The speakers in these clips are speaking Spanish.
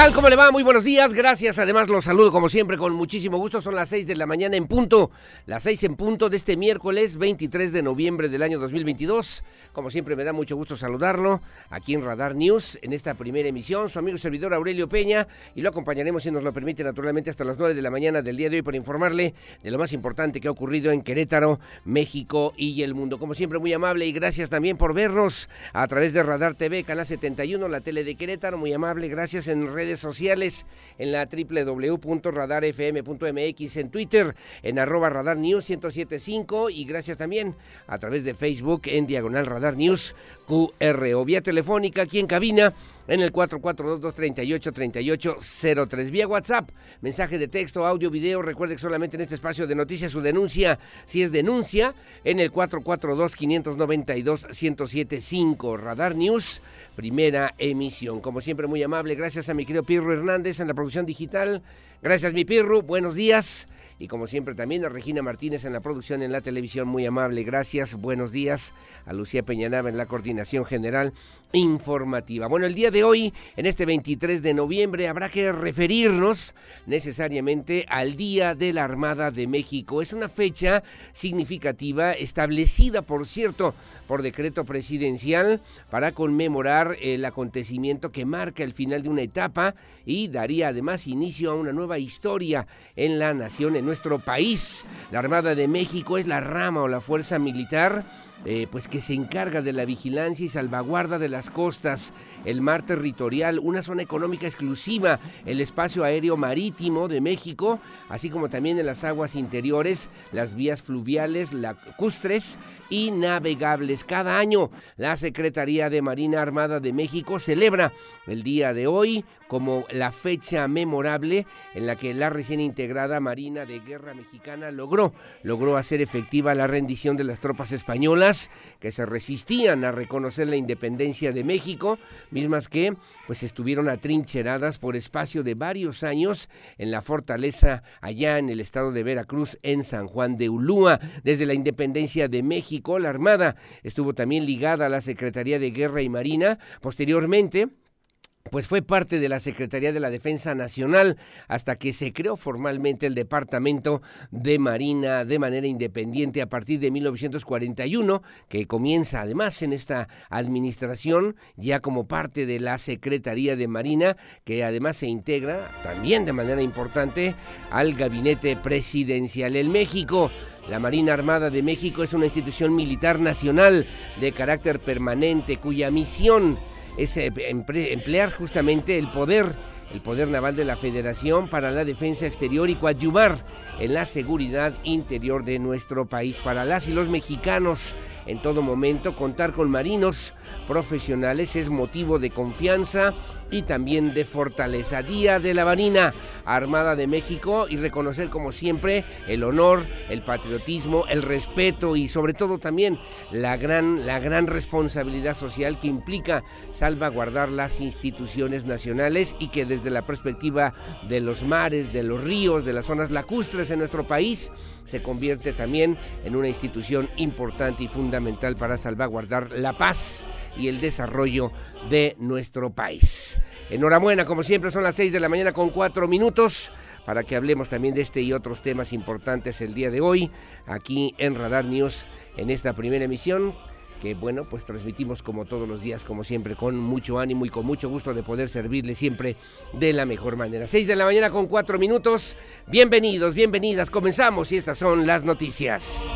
Tal? ¿Cómo le va? Muy buenos días. Gracias. Además, los saludo como siempre con muchísimo gusto. Son las 6 de la mañana en punto. Las 6 en punto de este miércoles 23 de noviembre del año 2022. Como siempre, me da mucho gusto saludarlo aquí en Radar News en esta primera emisión. Su amigo y servidor Aurelio Peña y lo acompañaremos, si nos lo permite, naturalmente hasta las 9 de la mañana del día de hoy para informarle de lo más importante que ha ocurrido en Querétaro, México y el mundo. Como siempre, muy amable y gracias también por vernos a través de Radar TV, Canal 71, la tele de Querétaro. Muy amable. Gracias en redes sociales, en la www.radarfm.mx, en Twitter, en arroba Radar News 1075 y gracias también a través de Facebook en Diagonal Radar News QR o. Vía telefónica aquí en cabina en el 442-238-3803. Vía WhatsApp, mensaje de texto, audio, video. Recuerde que solamente en este espacio de noticias su denuncia, si es denuncia, en el 442-592-1075. Radar News, primera emisión. Como siempre, muy amable. Gracias a mi querido Pirro Hernández en la producción digital. Gracias, mi Pirro. Buenos días. Y como siempre también a Regina Martínez en la producción en la televisión, muy amable, gracias, buenos días. A Lucía Peñanaba en la coordinación general informativa. Bueno, el día de hoy, en este 23 de noviembre, habrá que referirnos necesariamente al Día de la Armada de México. Es una fecha significativa, establecida, por cierto, por decreto presidencial para conmemorar el acontecimiento que marca el final de una etapa y daría además inicio a una nueva historia en la nación, en nuestro país. La Armada de México es la rama o la fuerza militar eh, pues que se encarga de la vigilancia y salvaguarda de las costas, el mar territorial, una zona económica exclusiva, el espacio aéreo marítimo de México, así como también en las aguas interiores, las vías fluviales, lacustres y navegables. Cada año la Secretaría de Marina Armada de México celebra el día de hoy como la fecha memorable en la que la recién integrada Marina de Guerra Mexicana logró, logró hacer efectiva la rendición de las tropas españolas que se resistían a reconocer la independencia de México, mismas que pues estuvieron atrincheradas por espacio de varios años en la fortaleza allá en el estado de Veracruz en San Juan de Ulúa. Desde la independencia de México, la Armada estuvo también ligada a la Secretaría de Guerra y Marina. Posteriormente, pues fue parte de la Secretaría de la Defensa Nacional hasta que se creó formalmente el Departamento de Marina de manera independiente a partir de 1941, que comienza además en esta administración ya como parte de la Secretaría de Marina, que además se integra también de manera importante al gabinete presidencial en México. La Marina Armada de México es una institución militar nacional de carácter permanente cuya misión es eh, emplear justamente el poder, el poder naval de la Federación para la defensa exterior y coadyuvar en la seguridad interior de nuestro país. Para las y los mexicanos, en todo momento, contar con marinos profesionales es motivo de confianza y también de fortaleza. Día de la Marina Armada de México y reconocer como siempre el honor, el patriotismo, el respeto y sobre todo también la gran, la gran responsabilidad social que implica salvaguardar las instituciones nacionales y que desde la perspectiva de los mares, de los ríos, de las zonas lacustres en nuestro país, se convierte también en una institución importante y fundamental para salvaguardar la paz y el desarrollo de nuestro país. Enhorabuena, como siempre, son las 6 de la mañana con 4 minutos para que hablemos también de este y otros temas importantes el día de hoy, aquí en Radar News, en esta primera emisión que bueno, pues transmitimos como todos los días, como siempre, con mucho ánimo y con mucho gusto de poder servirle siempre de la mejor manera. 6 de la mañana con 4 minutos. Bienvenidos, bienvenidas. Comenzamos y estas son las noticias.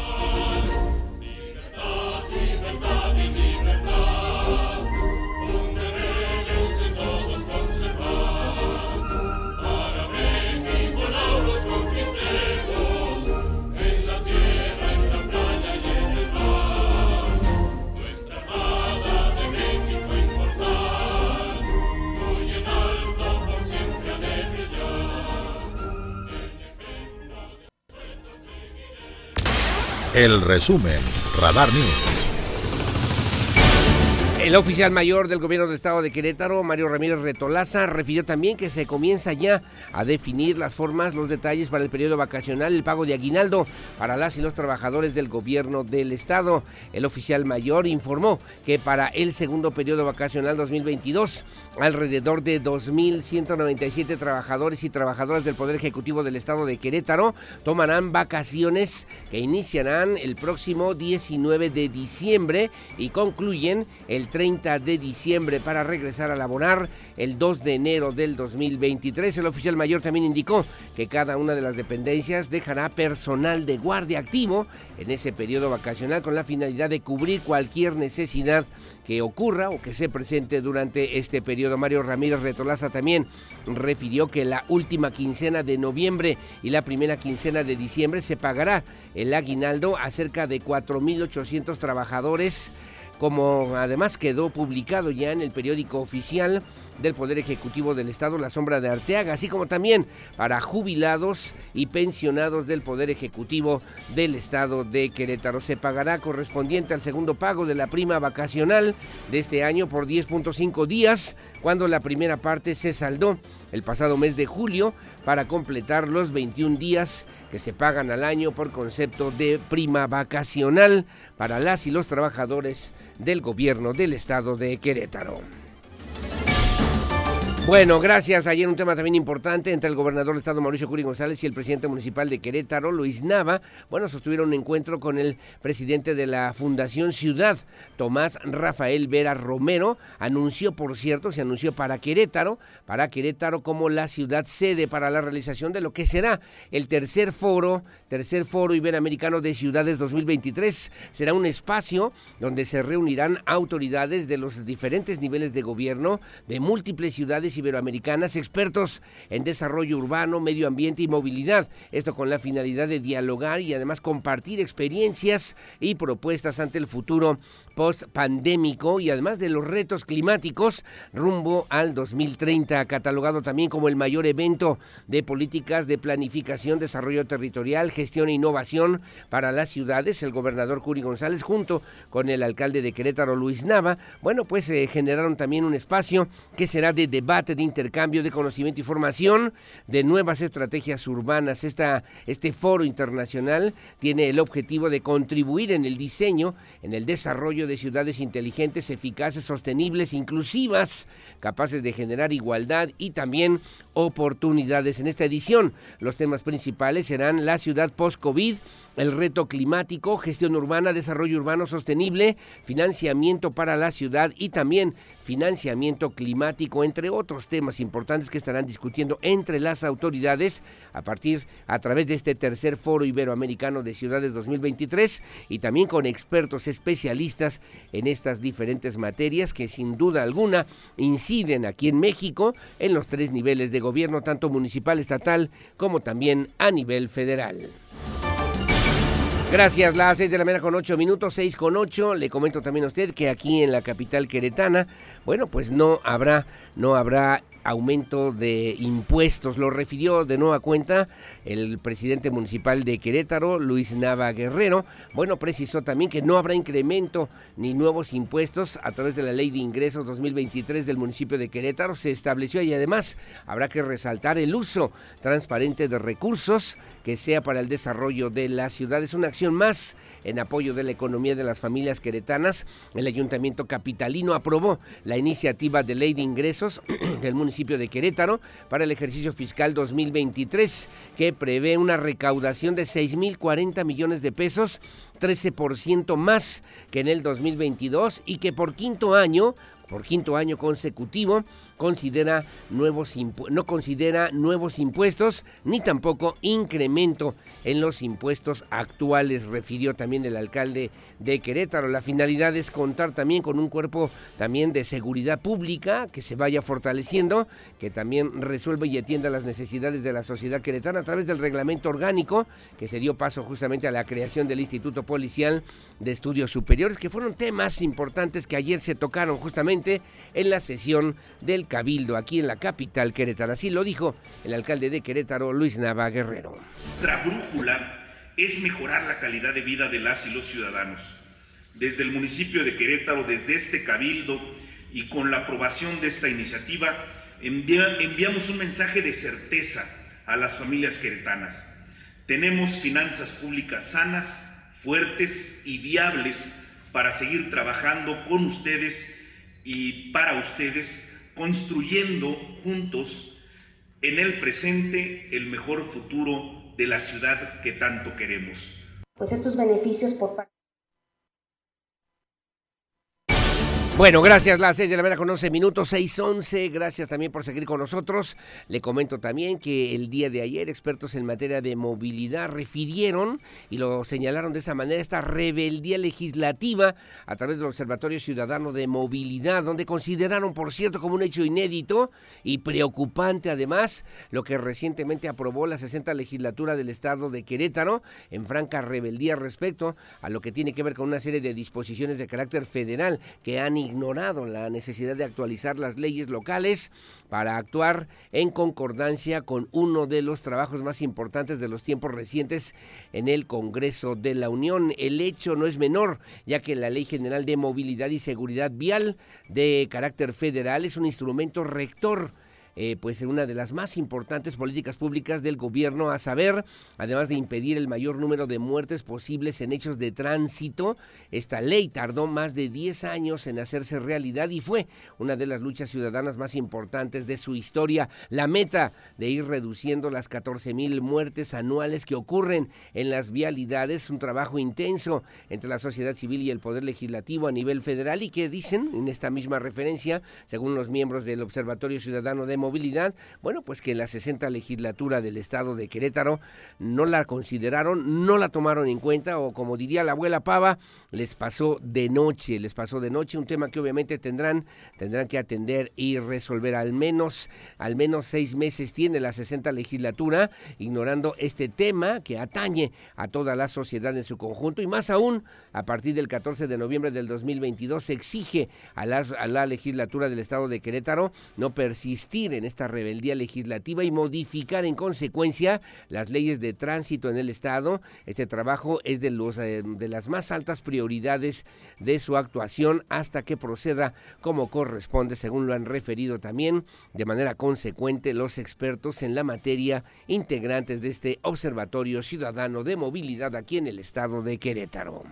El resumen, Radar News. El oficial mayor del gobierno del estado de Querétaro, Mario Ramírez Retolaza, refirió también que se comienza ya a definir las formas, los detalles para el periodo vacacional, el pago de aguinaldo para las y los trabajadores del gobierno del estado. El oficial mayor informó que para el segundo periodo vacacional 2022, alrededor de 2.197 trabajadores y trabajadoras del Poder Ejecutivo del estado de Querétaro tomarán vacaciones que iniciarán el próximo 19 de diciembre y concluyen el 30 de diciembre para regresar a laborar el 2 de enero del 2023. El oficial mayor también indicó que cada una de las dependencias dejará personal de guardia activo en ese periodo vacacional con la finalidad de cubrir cualquier necesidad que ocurra o que se presente durante este periodo. Mario Ramírez Retolaza también refirió que la última quincena de noviembre y la primera quincena de diciembre se pagará el aguinaldo a cerca de 4.800 trabajadores como además quedó publicado ya en el periódico oficial del Poder Ejecutivo del Estado, La Sombra de Arteaga, así como también para jubilados y pensionados del Poder Ejecutivo del Estado de Querétaro. Se pagará correspondiente al segundo pago de la prima vacacional de este año por 10.5 días, cuando la primera parte se saldó el pasado mes de julio para completar los 21 días que se pagan al año por concepto de prima vacacional para las y los trabajadores del gobierno del estado de Querétaro. Bueno, gracias. Ayer un tema también importante entre el gobernador del estado Mauricio Curi González y el presidente municipal de Querétaro, Luis Nava. Bueno, sostuvieron un encuentro con el presidente de la Fundación Ciudad, Tomás Rafael Vera Romero. Anunció, por cierto, se anunció para Querétaro, para Querétaro como la ciudad sede para la realización de lo que será el tercer foro, tercer foro iberoamericano de ciudades 2023. Será un espacio donde se reunirán autoridades de los diferentes niveles de gobierno de múltiples ciudades iberoamericanas, expertos en desarrollo urbano, medio ambiente y movilidad. Esto con la finalidad de dialogar y además compartir experiencias y propuestas ante el futuro post-pandémico y además de los retos climáticos rumbo al 2030, catalogado también como el mayor evento de políticas de planificación, desarrollo territorial, gestión e innovación para las ciudades. El gobernador Curi González junto con el alcalde de Querétaro, Luis Nava, bueno, pues eh, generaron también un espacio que será de debate, de intercambio de conocimiento y formación de nuevas estrategias urbanas. Esta, este foro internacional tiene el objetivo de contribuir en el diseño, en el desarrollo de ciudades inteligentes, eficaces, sostenibles, inclusivas, capaces de generar igualdad y también oportunidades. En esta edición, los temas principales serán la ciudad post-COVID, el reto climático, gestión urbana, desarrollo urbano sostenible, financiamiento para la ciudad y también financiamiento climático, entre otros temas importantes que estarán discutiendo entre las autoridades a partir a través de este tercer foro iberoamericano de ciudades 2023 y también con expertos especialistas en estas diferentes materias que sin duda alguna inciden aquí en México en los tres niveles de gobierno, tanto municipal, estatal como también a nivel federal. Gracias, las 6 de la mañana con 8 minutos, 6 con 8. Le comento también a usted que aquí en la capital queretana, bueno, pues no habrá, no habrá aumento de impuestos. Lo refirió de nueva cuenta el presidente municipal de Querétaro, Luis Nava Guerrero. Bueno, precisó también que no habrá incremento ni nuevos impuestos a través de la Ley de Ingresos 2023 del municipio de Querétaro. Se estableció y además habrá que resaltar el uso transparente de recursos que sea para el desarrollo de la ciudad. Es una acción más en apoyo de la economía de las familias queretanas. El ayuntamiento capitalino aprobó la iniciativa de ley de ingresos del municipio de Querétaro para el ejercicio fiscal 2023 que prevé una recaudación de 6.040 millones de pesos 13% más que en el 2022 y que por quinto año, por quinto año consecutivo, considera nuevos no considera nuevos impuestos ni tampoco incremento en los impuestos actuales, refirió también el alcalde de Querétaro. La finalidad es contar también con un cuerpo también de seguridad pública que se vaya fortaleciendo, que también resuelva y atienda las necesidades de la sociedad queretana a través del reglamento orgánico que se dio paso justamente a la creación del Instituto Policial de Estudios Superiores, que fueron temas importantes que ayer se tocaron justamente en la sesión del Cabildo aquí en la capital Querétaro. Así lo dijo el alcalde de Querétaro, Luis Nava Guerrero. Nuestra brújula es mejorar la calidad de vida de las y los ciudadanos. Desde el municipio de Querétaro, desde este Cabildo y con la aprobación de esta iniciativa, enviamos un mensaje de certeza a las familias queretanas. Tenemos finanzas públicas sanas, fuertes y viables para seguir trabajando con ustedes y para ustedes construyendo juntos en el presente el mejor futuro de la ciudad que tanto queremos. Pues estos beneficios por parte Bueno, gracias, las 6 de la mañana con 11 minutos, 6.11. Gracias también por seguir con nosotros. Le comento también que el día de ayer expertos en materia de movilidad refirieron y lo señalaron de esa manera esta rebeldía legislativa a través del Observatorio Ciudadano de Movilidad, donde consideraron, por cierto, como un hecho inédito y preocupante además lo que recientemente aprobó la 60 legislatura del Estado de Querétaro en franca rebeldía respecto a lo que tiene que ver con una serie de disposiciones de carácter federal que han ignorado la necesidad de actualizar las leyes locales para actuar en concordancia con uno de los trabajos más importantes de los tiempos recientes en el Congreso de la Unión. El hecho no es menor, ya que la Ley General de Movilidad y Seguridad Vial de carácter federal es un instrumento rector eh, pues una de las más importantes políticas públicas del gobierno, a saber, además de impedir el mayor número de muertes posibles en hechos de tránsito, esta ley tardó más de 10 años en hacerse realidad y fue una de las luchas ciudadanas más importantes de su historia. La meta de ir reduciendo las 14 mil muertes anuales que ocurren en las vialidades, un trabajo intenso entre la sociedad civil y el poder legislativo a nivel federal y que dicen en esta misma referencia, según los miembros del Observatorio Ciudadano de movilidad, bueno, pues que la 60 legislatura del estado de Querétaro no la consideraron, no la tomaron en cuenta o como diría la abuela Pava, les pasó de noche, les pasó de noche, un tema que obviamente tendrán, tendrán que atender y resolver. Al menos, al menos seis meses tiene la 60 legislatura, ignorando este tema que atañe a toda la sociedad en su conjunto y más aún a partir del 14 de noviembre del 2022 se exige a la, a la legislatura del estado de Querétaro no persistir en esta rebeldía legislativa y modificar en consecuencia las leyes de tránsito en el Estado. Este trabajo es de, los, eh, de las más altas prioridades de su actuación hasta que proceda como corresponde, según lo han referido también de manera consecuente los expertos en la materia integrantes de este Observatorio Ciudadano de Movilidad aquí en el Estado de Querétaro.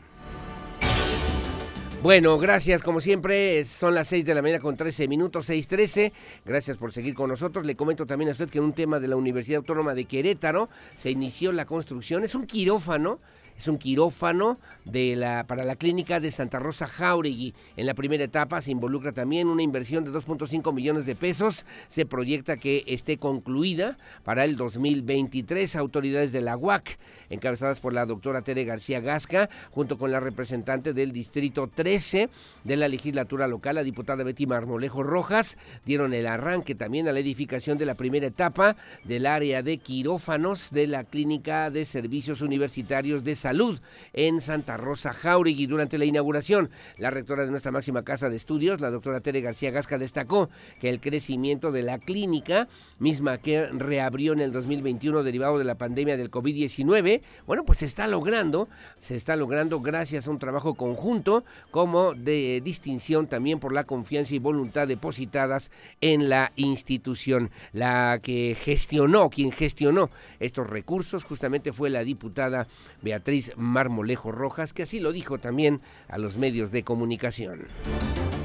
Bueno, gracias como siempre, son las 6 de la mañana con 13 minutos, 6.13, gracias por seguir con nosotros. Le comento también a usted que en un tema de la Universidad Autónoma de Querétaro se inició la construcción, es un quirófano es un quirófano de la, para la clínica de Santa Rosa Jauregui. En la primera etapa se involucra también una inversión de 2.5 millones de pesos. Se proyecta que esté concluida para el 2023. Autoridades de la UAC, encabezadas por la doctora Tere García Gasca, junto con la representante del Distrito 13 de la legislatura local, la diputada Betty Marmolejo Rojas, dieron el arranque también a la edificación de la primera etapa del área de quirófanos de la Clínica de Servicios Universitarios de Salud en Santa Rosa Jauregui. Durante la inauguración, la rectora de nuestra máxima casa de estudios, la doctora Tere García Gasca, destacó que el crecimiento de la clínica, misma que reabrió en el 2021 derivado de la pandemia del COVID-19, bueno, pues se está logrando, se está logrando gracias a un trabajo conjunto como de distinción también por la confianza y voluntad depositadas en la institución. La que gestionó, quien gestionó estos recursos justamente fue la diputada Beatriz Marmolejo Rojas, que así lo dijo también a los medios de comunicación.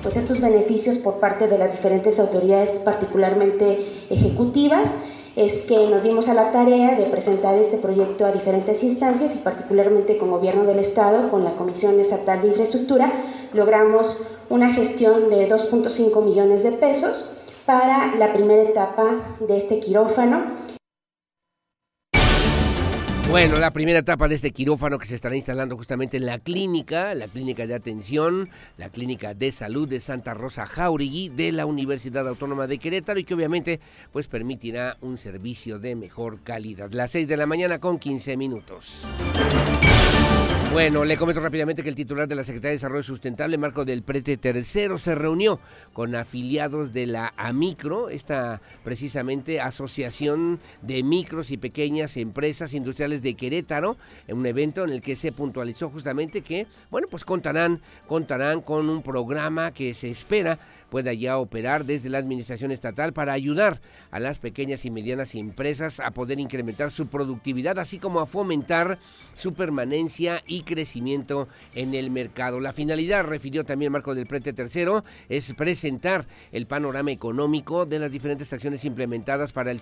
Pues estos beneficios por parte de las diferentes autoridades, particularmente ejecutivas, es que nos dimos a la tarea de presentar este proyecto a diferentes instancias y particularmente con Gobierno del Estado, con la Comisión Estatal de Infraestructura, logramos una gestión de 2.5 millones de pesos para la primera etapa de este quirófano bueno, la primera etapa de este quirófano que se estará instalando justamente en la clínica, la clínica de atención, la clínica de salud de Santa Rosa Jauregui de la Universidad Autónoma de Querétaro y que obviamente pues permitirá un servicio de mejor calidad. Las 6 de la mañana con 15 minutos. Bueno, le comento rápidamente que el titular de la Secretaría de Desarrollo Sustentable, Marco del Prete Tercero, se reunió con afiliados de la AMICRO, esta precisamente asociación de micros y pequeñas empresas industriales de Querétaro, en un evento en el que se puntualizó justamente que, bueno, pues contarán, contarán con un programa que se espera pueda ya operar desde la administración estatal para ayudar a las pequeñas y medianas empresas a poder incrementar su productividad, así como a fomentar su permanencia y crecimiento en el mercado. La finalidad, refirió también Marco del Prete Tercero, es presentar el panorama económico de las diferentes acciones implementadas para el,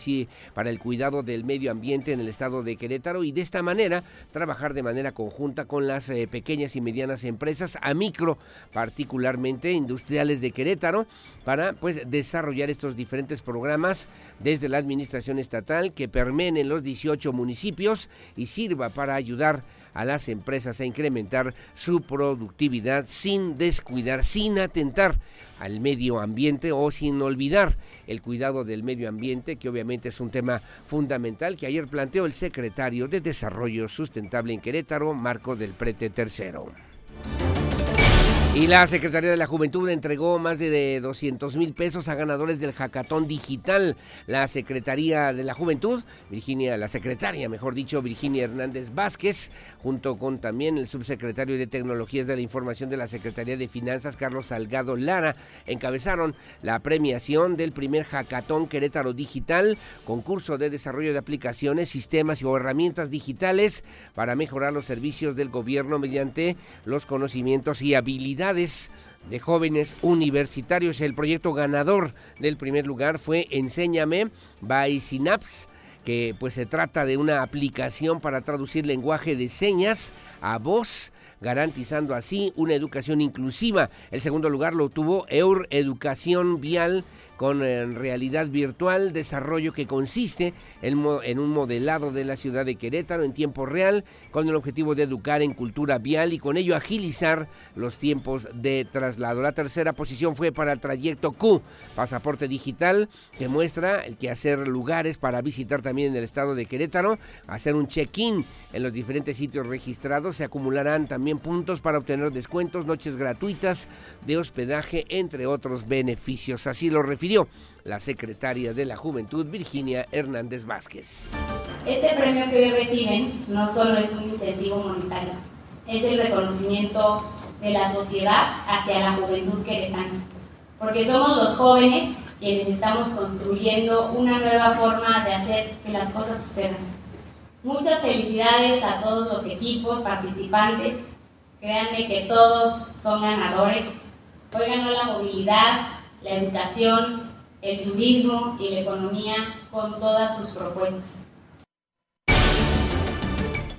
para el cuidado del medio ambiente en el estado de Querétaro y de esta manera trabajar de manera conjunta con las eh, pequeñas y medianas empresas a micro, particularmente industriales de Querétaro para pues desarrollar estos diferentes programas desde la administración estatal que permeen en los 18 municipios y sirva para ayudar a las empresas a incrementar su productividad sin descuidar, sin atentar al medio ambiente o sin olvidar el cuidado del medio ambiente, que obviamente es un tema fundamental que ayer planteó el secretario de Desarrollo Sustentable en Querétaro, Marco del Prete Tercero. Y la Secretaría de la Juventud entregó más de 200 mil pesos a ganadores del Hackathon Digital. La Secretaría de la Juventud, Virginia, la secretaria, mejor dicho, Virginia Hernández Vázquez, junto con también el subsecretario de Tecnologías de la Información de la Secretaría de Finanzas, Carlos Salgado Lara, encabezaron la premiación del primer Hackathon Querétaro Digital, concurso de desarrollo de aplicaciones, sistemas y herramientas digitales para mejorar los servicios del gobierno mediante los conocimientos y habilidades de jóvenes universitarios. El proyecto ganador del primer lugar fue Enséñame by Synapse que pues se trata de una aplicación para traducir lenguaje de señas a voz garantizando así una educación inclusiva. El segundo lugar lo tuvo Eur Educación Vial con realidad virtual, desarrollo que consiste en, un modelado de la ciudad de Querétaro en tiempo real, con el objetivo de educar en cultura vial y con ello agilizar los tiempos de traslado. La tercera posición fue para el trayecto Q, pasaporte digital, que muestra el que hacer lugares para visitar también en el estado de Querétaro, hacer un check-in en los diferentes sitios registrados, se acumularán también puntos para obtener descuentos, noches gratuitas de hospedaje, entre otros beneficios. Así lo refiere la secretaria de la Juventud, Virginia Hernández Vázquez. Este premio que hoy reciben no solo es un incentivo monetario, es el reconocimiento de la sociedad hacia la juventud queretana, porque somos los jóvenes quienes estamos construyendo una nueva forma de hacer que las cosas sucedan. Muchas felicidades a todos los equipos participantes. Créanme que todos son ganadores. Hoy ganó la movilidad, la educación, el turismo y la economía con todas sus propuestas.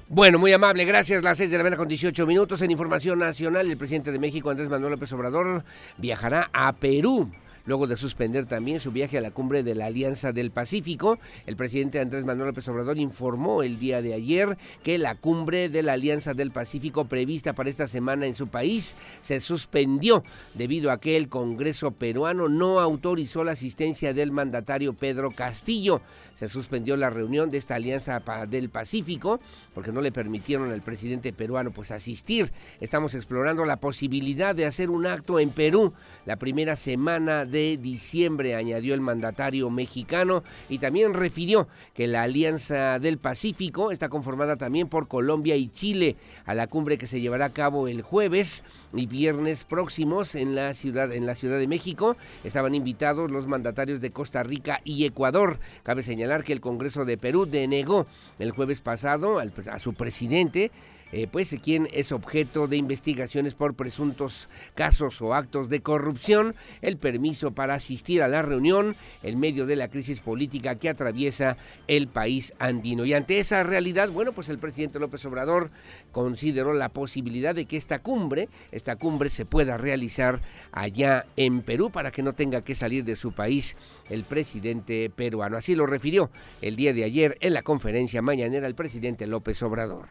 Bueno, muy amable, gracias. Las 6 de la mañana con 18 minutos en Información Nacional. El presidente de México, Andrés Manuel López Obrador, viajará a Perú luego de suspender también su viaje a la cumbre de la Alianza del Pacífico. El presidente Andrés Manuel López Obrador informó el día de ayer que la cumbre de la Alianza del Pacífico prevista para esta semana en su país se suspendió debido a que el Congreso peruano no autorizó la asistencia del mandatario Pedro Castillo. Se suspendió la reunión de esta Alianza del Pacífico porque no le permitieron al presidente peruano pues asistir. Estamos explorando la posibilidad de hacer un acto en Perú la primera semana de de diciembre, añadió el mandatario mexicano y también refirió que la Alianza del Pacífico está conformada también por Colombia y Chile a la cumbre que se llevará a cabo el jueves y viernes próximos en la ciudad en la Ciudad de México. Estaban invitados los mandatarios de Costa Rica y Ecuador. Cabe señalar que el Congreso de Perú denegó el jueves pasado a su presidente eh, pues quien es objeto de investigaciones por presuntos casos o actos de corrupción, el permiso para asistir a la reunión en medio de la crisis política que atraviesa el país andino. Y ante esa realidad, bueno, pues el presidente López Obrador consideró la posibilidad de que esta cumbre, esta cumbre se pueda realizar allá en Perú para que no tenga que salir de su país el presidente peruano. Así lo refirió el día de ayer en la conferencia mañanera el presidente López Obrador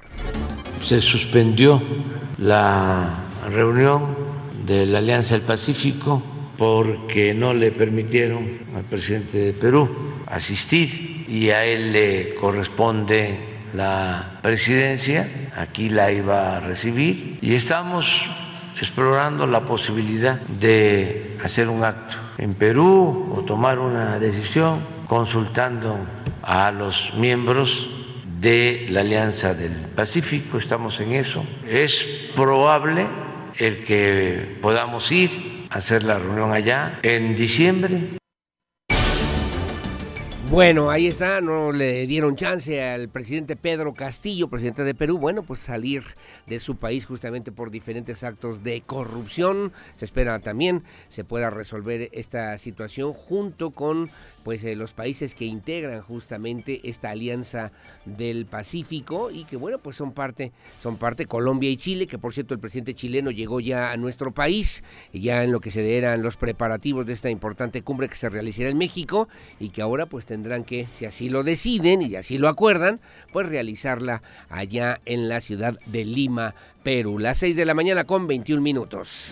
se suspendió la reunión de la Alianza del Pacífico porque no le permitieron al presidente de Perú asistir y a él le corresponde la presidencia, aquí la iba a recibir y estamos explorando la posibilidad de hacer un acto en Perú o tomar una decisión consultando a los miembros de la Alianza del Pacífico, estamos en eso. Es probable el que podamos ir a hacer la reunión allá en diciembre. Bueno, ahí está, no le dieron chance al presidente Pedro Castillo, presidente de Perú, bueno, pues salir de su país justamente por diferentes actos de corrupción. Se espera también se pueda resolver esta situación junto con pues eh, los países que integran justamente esta alianza del Pacífico y que bueno pues son parte son parte Colombia y Chile que por cierto el presidente chileno llegó ya a nuestro país ya en lo que se eran los preparativos de esta importante cumbre que se realizará en México y que ahora pues tendrán que si así lo deciden y así lo acuerdan pues realizarla allá en la ciudad de Lima Perú las 6 de la mañana con 21 minutos.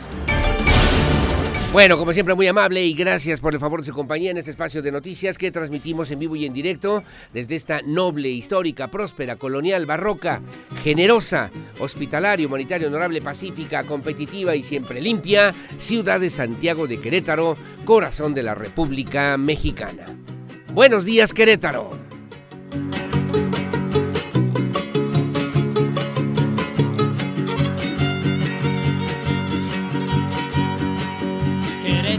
Bueno, como siempre, muy amable y gracias por el favor de su compañía en este espacio de noticias que transmitimos en vivo y en directo desde esta noble, histórica, próspera, colonial, barroca, generosa, hospitalaria, humanitaria, honorable, pacífica, competitiva y siempre limpia ciudad de Santiago de Querétaro, corazón de la República Mexicana. Buenos días, Querétaro.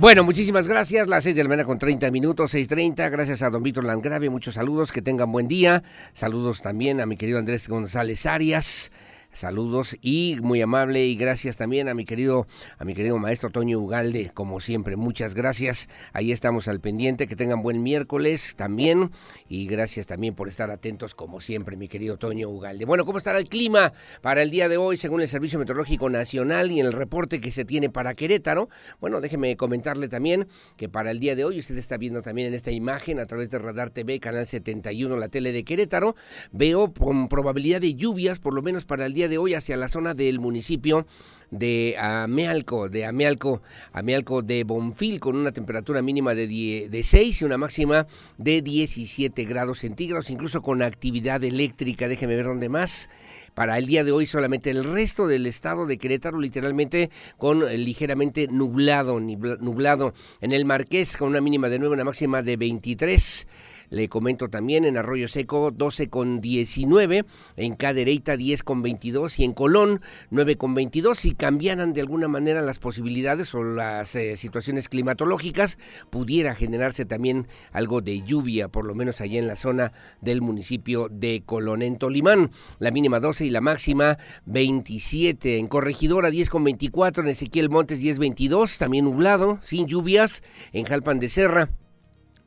Bueno, muchísimas gracias. Las 6 de la mañana con 30 minutos, 6.30. Gracias a don Víctor Landgrave. Muchos saludos. Que tengan buen día. Saludos también a mi querido Andrés González Arias. Saludos y muy amable y gracias también a mi querido a mi querido maestro Toño Ugalde, como siempre, muchas gracias. Ahí estamos al pendiente, que tengan buen miércoles también y gracias también por estar atentos como siempre, mi querido Toño Ugalde. Bueno, ¿cómo estará el clima para el día de hoy según el Servicio Meteorológico Nacional y el reporte que se tiene para Querétaro? Bueno, déjeme comentarle también que para el día de hoy usted está viendo también en esta imagen a través de Radar TV, canal 71, la tele de Querétaro, veo con probabilidad de lluvias por lo menos para el día de hoy hacia la zona del municipio de Amealco, de Amealco, Amealco de Bonfil, con una temperatura mínima de, de 6 y una máxima de 17 grados centígrados, incluso con actividad eléctrica. Déjeme ver dónde más. Para el día de hoy solamente el resto del estado de Querétaro literalmente con ligeramente nublado, nublado. En el Marqués con una mínima de 9, una máxima de 23. Le comento también en Arroyo Seco 12 con 19, en Cadereyta 10 con 22 y en Colón 9 con 22. Si cambiaran de alguna manera las posibilidades o las eh, situaciones climatológicas, pudiera generarse también algo de lluvia, por lo menos allá en la zona del municipio de Colón. En Tolimán, la mínima 12 y la máxima 27. En Corregidora 10 con 24, en Ezequiel Montes 10 22, también nublado, sin lluvias. En Jalpan de Serra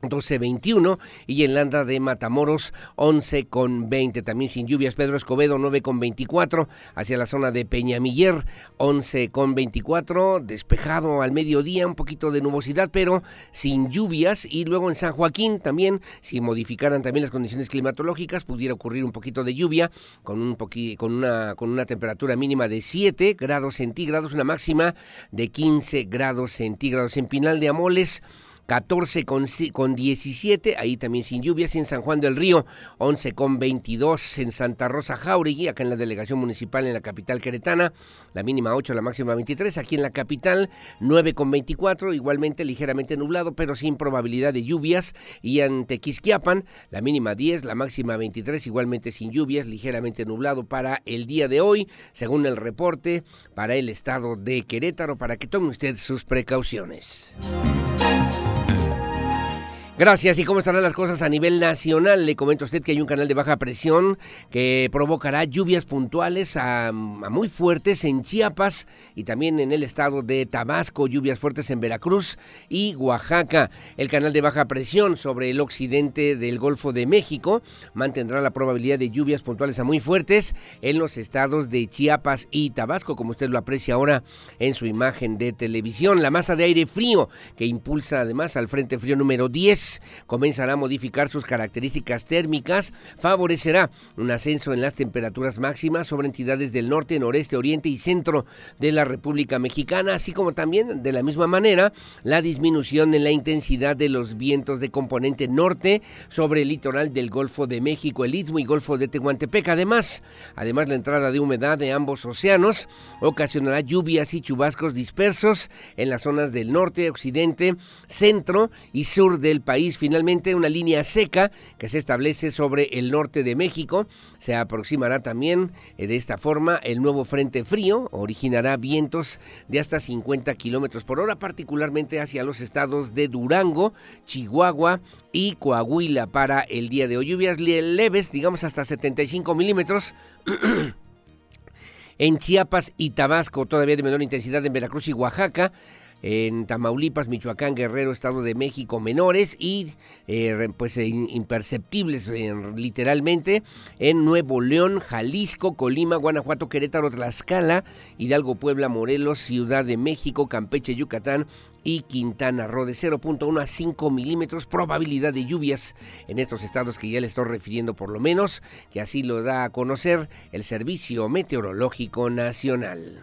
12.21 y en Landa de Matamoros 11 con 20 también sin lluvias Pedro Escobedo 9 con 24 hacia la zona de Peñamiller 11 con 24 despejado al mediodía un poquito de nubosidad pero sin lluvias. Y luego en San Joaquín también si modificaran también las condiciones climatológicas pudiera ocurrir un poquito de lluvia con un con una con una temperatura mínima de 7 grados centígrados una máxima de 15 grados centígrados. En Pinal de Amoles 14 con, con 17, ahí también sin lluvias, en San Juan del Río 11 con 22, en Santa Rosa Jauregui, acá en la delegación municipal en la capital queretana, la mínima 8, la máxima 23, aquí en la capital 9 con 24, igualmente ligeramente nublado, pero sin probabilidad de lluvias, y en Tequisquiapan la mínima 10, la máxima 23, igualmente sin lluvias, ligeramente nublado para el día de hoy, según el reporte para el estado de Querétaro, para que tome usted sus precauciones. Gracias. ¿Y cómo estarán las cosas a nivel nacional? Le comento a usted que hay un canal de baja presión que provocará lluvias puntuales a, muy fuertes en Chiapas y también en el estado de Tabasco, lluvias fuertes en Veracruz y Oaxaca. El canal de baja presión sobre el occidente del Golfo de México mantendrá la probabilidad de lluvias puntuales a muy fuertes en los estados de Chiapas y Tabasco, como usted lo aprecia ahora en su imagen de televisión. La masa de aire frío que impulsa además al Frente Frío número 10 comenzará a modificar sus características térmicas, favorecerá un ascenso en las temperaturas máximas sobre entidades del norte, noreste, oriente y centro de la República Mexicana, así como también de la misma manera la disminución en la intensidad de los vientos de componente norte sobre el litoral del Golfo de México, el Istmo y Golfo de Tehuantepec. Además, además la entrada de humedad de ambos océanos ocasionará lluvias y chubascos dispersos en las zonas del norte, occidente, centro y sur del país Finalmente, una línea seca que se establece sobre el norte de México. Se aproximará también eh, de esta forma el nuevo frente frío. Originará vientos de hasta 50 kilómetros por hora, particularmente hacia los estados de Durango, Chihuahua y Coahuila para el día de hoy. Lluvias leves, digamos hasta 75 milímetros. en Chiapas y Tabasco, todavía de menor intensidad en Veracruz y Oaxaca en Tamaulipas, Michoacán, Guerrero, Estado de México menores y eh, pues eh, imperceptibles literalmente en Nuevo León, Jalisco, Colima, Guanajuato, Querétaro, Tlaxcala, Hidalgo, Puebla, Morelos, Ciudad de México, Campeche, Yucatán y Quintana Roo de 0.1 a 5 milímetros. Probabilidad de lluvias en estos estados que ya le estoy refiriendo por lo menos, que así lo da a conocer el Servicio Meteorológico Nacional.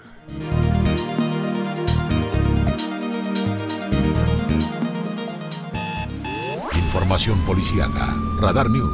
Información policíaca. Radar News.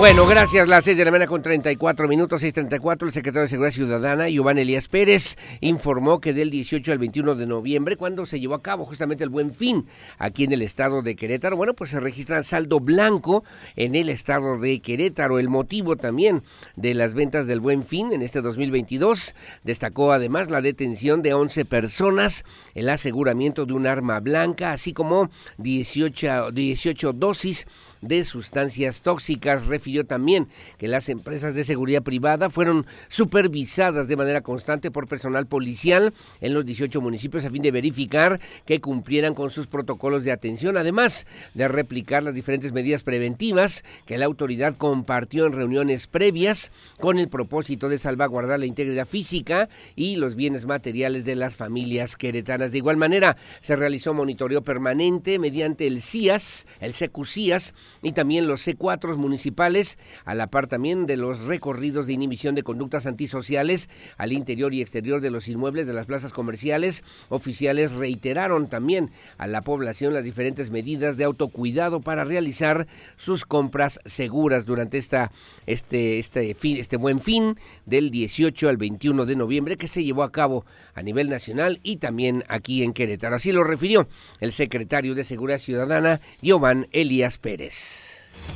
Bueno, gracias. Las 6 de la mañana con 34 minutos, 6.34. El secretario de Seguridad Ciudadana, Giovanni Elías Pérez, informó que del 18 al 21 de noviembre, cuando se llevó a cabo justamente el Buen Fin aquí en el estado de Querétaro, bueno, pues se registra saldo blanco en el estado de Querétaro. El motivo también de las ventas del Buen Fin en este 2022 destacó además la detención de 11 personas, el aseguramiento de un arma blanca, así como 18, 18 dosis de sustancias tóxicas. Refirió también que las empresas de seguridad privada fueron supervisadas de manera constante por personal policial en los 18 municipios a fin de verificar que cumplieran con sus protocolos de atención, además de replicar las diferentes medidas preventivas que la autoridad compartió en reuniones previas con el propósito de salvaguardar la integridad física y los bienes materiales de las familias queretanas. De igual manera, se realizó monitoreo permanente mediante el CIAS, el CQCIAS, y también los C4 municipales, a la par también de los recorridos de inhibición de conductas antisociales al interior y exterior de los inmuebles de las plazas comerciales. Oficiales reiteraron también a la población las diferentes medidas de autocuidado para realizar sus compras seguras durante esta, este, este, fin, este buen fin del 18 al 21 de noviembre que se llevó a cabo a nivel nacional y también aquí en Querétaro. Así lo refirió el secretario de Seguridad Ciudadana, Giovanni Elías Pérez.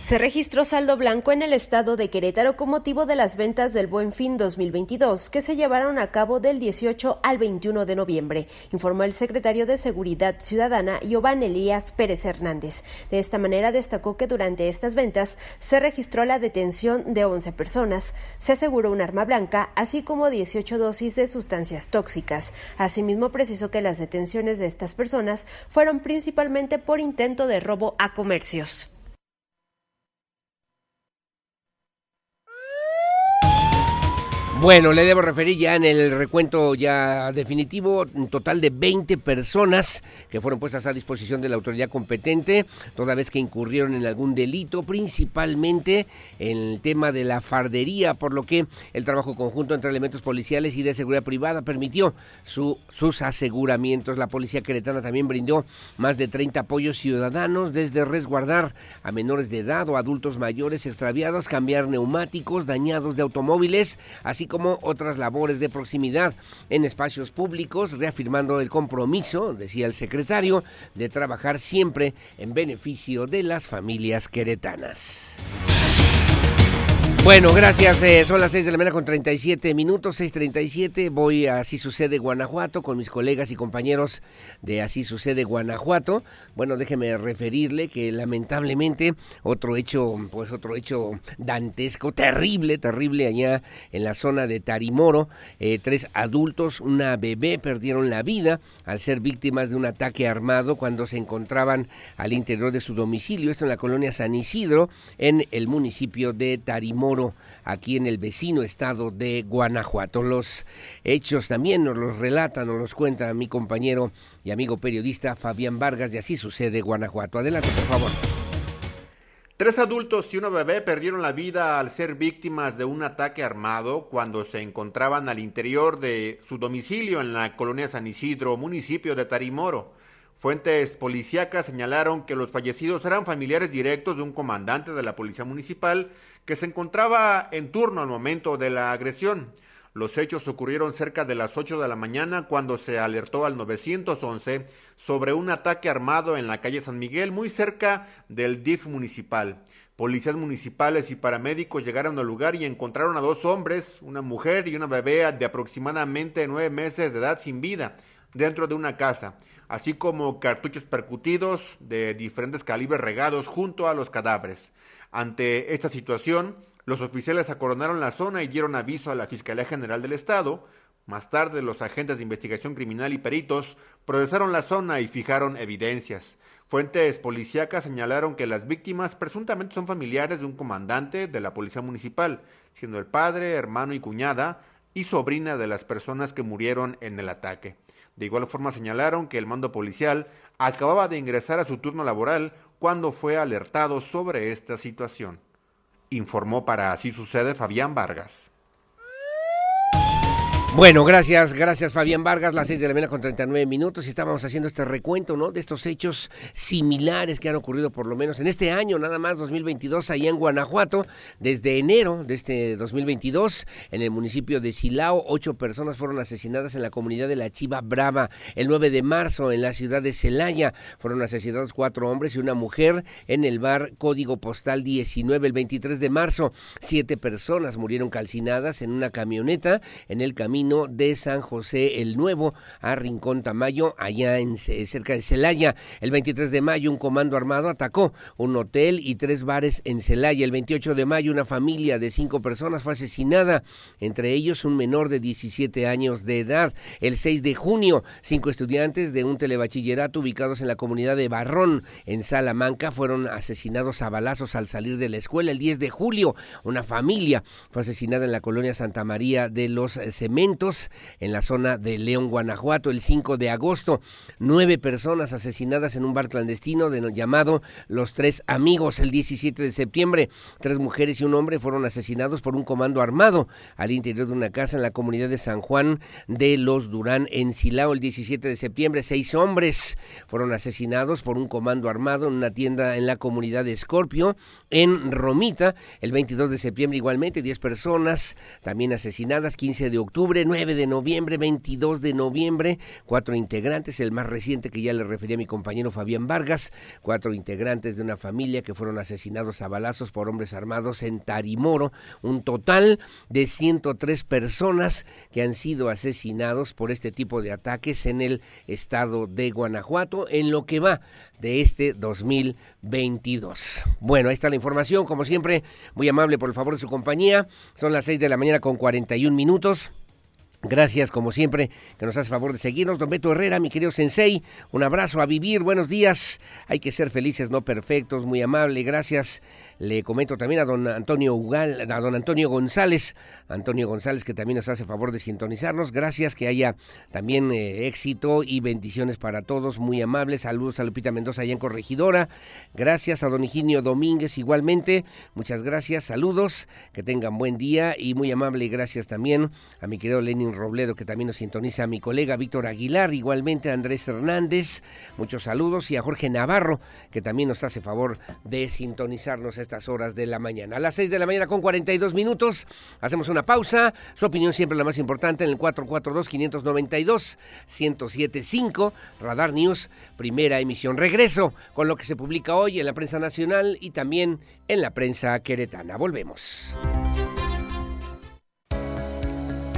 Se registró saldo blanco en el estado de Querétaro con motivo de las ventas del Buen Fin 2022 que se llevaron a cabo del 18 al 21 de noviembre, informó el secretario de Seguridad Ciudadana Giovanni Elías Pérez Hernández. De esta manera destacó que durante estas ventas se registró la detención de 11 personas, se aseguró un arma blanca, así como 18 dosis de sustancias tóxicas. Asimismo precisó que las detenciones de estas personas fueron principalmente por intento de robo a comercios. Bueno, le debo referir ya en el recuento ya definitivo, un total de 20 personas que fueron puestas a disposición de la autoridad competente, toda vez que incurrieron en algún delito, principalmente en el tema de la fardería, por lo que el trabajo conjunto entre elementos policiales y de seguridad privada permitió su, sus aseguramientos. La policía queretana también brindó más de 30 apoyos ciudadanos, desde resguardar a menores de edad o adultos mayores extraviados, cambiar neumáticos dañados de automóviles, así como otras labores de proximidad en espacios públicos, reafirmando el compromiso, decía el secretario, de trabajar siempre en beneficio de las familias queretanas. Bueno, gracias. Eh, son las 6 de la mañana con 37 minutos, 6.37. Voy a Así Sucede Guanajuato con mis colegas y compañeros de Así Sucede Guanajuato. Bueno, déjeme referirle que lamentablemente otro hecho, pues otro hecho dantesco, terrible, terrible allá en la zona de Tarimoro. Eh, tres adultos, una bebé perdieron la vida al ser víctimas de un ataque armado cuando se encontraban al interior de su domicilio. Esto en la colonia San Isidro, en el municipio de Tarimoro aquí en el vecino estado de Guanajuato. Los hechos también nos los relata, nos los cuenta mi compañero y amigo periodista Fabián Vargas de Así Sucede Guanajuato. Adelante, por favor. Tres adultos y una bebé perdieron la vida al ser víctimas de un ataque armado cuando se encontraban al interior de su domicilio en la colonia San Isidro, municipio de Tarimoro. Fuentes policíacas señalaron que los fallecidos eran familiares directos de un comandante de la Policía Municipal que se encontraba en turno al momento de la agresión. Los hechos ocurrieron cerca de las 8 de la mañana cuando se alertó al 911 sobre un ataque armado en la calle San Miguel, muy cerca del DIF municipal. Policías municipales y paramédicos llegaron al lugar y encontraron a dos hombres, una mujer y una bebé de aproximadamente nueve meses de edad sin vida dentro de una casa así como cartuchos percutidos de diferentes calibres regados junto a los cadáveres. Ante esta situación, los oficiales acoronaron la zona y dieron aviso a la Fiscalía General del Estado. Más tarde, los agentes de investigación criminal y peritos procesaron la zona y fijaron evidencias. Fuentes policíacas señalaron que las víctimas presuntamente son familiares de un comandante de la Policía Municipal, siendo el padre, hermano y cuñada y sobrina de las personas que murieron en el ataque. De igual forma señalaron que el mando policial acababa de ingresar a su turno laboral cuando fue alertado sobre esta situación. Informó para Así Sucede Fabián Vargas. Bueno, gracias, gracias Fabián Vargas, las seis de la mañana con 39 minutos y estábamos haciendo este recuento, ¿no? De estos hechos similares que han ocurrido por lo menos en este año, nada más 2022, allá en Guanajuato, desde enero de este 2022, en el municipio de Silao, ocho personas fueron asesinadas en la comunidad de la Chiva Brava. El 9 de marzo, en la ciudad de Celaya, fueron asesinados cuatro hombres y una mujer en el bar Código Postal 19. El 23 de marzo, siete personas murieron calcinadas en una camioneta en el camino de San José el Nuevo a Rincón Tamayo, allá en cerca de Celaya. El 23 de mayo un comando armado atacó un hotel y tres bares en Celaya. El 28 de mayo una familia de cinco personas fue asesinada, entre ellos un menor de 17 años de edad. El 6 de junio cinco estudiantes de un telebachillerato ubicados en la comunidad de Barrón, en Salamanca, fueron asesinados a balazos al salir de la escuela. El 10 de julio una familia fue asesinada en la colonia Santa María de los Cementos en la zona de León, Guanajuato, el 5 de agosto. Nueve personas asesinadas en un bar clandestino llamado Los Tres Amigos. El 17 de septiembre, tres mujeres y un hombre fueron asesinados por un comando armado al interior de una casa en la comunidad de San Juan de los Durán, en Silao. El 17 de septiembre, seis hombres fueron asesinados por un comando armado en una tienda en la comunidad de Escorpio, en Romita. El 22 de septiembre, igualmente, diez personas también asesinadas. 15 de octubre, 9 de noviembre, 22 de noviembre, cuatro integrantes, el más reciente que ya le refería a mi compañero Fabián Vargas, cuatro integrantes de una familia que fueron asesinados a balazos por hombres armados en Tarimoro, un total de 103 personas que han sido asesinados por este tipo de ataques en el estado de Guanajuato en lo que va de este 2022. Bueno, ahí está la información, como siempre, muy amable por el favor de su compañía. Son las 6 de la mañana con 41 minutos. Gracias, como siempre, que nos hace favor de seguirnos. Don Beto Herrera, mi querido Sensei, un abrazo a vivir, buenos días. Hay que ser felices, no perfectos, muy amable, gracias. Le comento también a don Antonio Ugal, a don Antonio González, Antonio González que también nos hace favor de sintonizarnos. Gracias, que haya también eh, éxito y bendiciones para todos, muy amables. Saludos a Lupita Mendoza allá en Corregidora. Gracias a don Higinio Domínguez igualmente. Muchas gracias, saludos, que tengan buen día y muy amable gracias también a mi querido Lenin Robledo que también nos sintoniza, a mi colega Víctor Aguilar, igualmente a Andrés Hernández. Muchos saludos y a Jorge Navarro que también nos hace favor de sintonizarnos estas horas de la mañana. A las 6 de la mañana con 42 minutos hacemos una pausa. Su opinión siempre la más importante en el 442-592-1075. Radar News, primera emisión. Regreso con lo que se publica hoy en la prensa nacional y también en la prensa queretana. Volvemos.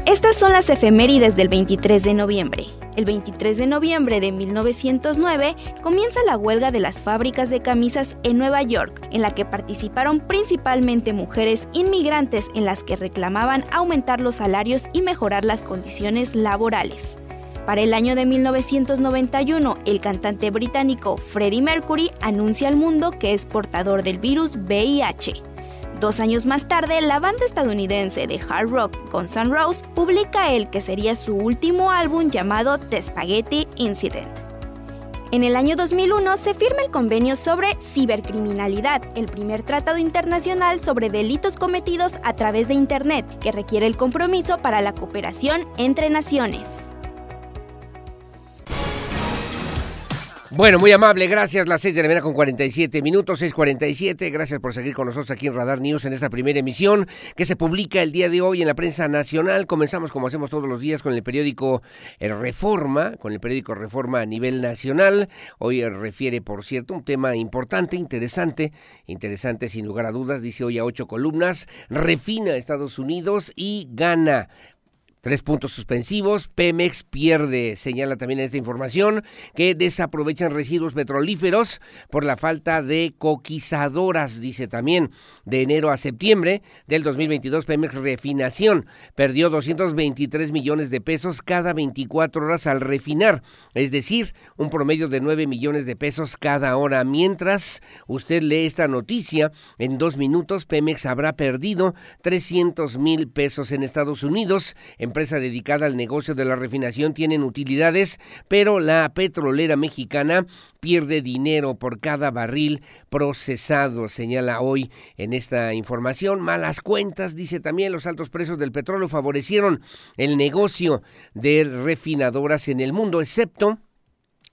Estas son las efemérides del 23 de noviembre. El 23 de noviembre de 1909 comienza la huelga de las fábricas de camisas en Nueva York, en la que participaron principalmente mujeres inmigrantes en las que reclamaban aumentar los salarios y mejorar las condiciones laborales. Para el año de 1991, el cantante británico Freddie Mercury anuncia al mundo que es portador del virus VIH. Dos años más tarde, la banda estadounidense de hard rock Guns N' Roses publica el que sería su último álbum llamado The Spaghetti Incident. En el año 2001 se firma el convenio sobre cibercriminalidad, el primer tratado internacional sobre delitos cometidos a través de Internet, que requiere el compromiso para la cooperación entre naciones. Bueno, muy amable, gracias. Las 6 de la mañana con 47 minutos, 6.47. Gracias por seguir con nosotros aquí en Radar News en esta primera emisión que se publica el día de hoy en la prensa nacional. Comenzamos como hacemos todos los días con el periódico eh, Reforma, con el periódico Reforma a nivel nacional. Hoy eh, refiere, por cierto, un tema importante, interesante, interesante sin lugar a dudas. Dice hoy a ocho columnas, refina Estados Unidos y gana Tres puntos suspensivos. Pemex pierde, señala también esta información, que desaprovechan residuos petrolíferos por la falta de coquizadoras, dice también. De enero a septiembre del 2022, Pemex Refinación perdió 223 millones de pesos cada 24 horas al refinar, es decir, un promedio de 9 millones de pesos cada hora. Mientras usted lee esta noticia, en dos minutos Pemex habrá perdido 300 mil pesos en Estados Unidos. En empresa dedicada al negocio de la refinación tienen utilidades, pero la petrolera mexicana pierde dinero por cada barril procesado, señala hoy en esta información. Malas cuentas, dice también, los altos precios del petróleo favorecieron el negocio de refinadoras en el mundo, excepto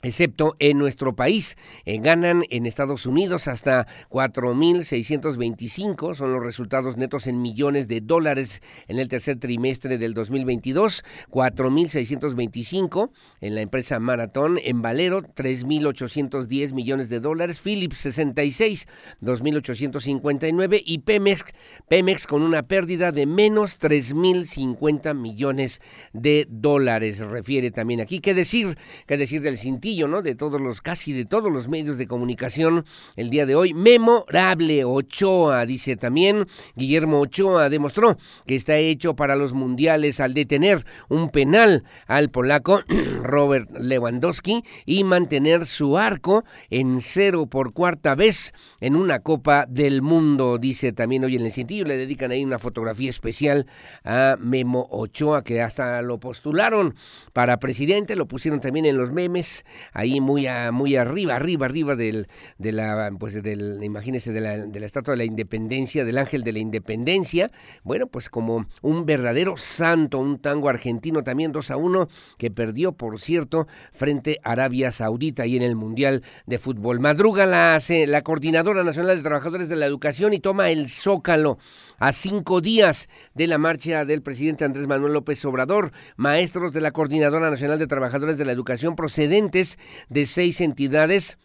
excepto en nuestro país. Eh, ganan en Estados Unidos hasta 4.625, son los resultados netos en millones de dólares en el tercer trimestre del 2022, 4.625 en la empresa Maratón, en Valero 3.810 millones de dólares, Philips 66, 2.859 y Pemex, Pemex con una pérdida de menos 3.050 millones de dólares, refiere también aquí. ¿Qué decir? ¿Qué decir del cintillo? De todos los, casi de todos los medios de comunicación el día de hoy. Memorable Ochoa, dice también. Guillermo Ochoa demostró que está hecho para los mundiales al detener un penal al polaco Robert Lewandowski y mantener su arco en cero por cuarta vez en una Copa del Mundo, dice también hoy en el cintillo. Le dedican ahí una fotografía especial a Memo Ochoa, que hasta lo postularon para presidente, lo pusieron también en los memes ahí muy, muy arriba, arriba, arriba del, de la, pues del, imagínese, de la, de la Estatua de la Independencia, del Ángel de la Independencia, bueno, pues como un verdadero santo, un tango argentino también 2 a 1, que perdió, por cierto, frente a Arabia Saudita y en el Mundial de Fútbol. Madruga la, la Coordinadora Nacional de Trabajadores de la Educación y toma el Zócalo a cinco días de la marcha del presidente Andrés Manuel López Obrador. Maestros de la Coordinadora Nacional de Trabajadores de la Educación procedentes de seis entidades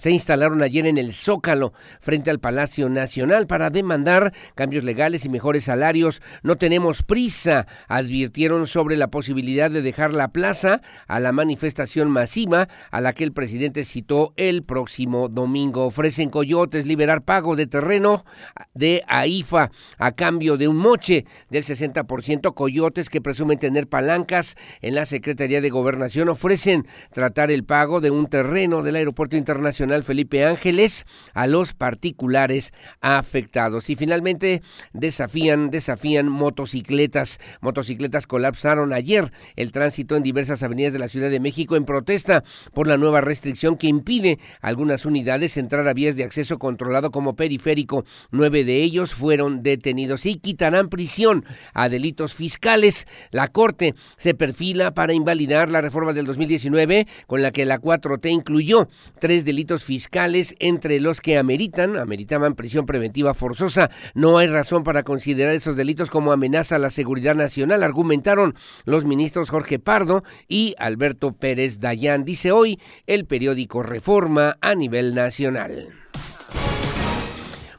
se instalaron ayer en el Zócalo frente al Palacio Nacional para demandar cambios legales y mejores salarios. No tenemos prisa, advirtieron sobre la posibilidad de dejar la plaza a la manifestación masiva a la que el presidente citó el próximo domingo. Ofrecen coyotes liberar pago de terreno de AIFA a cambio de un moche del 60%. Coyotes que presumen tener palancas en la Secretaría de Gobernación ofrecen tratar el pago de un terreno del Aeropuerto Internacional Felipe Ángeles a los particulares afectados. Y finalmente desafían, desafían motocicletas. Motocicletas colapsaron ayer el tránsito en diversas avenidas de la Ciudad de México en protesta por la nueva restricción que impide a algunas unidades entrar a vías de acceso controlado como periférico. Nueve de ellos fueron detenidos y quitarán prisión a delitos fiscales. La Corte se perfila para invalidar la reforma del 2019 con la que la 4T incluyó tres delitos fiscales entre los que ameritan, ameritaban prisión preventiva forzosa. No hay razón para considerar esos delitos como amenaza a la seguridad nacional, argumentaron los ministros Jorge Pardo y Alberto Pérez Dayán. Dice hoy el periódico Reforma a nivel nacional.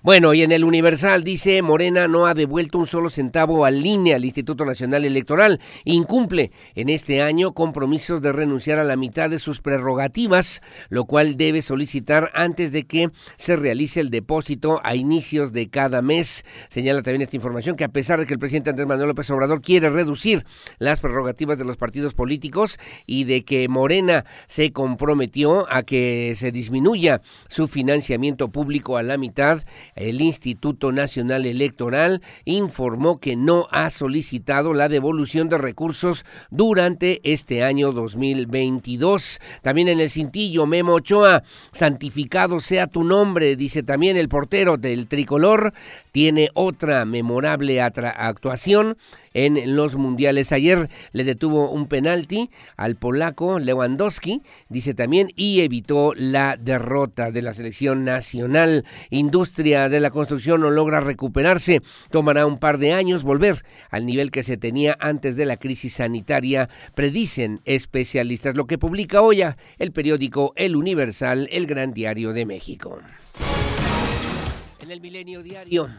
Bueno, y en el Universal dice Morena no ha devuelto un solo centavo al INE, al Instituto Nacional Electoral. Incumple en este año compromisos de renunciar a la mitad de sus prerrogativas, lo cual debe solicitar antes de que se realice el depósito a inicios de cada mes. Señala también esta información que a pesar de que el presidente Andrés Manuel López Obrador quiere reducir las prerrogativas de los partidos políticos y de que Morena se comprometió a que se disminuya su financiamiento público a la mitad, el Instituto Nacional Electoral informó que no ha solicitado la devolución de recursos durante este año 2022. También en el cintillo, Memo Ochoa, santificado sea tu nombre, dice también el portero del tricolor, tiene otra memorable actuación en los mundiales. Ayer le detuvo un penalti al polaco Lewandowski, dice también, y evitó la derrota de la selección nacional. Industria de la construcción no logra recuperarse. Tomará un par de años volver al nivel que se tenía antes de la crisis sanitaria, predicen especialistas. Lo que publica hoy el periódico El Universal, el Gran Diario de México. En el Milenio Diario.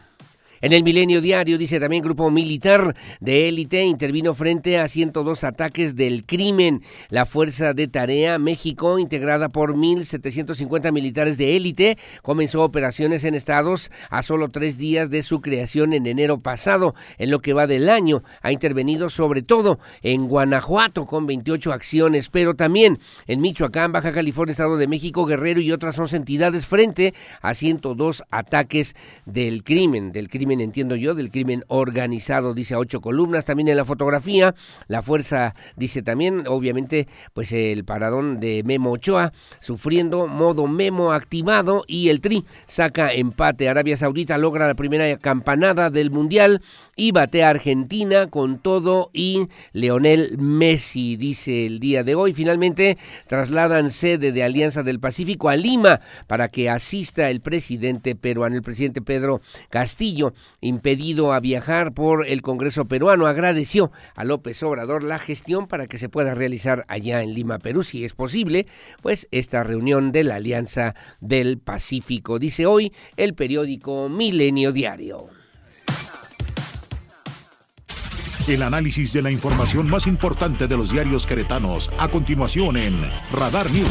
En el Milenio Diario dice también grupo militar de élite intervino frente a 102 ataques del crimen. La Fuerza de Tarea México, integrada por 1.750 militares de élite, comenzó operaciones en estados a solo tres días de su creación en enero pasado. En lo que va del año ha intervenido sobre todo en Guanajuato con 28 acciones, pero también en Michoacán, Baja California, Estado de México, Guerrero y otras 11 entidades frente a 102 ataques del crimen, del crimen entiendo yo, del crimen organizado, dice a ocho columnas. También en la fotografía, la fuerza dice también, obviamente, pues el paradón de Memo Ochoa, sufriendo modo Memo activado y el Tri saca empate. Arabia Saudita logra la primera campanada del Mundial y batea a Argentina con todo y Leonel Messi, dice el día de hoy. Finalmente trasladan sede de Alianza del Pacífico a Lima para que asista el presidente peruano, el presidente Pedro Castillo impedido a viajar por el Congreso peruano, agradeció a López Obrador la gestión para que se pueda realizar allá en Lima, Perú, si es posible, pues esta reunión de la Alianza del Pacífico, dice hoy el periódico Milenio Diario. El análisis de la información más importante de los diarios queretanos, a continuación en Radar News.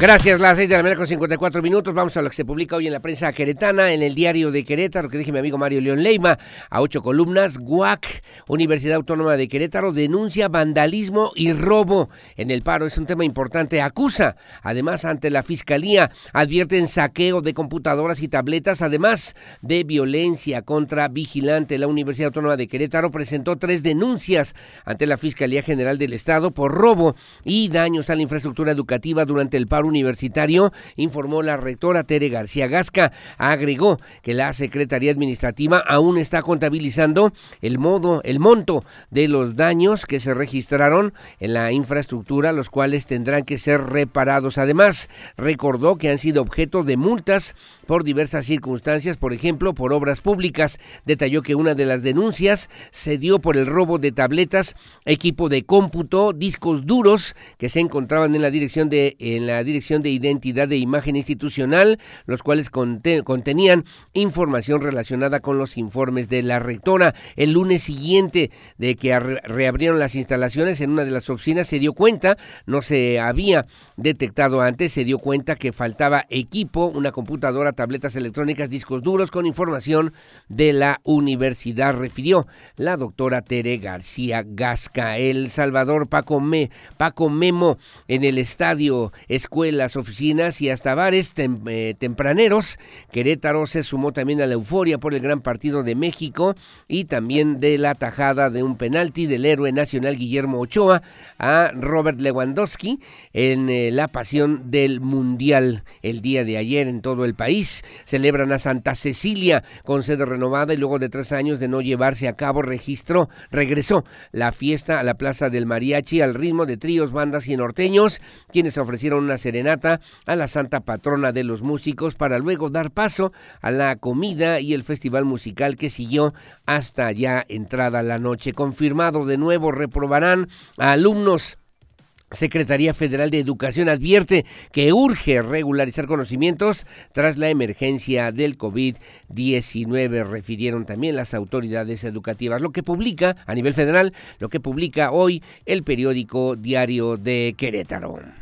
Gracias, las 6 de la mañana con 54 minutos. Vamos a lo que se publica hoy en la prensa queretana, en el diario de Querétaro, que dije mi amigo Mario León Leima, a ocho columnas. GUAC, Universidad Autónoma de Querétaro, denuncia vandalismo y robo en el paro. Es un tema importante. Acusa, además, ante la Fiscalía, advierten saqueo de computadoras y tabletas, además de violencia contra vigilante. La Universidad Autónoma de Querétaro presentó tres denuncias ante la Fiscalía General del Estado por robo y daños a la infraestructura educativa durante el paro universitario, informó la rectora Tere García Gasca. Agregó que la Secretaría Administrativa aún está contabilizando el modo, el monto de los daños que se registraron en la infraestructura, los cuales tendrán que ser reparados. Además, recordó que han sido objeto de multas por diversas circunstancias, por ejemplo, por obras públicas. Detalló que una de las denuncias se dio por el robo de tabletas, equipo de cómputo, discos duros que se encontraban en la dirección de en la dirección de identidad de imagen institucional, los cuales contenían información relacionada con los informes de la rectora. El lunes siguiente de que reabrieron las instalaciones en una de las oficinas se dio cuenta, no se había detectado antes, se dio cuenta que faltaba equipo, una computadora, tabletas electrónicas, discos duros con información de la universidad, refirió la doctora Tere García Gasca. El Salvador Paco, Me, Paco Memo en el estadio, escuelas, oficinas y hasta bares eh, tempraneros. Querétaro se sumó también a la euforia por el gran partido de México y también de la tajada de un penalti del héroe nacional Guillermo Ochoa a Robert Lewandowski en eh, la pasión del Mundial el día de ayer en todo el país. Celebran a Santa Cecilia con sede renovada y luego de tres años de no llevarse a cabo registró, regresó la fiesta a la Plaza del Mariachi al ritmo de tríos, bandas y norteños, quienes ofrecieron una serenata a la santa patrona de los músicos para luego dar paso a la comida y el festival musical que siguió hasta ya entrada la noche. Confirmado de nuevo, reprobarán a alumnos Secretaría Federal de Educación advierte que urge regularizar conocimientos tras la emergencia del COVID-19, refirieron también las autoridades educativas. Lo que publica a nivel federal, lo que publica hoy el periódico Diario de Querétaro.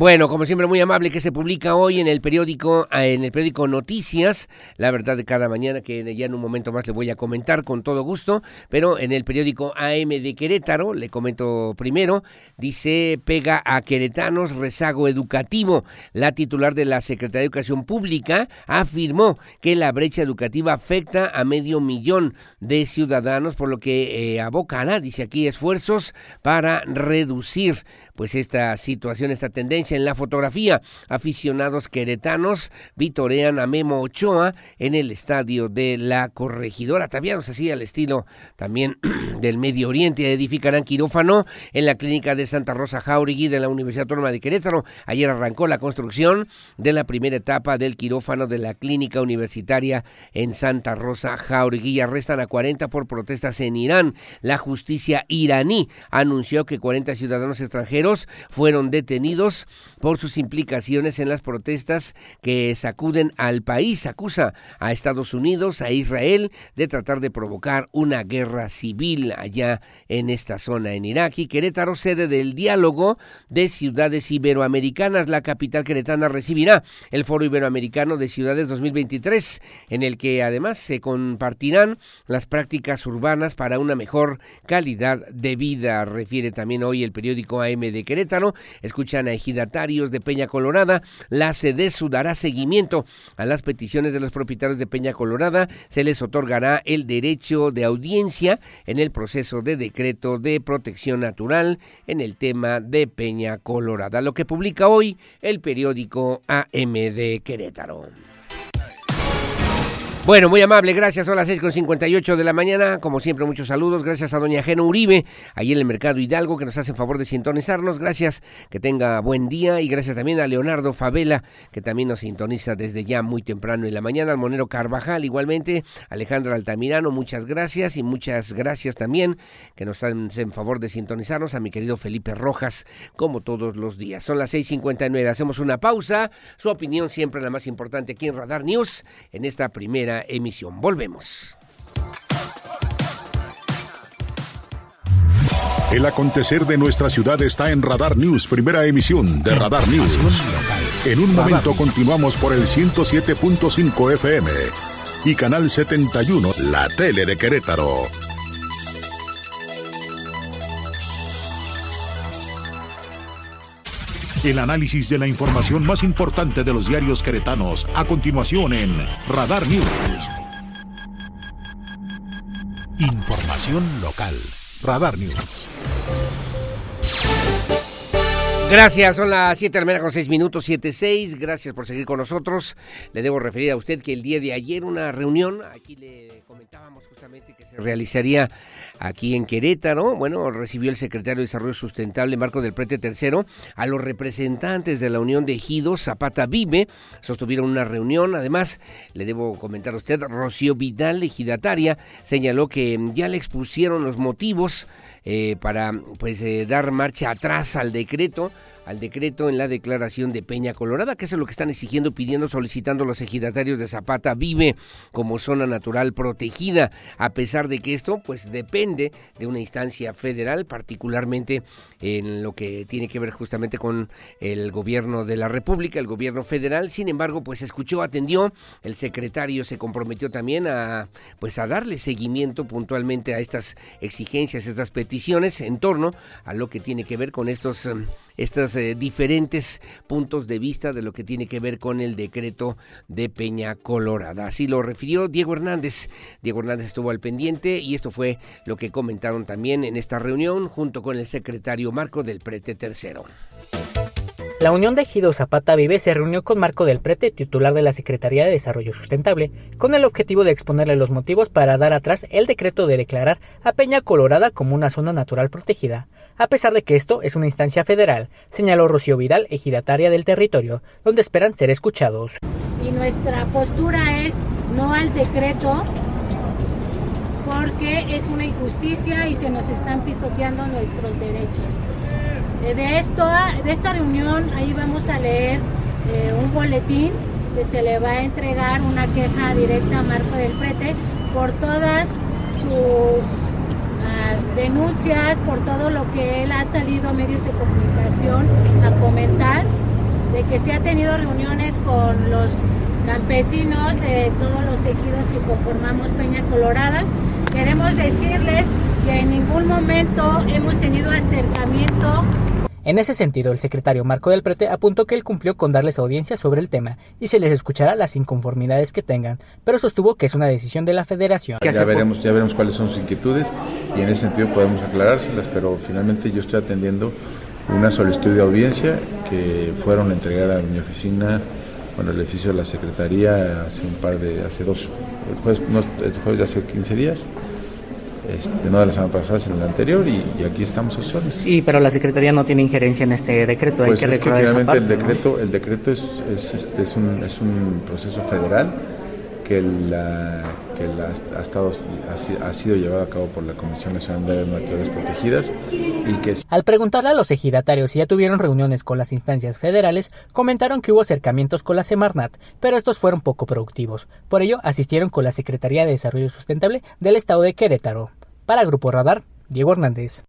Bueno, como siempre muy amable que se publica hoy en el periódico ah, en el periódico Noticias, la verdad de cada mañana que ya en un momento más le voy a comentar con todo gusto, pero en el periódico AM de Querétaro, le comento primero, dice pega a queretanos rezago educativo. La titular de la Secretaría de Educación Pública afirmó que la brecha educativa afecta a medio millón de ciudadanos, por lo que eh, abocará, dice aquí, esfuerzos para reducir pues esta situación, esta tendencia en la fotografía. Aficionados queretanos vitorean a Memo Ochoa en el estadio de la Corregidora. Tabiados así al estilo también del Medio Oriente. Edificarán quirófano en la clínica de Santa Rosa Jauregui de la Universidad Autónoma de Querétaro. Ayer arrancó la construcción de la primera etapa del quirófano de la clínica universitaria en Santa Rosa Jauregui. Arrestan a 40 por protestas en Irán. La justicia iraní anunció que 40 ciudadanos extranjeros fueron detenidos por sus implicaciones en las protestas que sacuden al país. Acusa a Estados Unidos, a Israel, de tratar de provocar una guerra civil allá en esta zona en Irak. Y Querétaro, sede del diálogo de ciudades iberoamericanas. La capital queretana recibirá el Foro Iberoamericano de Ciudades 2023, en el que además se compartirán las prácticas urbanas para una mejor calidad de vida, refiere también hoy el periódico AM de Querétaro. Escuchan a ejidatarios de Peña Colorada. La CEDESU dará seguimiento a las peticiones de los propietarios de Peña Colorada. Se les otorgará el derecho de audiencia en el proceso de decreto de protección natural en el tema de Peña Colorada. Lo que publica hoy el periódico AM de Querétaro. Bueno, muy amable, gracias. Son las 6.58 de la mañana. Como siempre, muchos saludos. Gracias a doña Geno Uribe, ahí en el Mercado Hidalgo, que nos hace favor de sintonizarnos. Gracias, que tenga buen día. Y gracias también a Leonardo Favela, que también nos sintoniza desde ya muy temprano en la mañana. Al Monero Carvajal, igualmente. Alejandra Altamirano, muchas gracias. Y muchas gracias también, que nos hacen favor de sintonizarnos. A mi querido Felipe Rojas, como todos los días. Son las 6.59. Hacemos una pausa. Su opinión siempre la más importante aquí en Radar News, en esta primera emisión. Volvemos. El acontecer de nuestra ciudad está en Radar News, primera emisión de Radar News. En un momento continuamos por el 107.5 FM y Canal 71, la tele de Querétaro. El análisis de la información más importante de los diarios queretanos a continuación en Radar News. Información local. Radar News. Gracias, son las 7 de la mañana con 6 minutos, 7, 6. Gracias por seguir con nosotros. Le debo referir a usted que el día de ayer una reunión, aquí le comentábamos justamente que se realizaría aquí en Querétaro. Bueno, recibió el secretario de Desarrollo Sustentable, Marco del Prete III, a los representantes de la Unión de Ejidos, Zapata Vive. Sostuvieron una reunión. Además, le debo comentar a usted, Rocío Vidal, ejidataria, señaló que ya le expusieron los motivos eh, para pues eh, dar marcha atrás al decreto al decreto en la declaración de Peña Colorada, que es lo que están exigiendo, pidiendo, solicitando los ejidatarios de Zapata Vive como zona natural protegida, a pesar de que esto pues depende de una instancia federal, particularmente en lo que tiene que ver justamente con el gobierno de la República, el gobierno federal. Sin embargo, pues escuchó, atendió, el secretario se comprometió también a pues a darle seguimiento puntualmente a estas exigencias, estas peticiones en torno a lo que tiene que ver con estos em, estos eh, diferentes puntos de vista de lo que tiene que ver con el decreto de Peña Colorada. Así lo refirió Diego Hernández. Diego Hernández estuvo al pendiente y esto fue lo que comentaron también en esta reunión junto con el secretario Marco del Prete Tercero. La Unión de Ejido Zapata Vive se reunió con Marco del Prete, titular de la Secretaría de Desarrollo Sustentable, con el objetivo de exponerle los motivos para dar atrás el decreto de declarar a Peña Colorada como una zona natural protegida, a pesar de que esto es una instancia federal, señaló Rocío Vidal, ejidataria del territorio, donde esperan ser escuchados. Y nuestra postura es no al decreto porque es una injusticia y se nos están pisoteando nuestros derechos. Eh, de, esto, de esta reunión ahí vamos a leer eh, un boletín que se le va a entregar una queja directa a Marco del Prete por todas sus ah, denuncias, por todo lo que él ha salido a medios de comunicación a comentar, de que se ha tenido reuniones con los campesinos de todos los ejidos que conformamos Peña Colorada. Queremos decirles que en ningún momento hemos tenido acercamiento en ese sentido, el secretario Marco del Prete apuntó que él cumplió con darles audiencia sobre el tema y se les escuchará las inconformidades que tengan, pero sostuvo que es una decisión de la federación. Ya veremos, ya veremos cuáles son sus inquietudes y en ese sentido podemos aclarárselas, pero finalmente yo estoy atendiendo una solicitud de audiencia que fueron a entregar a mi oficina, bueno, el edificio de la Secretaría hace un par de, hace dos, el jueves, no, el jueves de hace 15 días este, no de la semana pasada, sino la anterior, y, aquí estamos a sus Y pero la Secretaría no tiene injerencia en este decreto, pues hay que es que finalmente el decreto, el decreto es, es, este, es, un, es un proceso federal que, la, que la, ha, estado, ha, sido llevado a cabo por la Comisión Nacional de Protegidas y que... Al preguntarle a los ejidatarios si ya tuvieron reuniones con las instancias federales, comentaron que hubo acercamientos con la Semarnat, pero estos fueron poco productivos. Por ello, asistieron con la Secretaría de Desarrollo Sustentable del Estado de Querétaro. Para Grupo Radar, Diego Hernández.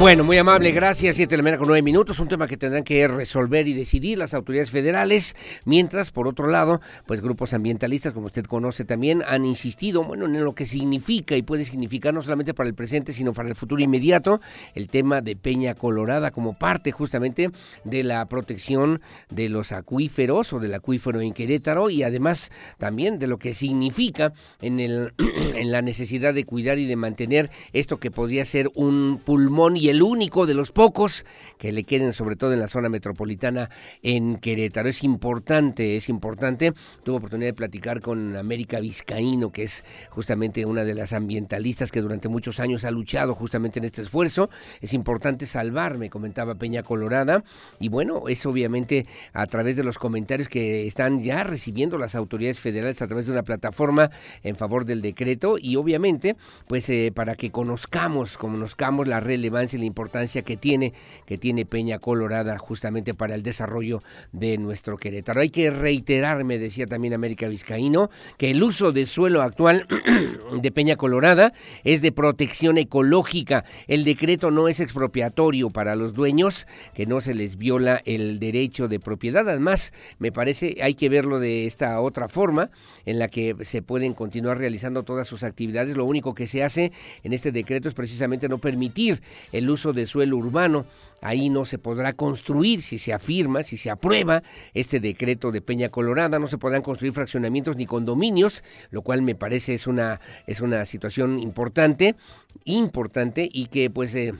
Bueno, muy amable, gracias. Siete de la mañana con nueve minutos, un tema que tendrán que resolver y decidir las autoridades federales, mientras, por otro lado, pues grupos ambientalistas, como usted conoce también, han insistido, bueno, en lo que significa y puede significar no solamente para el presente, sino para el futuro inmediato, el tema de Peña Colorada como parte justamente de la protección de los acuíferos o del acuífero en Querétaro y además también de lo que significa en, el, en la necesidad de cuidar y de mantener esto que podría ser un pulmón y el único de los pocos que le queden, sobre todo en la zona metropolitana en Querétaro. Es importante, es importante. Tuve oportunidad de platicar con América Vizcaíno, que es justamente una de las ambientalistas que durante muchos años ha luchado justamente en este esfuerzo. Es importante salvar, me comentaba Peña Colorada. Y bueno, es obviamente a través de los comentarios que están ya recibiendo las autoridades federales a través de una plataforma en favor del decreto y obviamente pues eh, para que conozcamos, conozcamos la relevancia la importancia que tiene, que tiene Peña Colorada justamente para el desarrollo de nuestro Querétaro. Hay que reiterar, me decía también América Vizcaíno, que el uso de suelo actual de Peña Colorada es de protección ecológica. El decreto no es expropiatorio para los dueños, que no se les viola el derecho de propiedad. Además, me parece hay que verlo de esta otra forma en la que se pueden continuar realizando todas sus actividades. Lo único que se hace en este decreto es precisamente no permitir el uso de suelo urbano. Ahí no se podrá construir si se afirma, si se aprueba este decreto de Peña Colorada, no se podrán construir fraccionamientos ni condominios, lo cual me parece es una, es una situación importante, importante y que pues eh,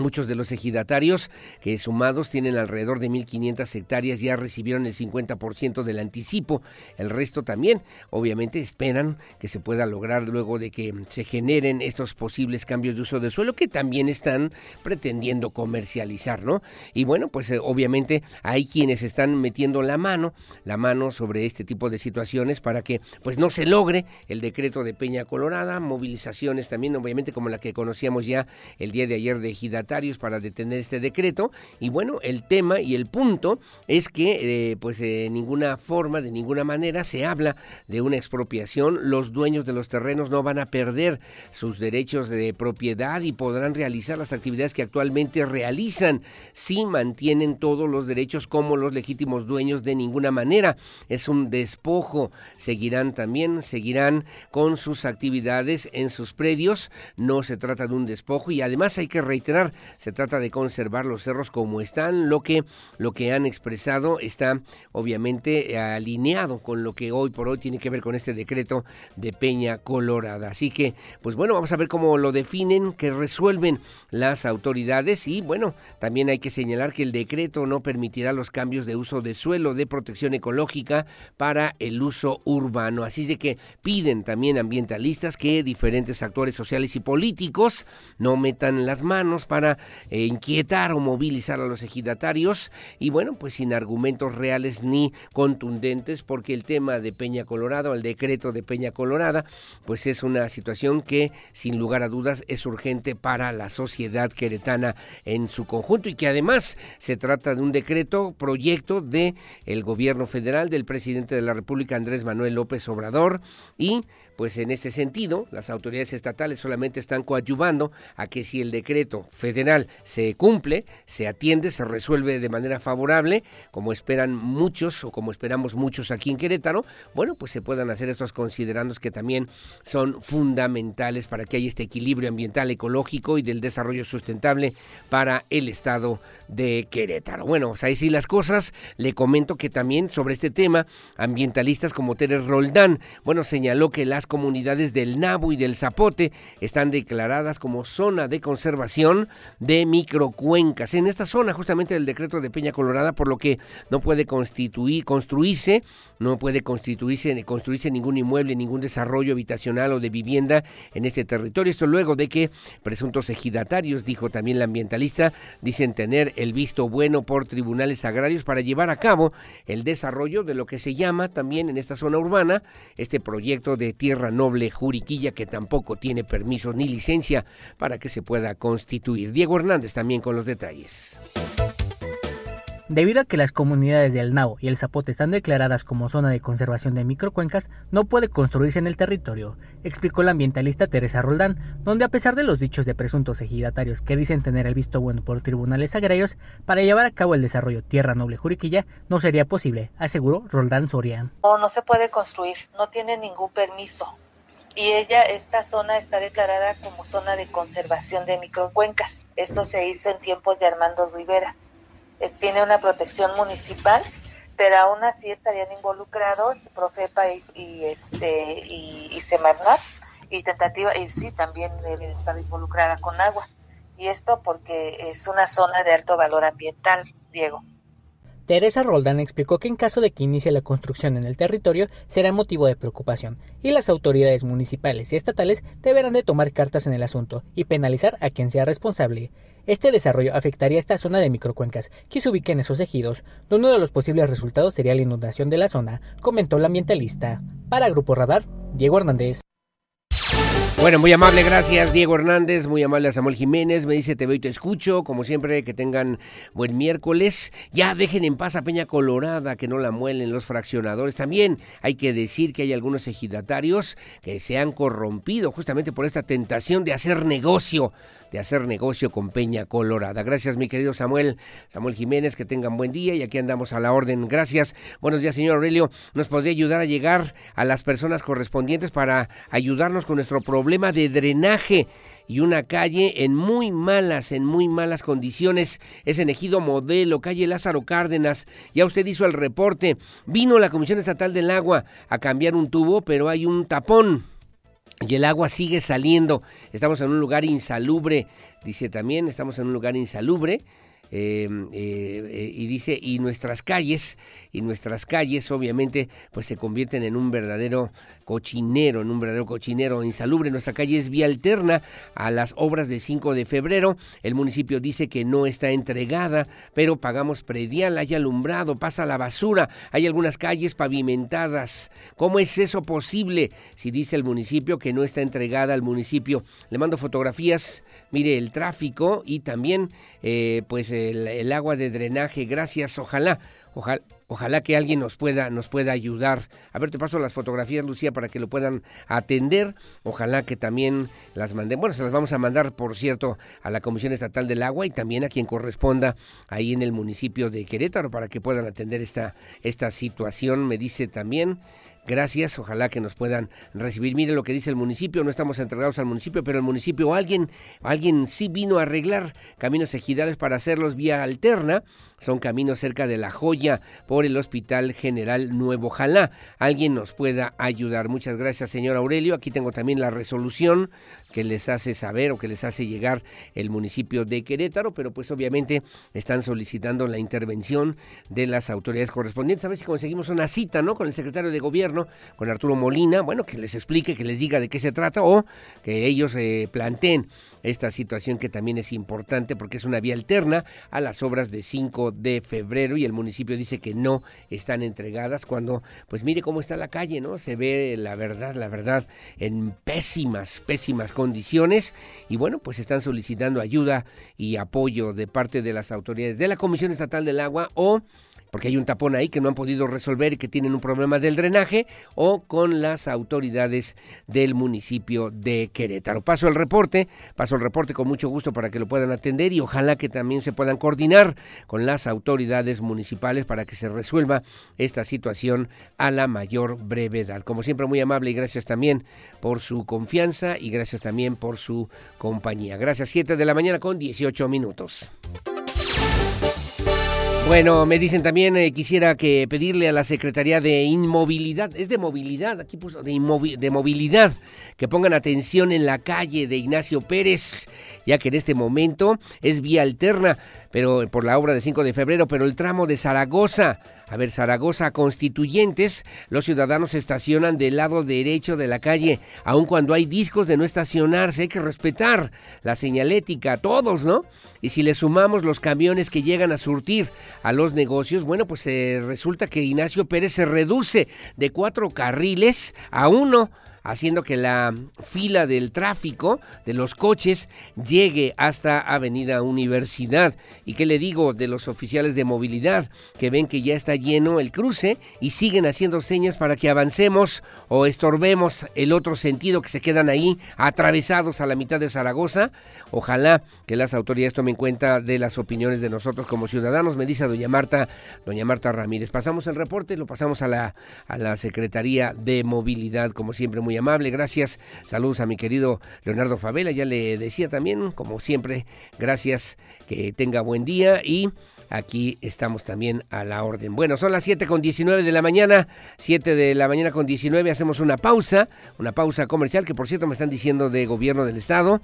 Muchos de los ejidatarios que sumados tienen alrededor de 1.500 hectáreas ya recibieron el 50% del anticipo. El resto también, obviamente, esperan que se pueda lograr luego de que se generen estos posibles cambios de uso de suelo que también están pretendiendo comercializar, ¿no? Y bueno, pues eh, obviamente hay quienes están metiendo la mano, la mano sobre este tipo de situaciones para que pues no se logre el decreto de Peña Colorada, movilizaciones también, obviamente como la que conocíamos ya el día de ayer de ejidatarios para detener este decreto. Y bueno, el tema y el punto es que, eh, pues de ninguna forma, de ninguna manera, se habla de una expropiación. Los dueños de los terrenos no van a perder sus derechos de propiedad y podrán realizar las actividades que actualmente realizan si mantienen todos los derechos como los legítimos dueños de ninguna manera. Es un despojo. Seguirán también, seguirán con sus actividades en sus predios. No se trata de un despojo y además hay que reiterar se trata de conservar los cerros como están, lo que, lo que han expresado está obviamente alineado con lo que hoy por hoy tiene que ver con este decreto de Peña Colorada. Así que, pues bueno, vamos a ver cómo lo definen, que resuelven las autoridades y bueno, también hay que señalar que el decreto no permitirá los cambios de uso de suelo de protección ecológica para el uso urbano. Así de que piden también ambientalistas que diferentes actores sociales y políticos no metan las manos para eh, inquietar o movilizar a los ejidatarios y bueno, pues sin argumentos reales ni contundentes porque el tema de Peña Colorada el decreto de Peña Colorada pues es una situación que sin lugar a dudas es urgente para la sociedad queretana en su conjunto y que además se trata de un decreto, proyecto de el gobierno federal del presidente de la República Andrés Manuel López Obrador y pues en este sentido, las autoridades estatales solamente están coadyuvando a que si el decreto federal se cumple, se atiende, se resuelve de manera favorable, como esperan muchos o como esperamos muchos aquí en Querétaro, bueno, pues se puedan hacer estos considerandos que también son fundamentales para que haya este equilibrio ambiental, ecológico y del desarrollo sustentable para el estado de Querétaro. Bueno, pues ahí sí las cosas, le comento que también sobre este tema, ambientalistas como Teres Roldán, bueno, señaló que las comunidades del Nabu y del Zapote están declaradas como zona de conservación de microcuencas. En esta zona, justamente del decreto de Peña Colorada, por lo que no puede constituir, construirse, no puede constituirse, construirse ningún inmueble, ningún desarrollo habitacional o de vivienda en este territorio. Esto luego de que presuntos ejidatarios, dijo también la ambientalista, dicen tener el visto bueno por tribunales agrarios para llevar a cabo el desarrollo de lo que se llama también en esta zona urbana este proyecto de tierra Noble Juriquilla que tampoco tiene permiso ni licencia para que se pueda constituir. Diego Hernández también con los detalles. Debido a que las comunidades del Nao y el Zapote están declaradas como zona de conservación de microcuencas, no puede construirse en el territorio, explicó la ambientalista Teresa Roldán, donde a pesar de los dichos de presuntos ejidatarios que dicen tener el visto bueno por tribunales agrarios, para llevar a cabo el desarrollo Tierra Noble Juriquilla no sería posible, aseguró Roldán Soria. No, no se puede construir, no tiene ningún permiso. Y ella, esta zona está declarada como zona de conservación de microcuencas. Eso se hizo en tiempos de Armando Rivera tiene una protección municipal, pero aún así estarían involucrados Profepa y, y este y, y, Semarnat y tentativa y sí también debe estar involucrada con agua y esto porque es una zona de alto valor ambiental, Diego. Teresa Roldán explicó que en caso de que inicie la construcción en el territorio será motivo de preocupación y las autoridades municipales y estatales deberán de tomar cartas en el asunto y penalizar a quien sea responsable. Este desarrollo afectaría esta zona de microcuencas que se ubica en esos ejidos, donde uno de los posibles resultados sería la inundación de la zona, comentó la ambientalista. Para Grupo Radar, Diego Hernández. Bueno, muy amable, gracias Diego Hernández, muy amable a Samuel Jiménez, me dice te veo y te escucho, como siempre que tengan buen miércoles, ya dejen en paz a Peña Colorada, que no la muelen los fraccionadores, también hay que decir que hay algunos ejidatarios que se han corrompido justamente por esta tentación de hacer negocio de hacer negocio con Peña Colorada. Gracias, mi querido Samuel, Samuel Jiménez, que tengan buen día y aquí andamos a la orden. Gracias. Buenos días, señor Aurelio. ¿Nos podría ayudar a llegar a las personas correspondientes para ayudarnos con nuestro problema de drenaje? y una calle en muy malas, en muy malas condiciones. Es en Ejido Modelo, calle Lázaro Cárdenas. Ya usted hizo el reporte. Vino la Comisión Estatal del Agua a cambiar un tubo, pero hay un tapón y el agua sigue saliendo. Estamos en un lugar insalubre, dice también, estamos en un lugar insalubre. Eh, eh, y dice, y nuestras calles, y nuestras calles obviamente pues se convierten en un verdadero cochinero, en un verdadero cochinero insalubre. Nuestra calle es vía alterna a las obras de 5 de febrero. El municipio dice que no está entregada, pero pagamos predial, hay alumbrado, pasa la basura, hay algunas calles pavimentadas. ¿Cómo es eso posible? Si dice el municipio que no está entregada al municipio. Le mando fotografías, mire el tráfico y también eh, pues el, el agua de drenaje. Gracias, ojalá, ojalá Ojalá que alguien nos pueda, nos pueda ayudar. A ver, te paso las fotografías, Lucía, para que lo puedan atender. Ojalá que también las manden. Bueno, se las vamos a mandar, por cierto, a la Comisión Estatal del Agua y también a quien corresponda ahí en el municipio de Querétaro para que puedan atender esta, esta situación. Me dice también Gracias, ojalá que nos puedan recibir. Mire lo que dice el municipio, no estamos entregados al municipio, pero el municipio, alguien, alguien sí vino a arreglar caminos ejidales para hacerlos vía alterna. Son caminos cerca de La Joya por el Hospital General Nuevo. Ojalá alguien nos pueda ayudar. Muchas gracias, señor Aurelio. Aquí tengo también la resolución que les hace saber o que les hace llegar el municipio de Querétaro, pero pues obviamente están solicitando la intervención de las autoridades correspondientes. A ver si conseguimos una cita, ¿no? Con el secretario de gobierno, con Arturo Molina, bueno, que les explique, que les diga de qué se trata o que ellos eh, planteen esta situación que también es importante porque es una vía alterna a las obras de 5 de febrero y el municipio dice que no están entregadas cuando pues mire cómo está la calle, ¿no? Se ve la verdad, la verdad en pésimas, pésimas condiciones y bueno, pues están solicitando ayuda y apoyo de parte de las autoridades de la Comisión Estatal del Agua o porque hay un tapón ahí que no han podido resolver y que tienen un problema del drenaje, o con las autoridades del municipio de Querétaro. Paso el reporte, paso el reporte con mucho gusto para que lo puedan atender y ojalá que también se puedan coordinar con las autoridades municipales para que se resuelva esta situación a la mayor brevedad. Como siempre, muy amable y gracias también por su confianza y gracias también por su compañía. Gracias, 7 de la mañana con 18 minutos. Bueno, me dicen también, eh, quisiera que pedirle a la Secretaría de Inmovilidad, es de movilidad, aquí puso de, de movilidad, que pongan atención en la calle de Ignacio Pérez, ya que en este momento es vía alterna, pero por la obra de 5 de febrero, pero el tramo de Zaragoza a ver, Zaragoza Constituyentes, los ciudadanos se estacionan del lado derecho de la calle, aun cuando hay discos de no estacionarse, hay que respetar la señalética, todos, ¿no? Y si le sumamos los camiones que llegan a surtir a los negocios, bueno, pues eh, resulta que Ignacio Pérez se reduce de cuatro carriles a uno haciendo que la fila del tráfico de los coches llegue hasta Avenida Universidad. ¿Y qué le digo de los oficiales de movilidad que ven que ya está lleno el cruce y siguen haciendo señas para que avancemos o estorbemos el otro sentido que se quedan ahí atravesados a la mitad de Zaragoza? Ojalá que las autoridades tomen cuenta de las opiniones de nosotros como ciudadanos, me dice doña Marta, doña Marta Ramírez. Pasamos el reporte, lo pasamos a la, a la Secretaría de Movilidad, como siempre, amable, gracias. Saludos a mi querido Leonardo Favela, ya le decía también, como siempre, gracias, que tenga buen día y aquí estamos también a la orden. Bueno, son las 7 con 19 de la mañana, 7 de la mañana con 19, hacemos una pausa, una pausa comercial que por cierto me están diciendo de gobierno del estado.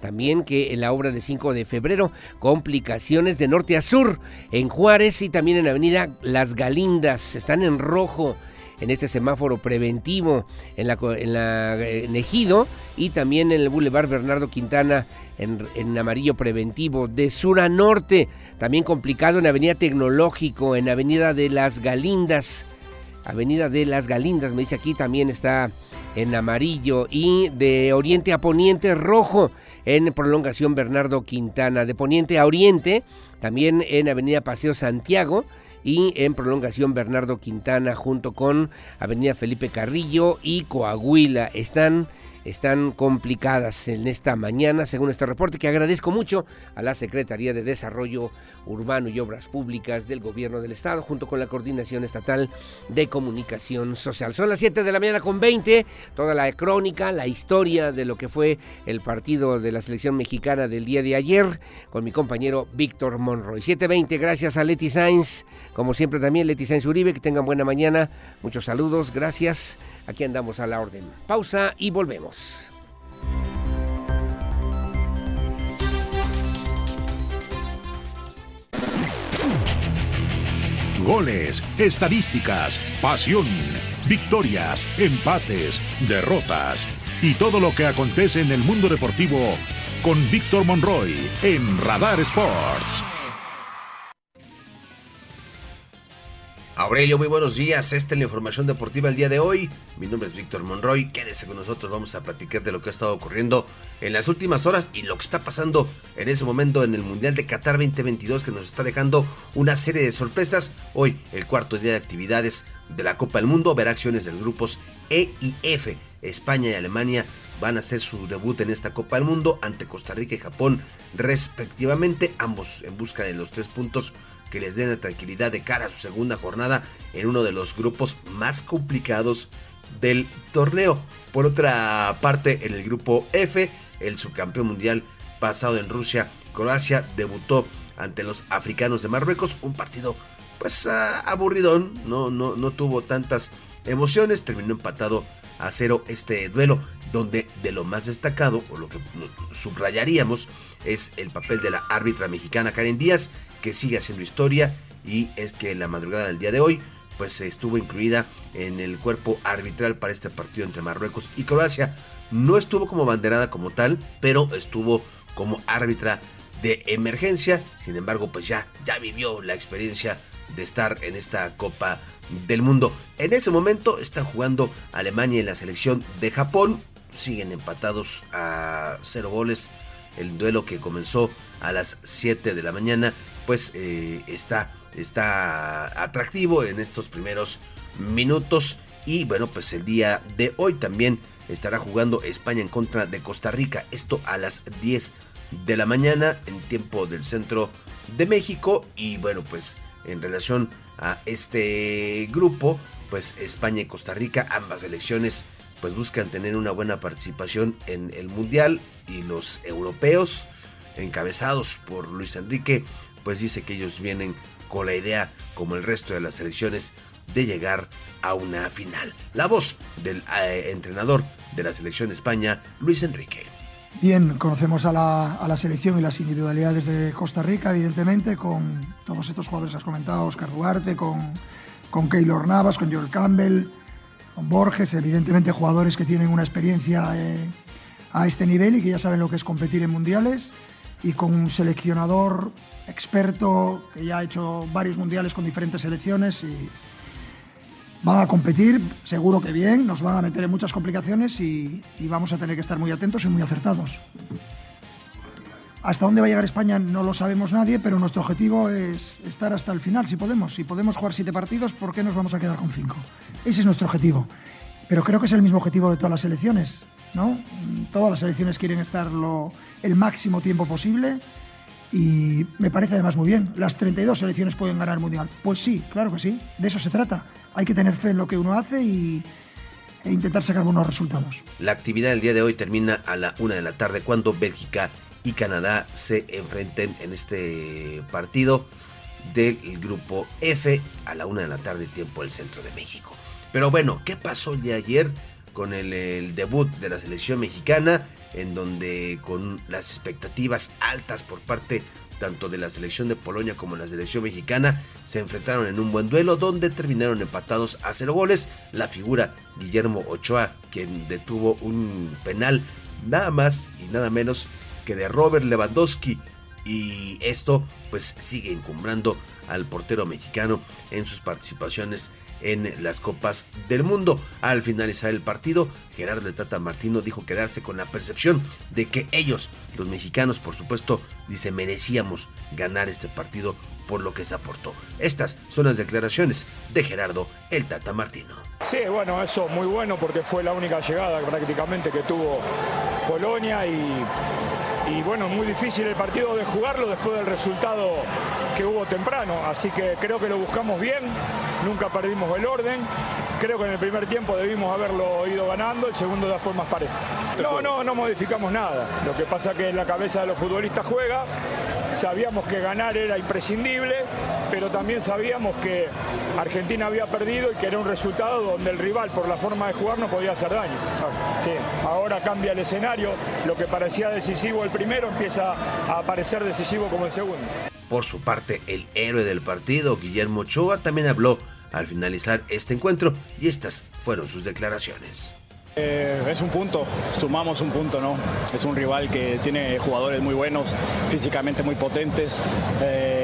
También que en la obra de 5 de febrero, complicaciones de norte a sur en Juárez y también en Avenida Las Galindas. Están en rojo en este semáforo preventivo en la, en la Ejido y también en el Boulevard Bernardo Quintana en, en, amarillo preventivo de sur a norte. También complicado en Avenida Tecnológico, en Avenida de las Galindas. Avenida de las Galindas, me dice aquí, también está en amarillo y de oriente a poniente rojo en prolongación Bernardo Quintana, de poniente a oriente, también en Avenida Paseo Santiago y en prolongación Bernardo Quintana junto con Avenida Felipe Carrillo y Coahuila. Están están complicadas en esta mañana, según este reporte, que agradezco mucho a la Secretaría de Desarrollo Urbano y Obras Públicas del Gobierno del Estado, junto con la Coordinación Estatal de Comunicación Social. Son las 7 de la mañana con 20, toda la crónica, la historia de lo que fue el partido de la selección mexicana del día de ayer, con mi compañero Víctor Monroy. 7.20, gracias a Leti Sainz, como siempre también Leti Sainz Uribe, que tengan buena mañana, muchos saludos, gracias aquí andamos a la orden. Pausa y volvemos. Goles, estadísticas, pasión, victorias, empates, derrotas y todo lo que acontece en el mundo deportivo con Víctor Monroy en Radar Sports. Aurelio, muy buenos días. Esta es la información deportiva el día de hoy. Mi nombre es Víctor Monroy. Quédese con nosotros. Vamos a platicar de lo que ha estado ocurriendo en las últimas horas y lo que está pasando en ese momento en el Mundial de Qatar 2022 que nos está dejando una serie de sorpresas. Hoy, el cuarto día de actividades de la Copa del Mundo, verá acciones de los grupos E y F. España y Alemania van a hacer su debut en esta Copa del Mundo ante Costa Rica y Japón respectivamente, ambos en busca de los tres puntos que les den la tranquilidad de cara a su segunda jornada en uno de los grupos más complicados del torneo. Por otra parte, en el grupo F, el subcampeón mundial pasado en Rusia, Croacia debutó ante los africanos de Marruecos, un partido pues ah, aburridón, no, no, no tuvo tantas emociones, terminó empatado a cero este duelo, donde de lo más destacado, o lo que subrayaríamos, es el papel de la árbitra mexicana Karen Díaz, que sigue haciendo historia, y es que en la madrugada del día de hoy, pues estuvo incluida en el cuerpo arbitral para este partido entre Marruecos y Croacia. No estuvo como banderada como tal, pero estuvo como árbitra de emergencia. Sin embargo, pues ya, ya vivió la experiencia de estar en esta Copa del Mundo. En ese momento están jugando Alemania y la selección de Japón. Siguen empatados a cero goles. El duelo que comenzó a las 7 de la mañana, pues eh, está, está atractivo en estos primeros minutos. Y bueno, pues el día de hoy también estará jugando España en contra de Costa Rica. Esto a las 10 de la mañana en tiempo del centro de México. Y bueno, pues en relación a este grupo, pues España y Costa Rica, ambas elecciones, pues buscan tener una buena participación en el Mundial y los europeos, encabezados por Luis Enrique, pues dice que ellos vienen con la idea, como el resto de las elecciones, de llegar a una final. La voz del eh, entrenador de la selección de España, Luis Enrique. Bien, conocemos a la, a la, selección y las individualidades de Costa Rica, evidentemente, con todos estos jugadores que has comentado, Oscar Duarte, con, con Keylor Navas, con Joel Campbell, con Borges, evidentemente jugadores que tienen una experiencia eh, a este nivel y que ya saben lo que es competir en mundiales, y con un seleccionador experto que ya ha hecho varios mundiales con diferentes selecciones y Van a competir, seguro que bien, nos van a meter en muchas complicaciones y, vamos a tener que estar muy atentos y muy acertados. Hasta dónde va a llegar España no lo sabemos nadie, pero nuestro objetivo es estar hasta el final, si podemos. Si podemos jugar siete partidos, ¿por qué nos vamos a quedar con cinco? Ese es nuestro objetivo. Pero creo que es el mismo objetivo de todas las selecciones, ¿no? Todas las selecciones quieren estar el máximo tiempo posible y me parece además muy bien. ¿Las 32 selecciones pueden ganar el Mundial? Pues sí, claro que sí. De eso se trata hay que tener fe en lo que uno hace y, e intentar sacar buenos resultados. La actividad del día de hoy termina a la una de la tarde cuando Bélgica y Canadá se enfrenten en este partido del grupo F a la una de la tarde tiempo del centro de México. Pero bueno, ¿qué pasó el de ayer con el, el debut de la selección mexicana? En donde con las expectativas altas por parte tanto de la selección de Polonia como la selección mexicana, se enfrentaron en un buen duelo donde terminaron empatados a cero goles. La figura Guillermo Ochoa, quien detuvo un penal nada más y nada menos que de Robert Lewandowski. Y esto pues sigue encumbrando al portero mexicano en sus participaciones en las Copas del Mundo. Al finalizar el partido, Gerardo Tata Martino dijo quedarse con la percepción de que ellos, los mexicanos, por supuesto, dice merecíamos ganar este partido por lo que se aportó. Estas son las declaraciones de Gerardo el Tata Martino. Sí, bueno, eso muy bueno porque fue la única llegada prácticamente que tuvo Polonia y y bueno, muy difícil el partido de jugarlo después del resultado que hubo temprano, así que creo que lo buscamos bien, nunca perdimos el orden, creo que en el primer tiempo debimos haberlo ido ganando, el segundo de las formas parejas. No, no, no modificamos nada, lo que pasa que en la cabeza de los futbolistas juega, sabíamos que ganar era imprescindible, pero también sabíamos que Argentina había perdido y que era un resultado donde el rival por la forma de jugar no podía hacer daño. Sí, ahora cambia el escenario, lo que parecía decisivo el primero empieza a parecer decisivo como el segundo. Por su parte, el héroe del partido, Guillermo Ochoa, también habló al finalizar este encuentro y estas fueron sus declaraciones. Eh, es un punto, sumamos un punto, ¿no? Es un rival que tiene jugadores muy buenos, físicamente muy potentes. Eh,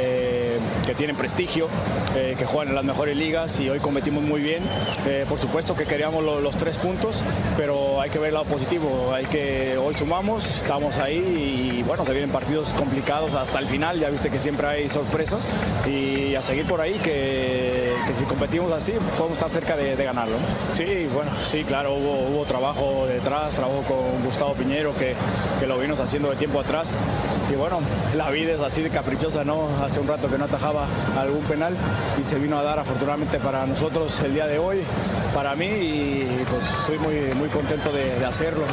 que tienen prestigio, eh, que juegan en las mejores ligas y hoy competimos muy bien. Eh, por supuesto que queríamos los tres puntos, pero hay que ver el lado positivo. Hay que, hoy sumamos, estamos ahí y bueno, se vienen partidos complicados hasta el final. Ya viste que siempre hay sorpresas y a seguir por ahí que, si competimos así podemos estar cerca de, ganarlo. Sí, bueno, sí, claro, hubo, trabajo detrás, trabajo con Gustavo Piñero que, que lo vimos haciendo de tiempo atrás. Y bueno, la vida es así de caprichosa, ¿no? Hace un rato que no atajaba algún penal y se vino a dar afortunadamente para nosotros el día de hoy, para mí y pues soy muy, muy contento de, hacerlo.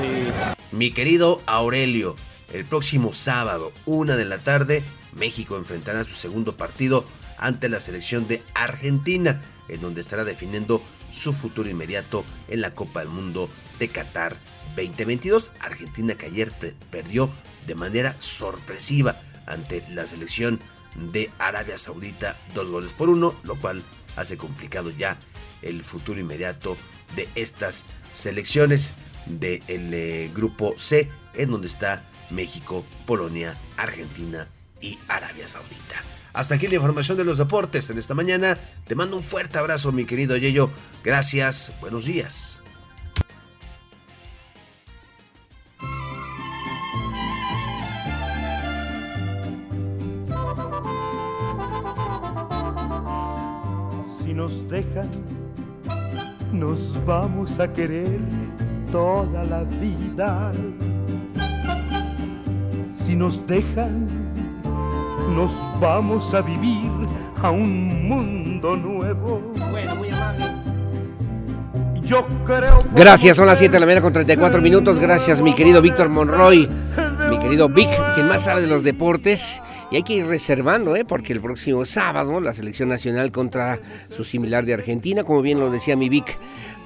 Mi querido Aurelio, el próximo sábado, una de la tarde, México enfrentará su segundo partido ante la selección de Argentina, en donde estará definiendo su futuro inmediato en la Copa del Mundo de Qatar 2022. Argentina que ayer perdió de manera sorpresiva ante la selección de Arabia Saudita, dos goles por uno, lo cual hace complicado ya el futuro inmediato de estas selecciones del eh, grupo C, en donde está México, Polonia, Argentina y Arabia Saudita. Hasta aquí la información de los deportes en esta mañana. Te mando un fuerte abrazo, mi querido Yello. Gracias, buenos días. Nos dejan, nos vamos a querer toda la vida. Si nos dejan, nos vamos a vivir a un mundo nuevo. Bueno, muy amable. Yo creo. Gracias, son las 7 de la mañana con 34 minutos. Gracias, mi querido Víctor Monroy, mi querido Vic, quien más sabe de los deportes. Y hay que ir reservando, ¿eh? porque el próximo sábado la selección nacional contra su similar de Argentina, como bien lo decía mi Vic,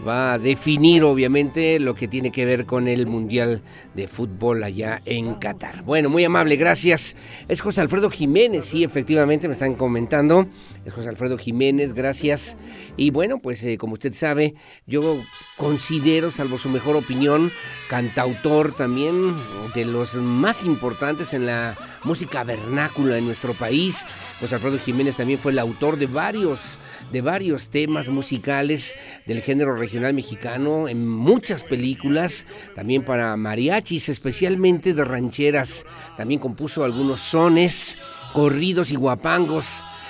va a definir obviamente lo que tiene que ver con el Mundial de Fútbol allá en Qatar. Bueno, muy amable, gracias. Es José Alfredo Jiménez, sí, efectivamente me están comentando. Es José Alfredo Jiménez, gracias. Y bueno, pues eh, como usted sabe, yo considero, salvo su mejor opinión, cantautor también de los más importantes en la música vernácula en nuestro país. José Alfredo Jiménez también fue el autor de varios, de varios temas musicales del género regional mexicano en muchas películas, también para mariachis, especialmente de rancheras. También compuso algunos sones, corridos y guapangos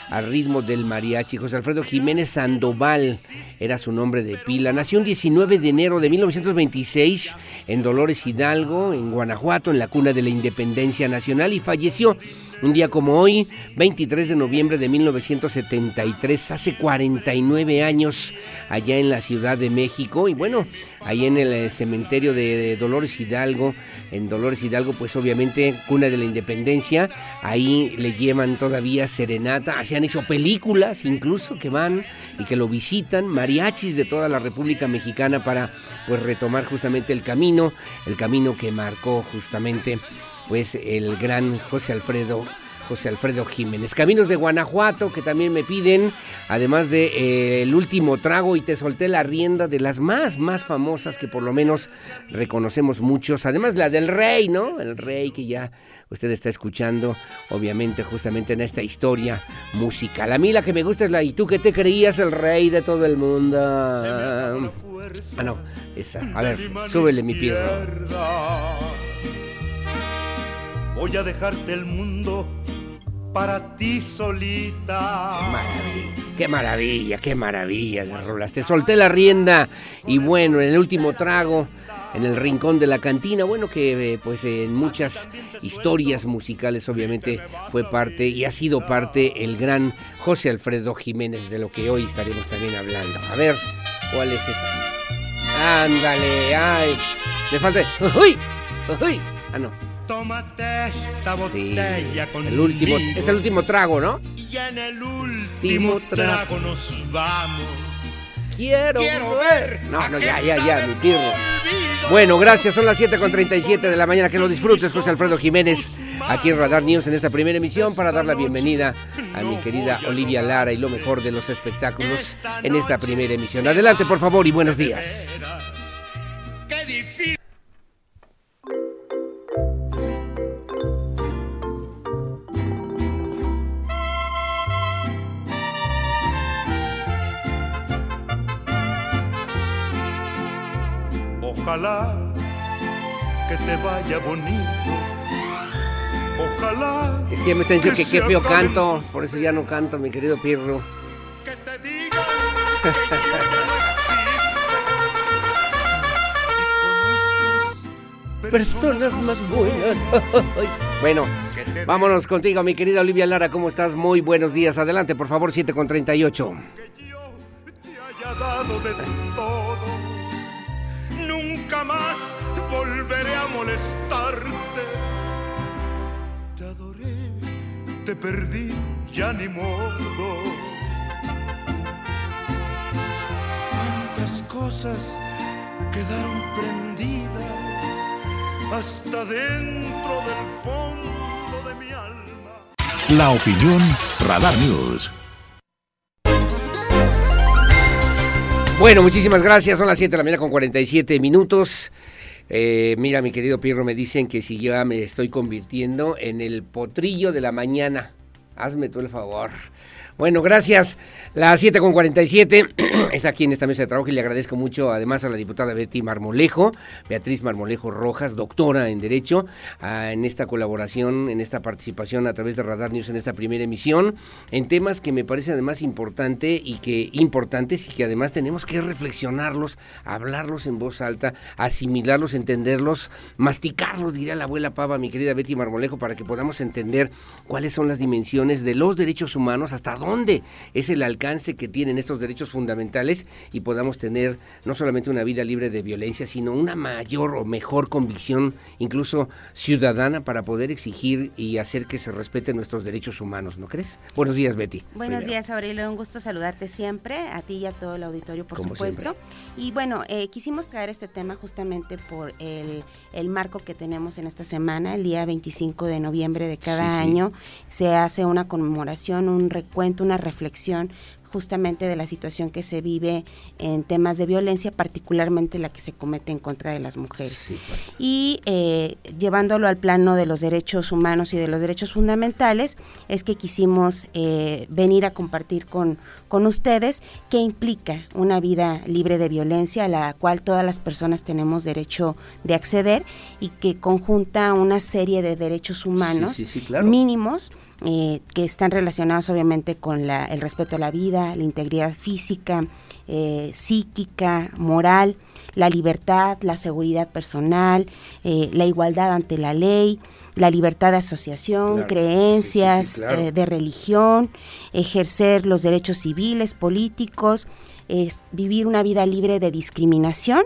al ritmo del mariachi. José Alfredo Jiménez Sandoval era su nombre de pila. Nació el 19 de enero de 1926 en Dolores Hidalgo, en Guanajuato, en la cuna de la independencia nacional y falleció un día como hoy, 23 de noviembre de 1973, hace 49 años, allá en la Ciudad de México. Y bueno, ahí en el eh, cementerio de Dolores Hidalgo, en Dolores Hidalgo, pues obviamente cuna de la independencia, ahí le llevan todavía serenata, se han hecho películas incluso que van y que lo visitan, mariachis de toda la República Mexicana para pues retomar justamente el camino, el camino que marcó justamente pues el gran José Alfredo José Alfredo Jiménez. Caminos de Guanajuato que también me piden, además de eh, El último trago y te solté la rienda de las más, más famosas que por lo menos reconocemos muchos, además la del rey, ¿no? El rey que ya usted está escuchando, obviamente, justamente en esta historia musical. A mí la que me gusta es la y tú que te creías el rey de todo el mundo. Ah, no, esa. A ver, súbele mi pie voy a dejarte el mundo para ti solita. Qué maravilla, qué maravilla de rolas. Te solté la rienda y bueno, en el último trago, en el rincón de la cantina, bueno, que eh, pues en muchas historias musicales obviamente fue parte y ha sido parte el gran José Alfredo Jiménez, de lo que hoy estaremos también hablando. A ver, ¿cuál es esa? Ándale, ay, me falta... ¡Uy! ¡Uy! Ah, no. Tómate esta botella con el último, es el último trago, ¿no? Y en el último trago nos vamos. Quiero, Quiero ver. No, no, ya, ya, ya, mi pirro. Bueno, gracias. Son las 7 con 37 de la mañana. Que lo disfrutes, José Alfredo Jiménez, aquí en Radar News en esta primera emisión para dar la bienvenida a mi querida Olivia Lara y lo mejor de los espectáculos en esta primera emisión. Adelante, por favor, y buenos días. Qué difícil. Ojalá que te vaya bonito. Ojalá. Es que ya me están diciendo que qué feo canto, por eso ya no canto, mi querido Pirro. Personas más buenas. bueno, vámonos contigo, mi querida Olivia Lara. ¿Cómo estás? Muy buenos días. Adelante, por favor, 7 con 38. haya dado de volveré a molestarte. Te adoré, te perdí, ya ni modo. Tantas cosas quedaron prendidas hasta dentro del fondo de mi alma. La opinión Radar News. Bueno, muchísimas gracias. Son las 7 de la mañana con 47 minutos. Eh, mira, mi querido Pirro, me dicen que si ya me estoy convirtiendo en el potrillo de la mañana. Hazme tú el favor. Bueno, gracias. Las 7 con 47 es aquí en esta mesa de trabajo y le agradezco mucho además a la diputada Betty Marmolejo, Beatriz Marmolejo Rojas, doctora en Derecho, en esta colaboración, en esta participación a través de Radar News en esta primera emisión, en temas que me parece además importante y que importantes y que además tenemos que reflexionarlos, hablarlos en voz alta, asimilarlos, entenderlos, masticarlos, diría la abuela Pava, mi querida Betty Marmolejo, para que podamos entender cuáles son las dimensiones de los derechos humanos, hasta dónde es el alcance que tienen estos derechos fundamentales y podamos tener no solamente una vida libre de violencia, sino una mayor o mejor convicción, incluso ciudadana, para poder exigir y hacer que se respeten nuestros derechos humanos, ¿no crees? Buenos días, Betty. Buenos Primero. días, Aurelio. Un gusto saludarte siempre, a ti y a todo el auditorio, por Como supuesto. Y bueno, eh, quisimos traer este tema justamente por el, el marco que tenemos en esta semana, el día 25 de noviembre de cada Sí, sí. año. Se hace una conmemoración, un recuento, una reflexión justamente de la situación que se vive en temas de violencia, particularmente la que se comete en contra de las mujeres. Y eh, llevándolo al plano de los derechos humanos y de los derechos fundamentales, es que quisimos eh, venir a compartir con, con ustedes qué implica una vida libre de violencia, a la cual todas las personas tenemos derecho de acceder y que conjunta una serie de derechos humanos sí, sí, claro. mínimos eh, que están relacionados obviamente con la- el respeto a la vida, la integridad física, eh, psíquica, moral, la libertad, la seguridad personal, eh, la igualdad ante la ley, la libertad de asociación, Claro. creencias, Sí, sí, sí, claro. eh, de religión, ejercer los derechos civiles, políticos, es vivir una vida libre de discriminación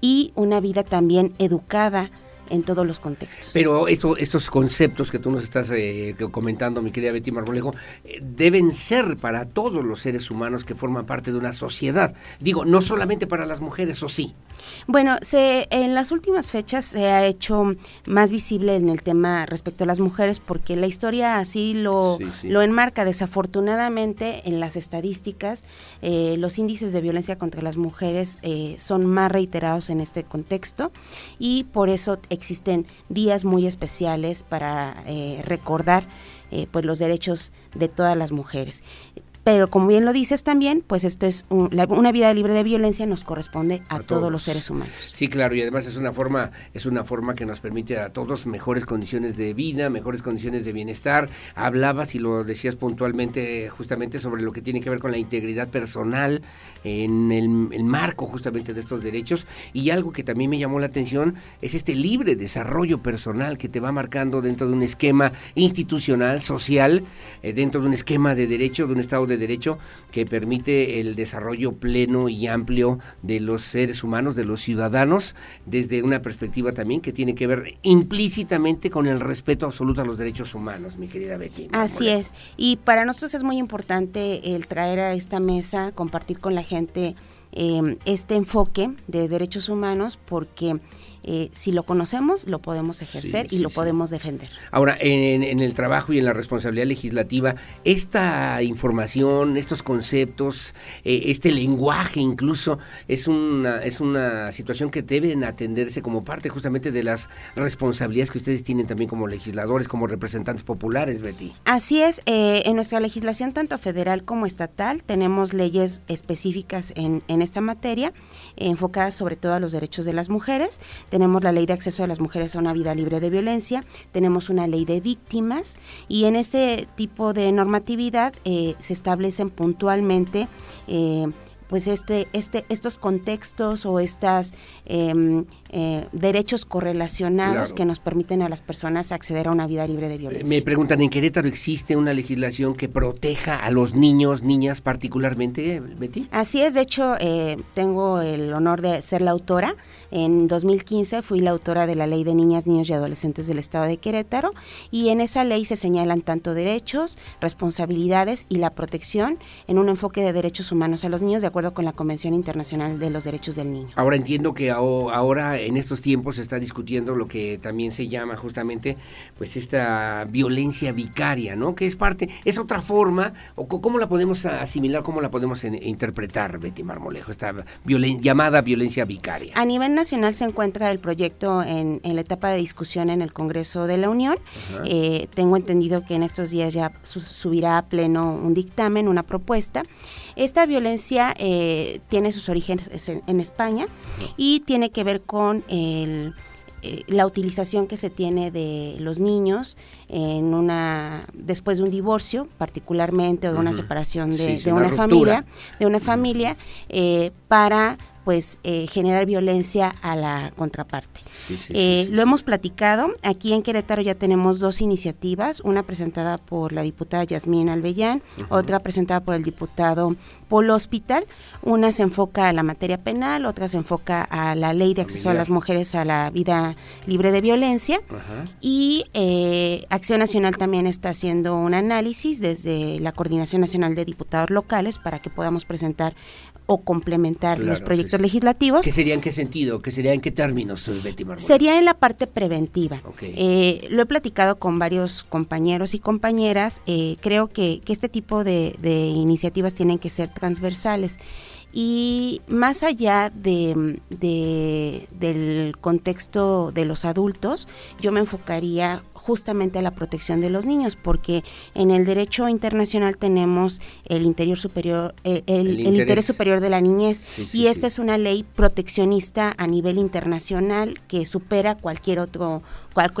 y una vida también educada en todos los contextos. Pero esto, estos conceptos que tú nos estás eh, comentando, mi querida Betty Marmolejo, eh, deben ser para todos los seres humanos que forman parte de una sociedad. Digo, no solamente para las mujeres, o sí. Bueno, se, en las últimas fechas se ha hecho más visible en el tema respecto a las mujeres porque la historia así lo, Sí, sí. lo enmarca. Desafortunadamente, en las estadísticas, eh, los índices de violencia contra las mujeres eh, son más reiterados en este contexto y por eso existen días muy especiales para eh, recordar eh, pues los derechos de todas las mujeres. Pero como bien lo dices también, pues esto es un- la- una vida libre de violencia nos corresponde a, todos. todos. los seres humanos. Sí, claro, y además es una forma, es una forma que nos permite a todos mejores condiciones de vida, mejores condiciones de bienestar. Hablabas y lo decías puntualmente, justamente sobre lo que tiene que ver con la integridad personal en el, el marco justamente de estos derechos. Y algo que también me llamó la atención es este libre desarrollo personal que te va marcando dentro de un esquema institucional, social, eh, dentro de un esquema de derecho, de un Estado de de Derecho que permite el desarrollo pleno y amplio de los seres humanos, de los ciudadanos, desde una perspectiva también que tiene que ver implícitamente con el respeto absoluto a los derechos humanos, mi querida Betty. Así es, y para nosotros es muy importante el traer a esta mesa, compartir con la gente eh, este enfoque de derechos humanos porque eh, si lo conocemos, lo podemos ejercer y lo podemos defender. Ahora, en, el trabajo y en la responsabilidad legislativa, esta información, estos conceptos, eh, este lenguaje incluso, es una, es una situación que deben atenderse como parte justamente de las responsabilidades que ustedes tienen también como legisladores, como representantes populares, Betty. Así es, eh, en nuestra legislación tanto federal como estatal tenemos leyes específicas en, en esta materia, enfocadas sobre todo a los derechos de las mujeres tenemos la ley de acceso de las mujeres a una vida libre de violencia, tenemos una ley de víctimas y en este tipo de normatividad eh, se establecen puntualmente eh, pues este, este, estos contextos o estas em, eh, derechos correlacionados que nos permiten a las personas acceder a una vida libre de violencia. Me preguntan, ¿en Querétaro existe una legislación que proteja a los niños, niñas particularmente, Betty? Así es, de hecho, eh, tengo el honor de ser la autora. En 2015 fui la autora de la Ley de Niñas, Niños y Adolescentes del Estado de Querétaro y en esa ley se señalan tanto derechos, responsabilidades y la protección en un enfoque de derechos humanos a los niños de acuerdo con la Convención Internacional de los Derechos del Niño. Ahora entiendo que ahora en estos tiempos se está discutiendo lo que también se llama justamente pues esta violencia vicaria, ¿no? Que es parte, es otra forma, o cómo la podemos asimilar, cómo la podemos interpretar, Betty Marmolejo, esta llamada violencia vicaria. A nivel nacional se encuentra el proyecto en, la etapa de discusión en el Congreso de la Unión. Eh, tengo entendido que en estos días ya subirá a pleno un dictamen, una propuesta. Esta violencia eh, tiene sus orígenes en, España y tiene que ver con eh, la utilización que se tiene de los niños en una después de un divorcio particularmente o de una separación de, una, familia de una familia eh, para pues eh, generar violencia a la contraparte. Eh, lo hemos platicado, aquí en Querétaro ya tenemos dos iniciativas, una presentada por la diputada Yasmín Albellán, otra presentada por el diputado Paul Hospital, una se enfoca a la materia penal, otra se enfoca a la ley de acceso a las mujeres a la vida libre de violencia. Y eh, Acción Nacional también está haciendo un análisis desde la Coordinación Nacional de Diputados Locales para que podamos presentar o complementar los proyectos legislativos. ¿Qué sería en qué sentido? ¿Qué sería en qué términos, Betty Sería en la parte preventiva. Eh, lo he platicado con varios compañeros y compañeras. Eh, creo que, este tipo de, iniciativas tienen que ser transversales. Y más allá de, del contexto de los adultos, yo me enfocaría justamente a la protección de los niños, porque en el derecho internacional tenemos el interior superior, eh, el, interés. superior de la niñez, y esta es una ley proteccionista a nivel internacional que supera cualquier otro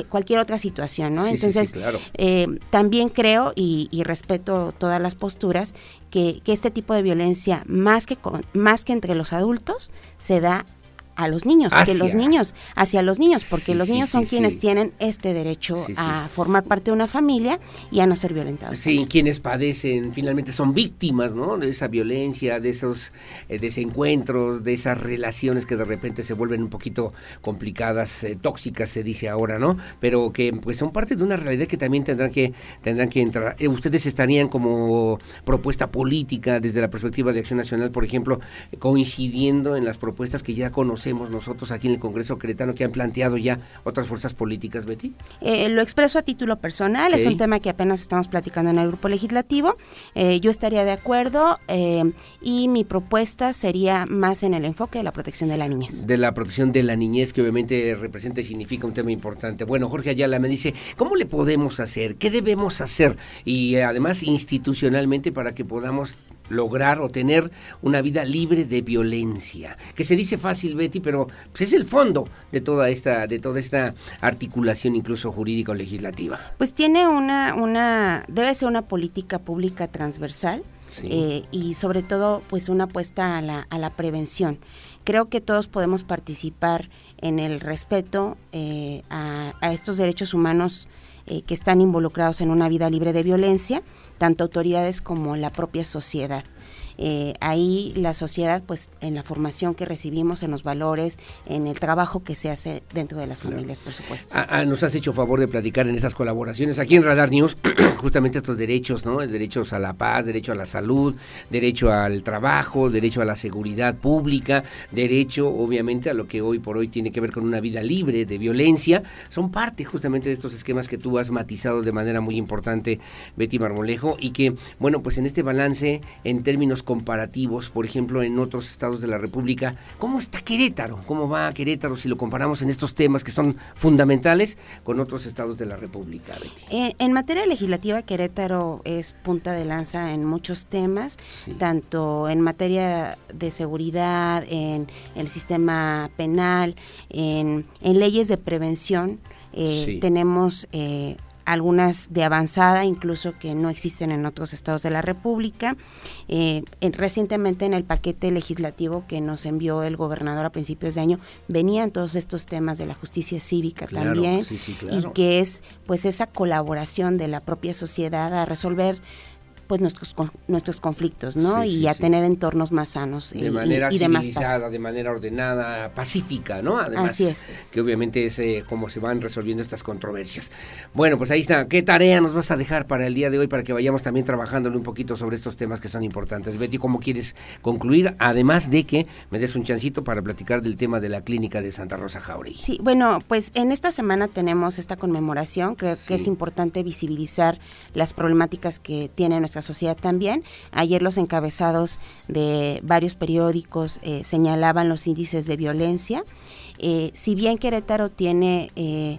cualquier otra situación, ¿no? Entonces, eh, también creo y, respeto todas las posturas que, que, este tipo de violencia, más que, más que entre los adultos, se da a los niños, que los niños, hacia los niños, porque los niños son quienes tienen este derecho a formar parte de una familia y a no ser violentados. Sí, quienes padecen, finalmente son víctimas, ¿no? De esa violencia, de esos eh, desencuentros, de esas relaciones que de repente se vuelven un poquito complicadas, eh, tóxicas, se dice ahora, ¿no? Pero que pues son parte de una realidad que también tendrán que tendrán que entrar. Eh, ustedes estarían como propuesta política desde la perspectiva de Acción Nacional, por ejemplo, coincidiendo en las propuestas que ya conocemos nosotros aquí en el Congreso Cretano que han planteado ya otras fuerzas políticas, Betty? Eh, lo expreso a título personal, es un tema que apenas estamos platicando en el grupo legislativo. Eh, yo estaría de acuerdo eh, y mi propuesta sería más en el enfoque de la protección de la niñez. De la protección de la niñez, que obviamente representa y significa un tema importante. Bueno, Jorge Ayala me dice, ¿cómo le podemos hacer? ¿Qué debemos hacer? Y además institucionalmente para que podamos lograr o tener una vida libre de violencia. Que se dice fácil, Betty, pero pues, es el fondo de toda esta, de toda esta articulación incluso jurídico legislativa. Pues tiene una, una, debe ser una política pública transversal. Eh, y sobre todo pues una apuesta a la, a la prevención. Creo que todos podemos participar en el respeto eh, a, a, estos derechos humanos eh, que están involucrados en una vida libre de violencia, tanto autoridades como la propia sociedad. Eh, ahí la sociedad, pues en la formación que recibimos, en los valores, en el trabajo que se hace dentro de las familias, por supuesto. Ah, ah, nos has hecho favor de platicar en esas colaboraciones. Aquí en Radar News, justamente estos derechos, ¿no? El derecho a la paz, derecho a la salud, derecho al trabajo, derecho a la seguridad pública, derecho, obviamente, a lo que hoy por hoy tiene que ver con una vida libre de violencia, son parte justamente de estos esquemas que tú has matizado de manera muy importante, Betty Marmolejo, y que, bueno, pues en este balance, en términos comparativos, por ejemplo, en otros estados de la República. ¿Cómo está Querétaro? ¿Cómo va Querétaro si lo comparamos en estos temas que son fundamentales con otros estados de la República, eh, en materia legislativa, Querétaro es punta de lanza en muchos temas, tanto en materia de seguridad, en el sistema penal, en, leyes de prevención. Eh, tenemos eh, algunas de avanzada, incluso que no existen en otros estados de la República. Eh, recientemente en el paquete legislativo que nos envió el gobernador a principios de año venían todos estos temas de la justicia cívica también y que es pues esa colaboración de la propia sociedad a resolver pues nuestros nuestros conflictos, ¿no? y a tener entornos más sanos de manera y, de de manera ordenada, pacífica, ¿no? Además, Así es. que obviamente es eh, como se van resolviendo estas controversias. Bueno, pues ahí está. ¿Qué tarea nos vas a dejar para el día de hoy para que vayamos también trabajándole un poquito sobre estos temas que son importantes? Betty, ¿cómo quieres concluir? Además de que me des un chancito para platicar del tema de la clínica de Santa Rosa Jauregui. Sí, bueno, pues en esta semana tenemos esta conmemoración. Creo que es importante visibilizar las problemáticas que tiene nuestra sociedad también. Ayer los encabezados de varios periódicos eh, señalaban los índices de violencia. Eh, si bien Querétaro tiene eh,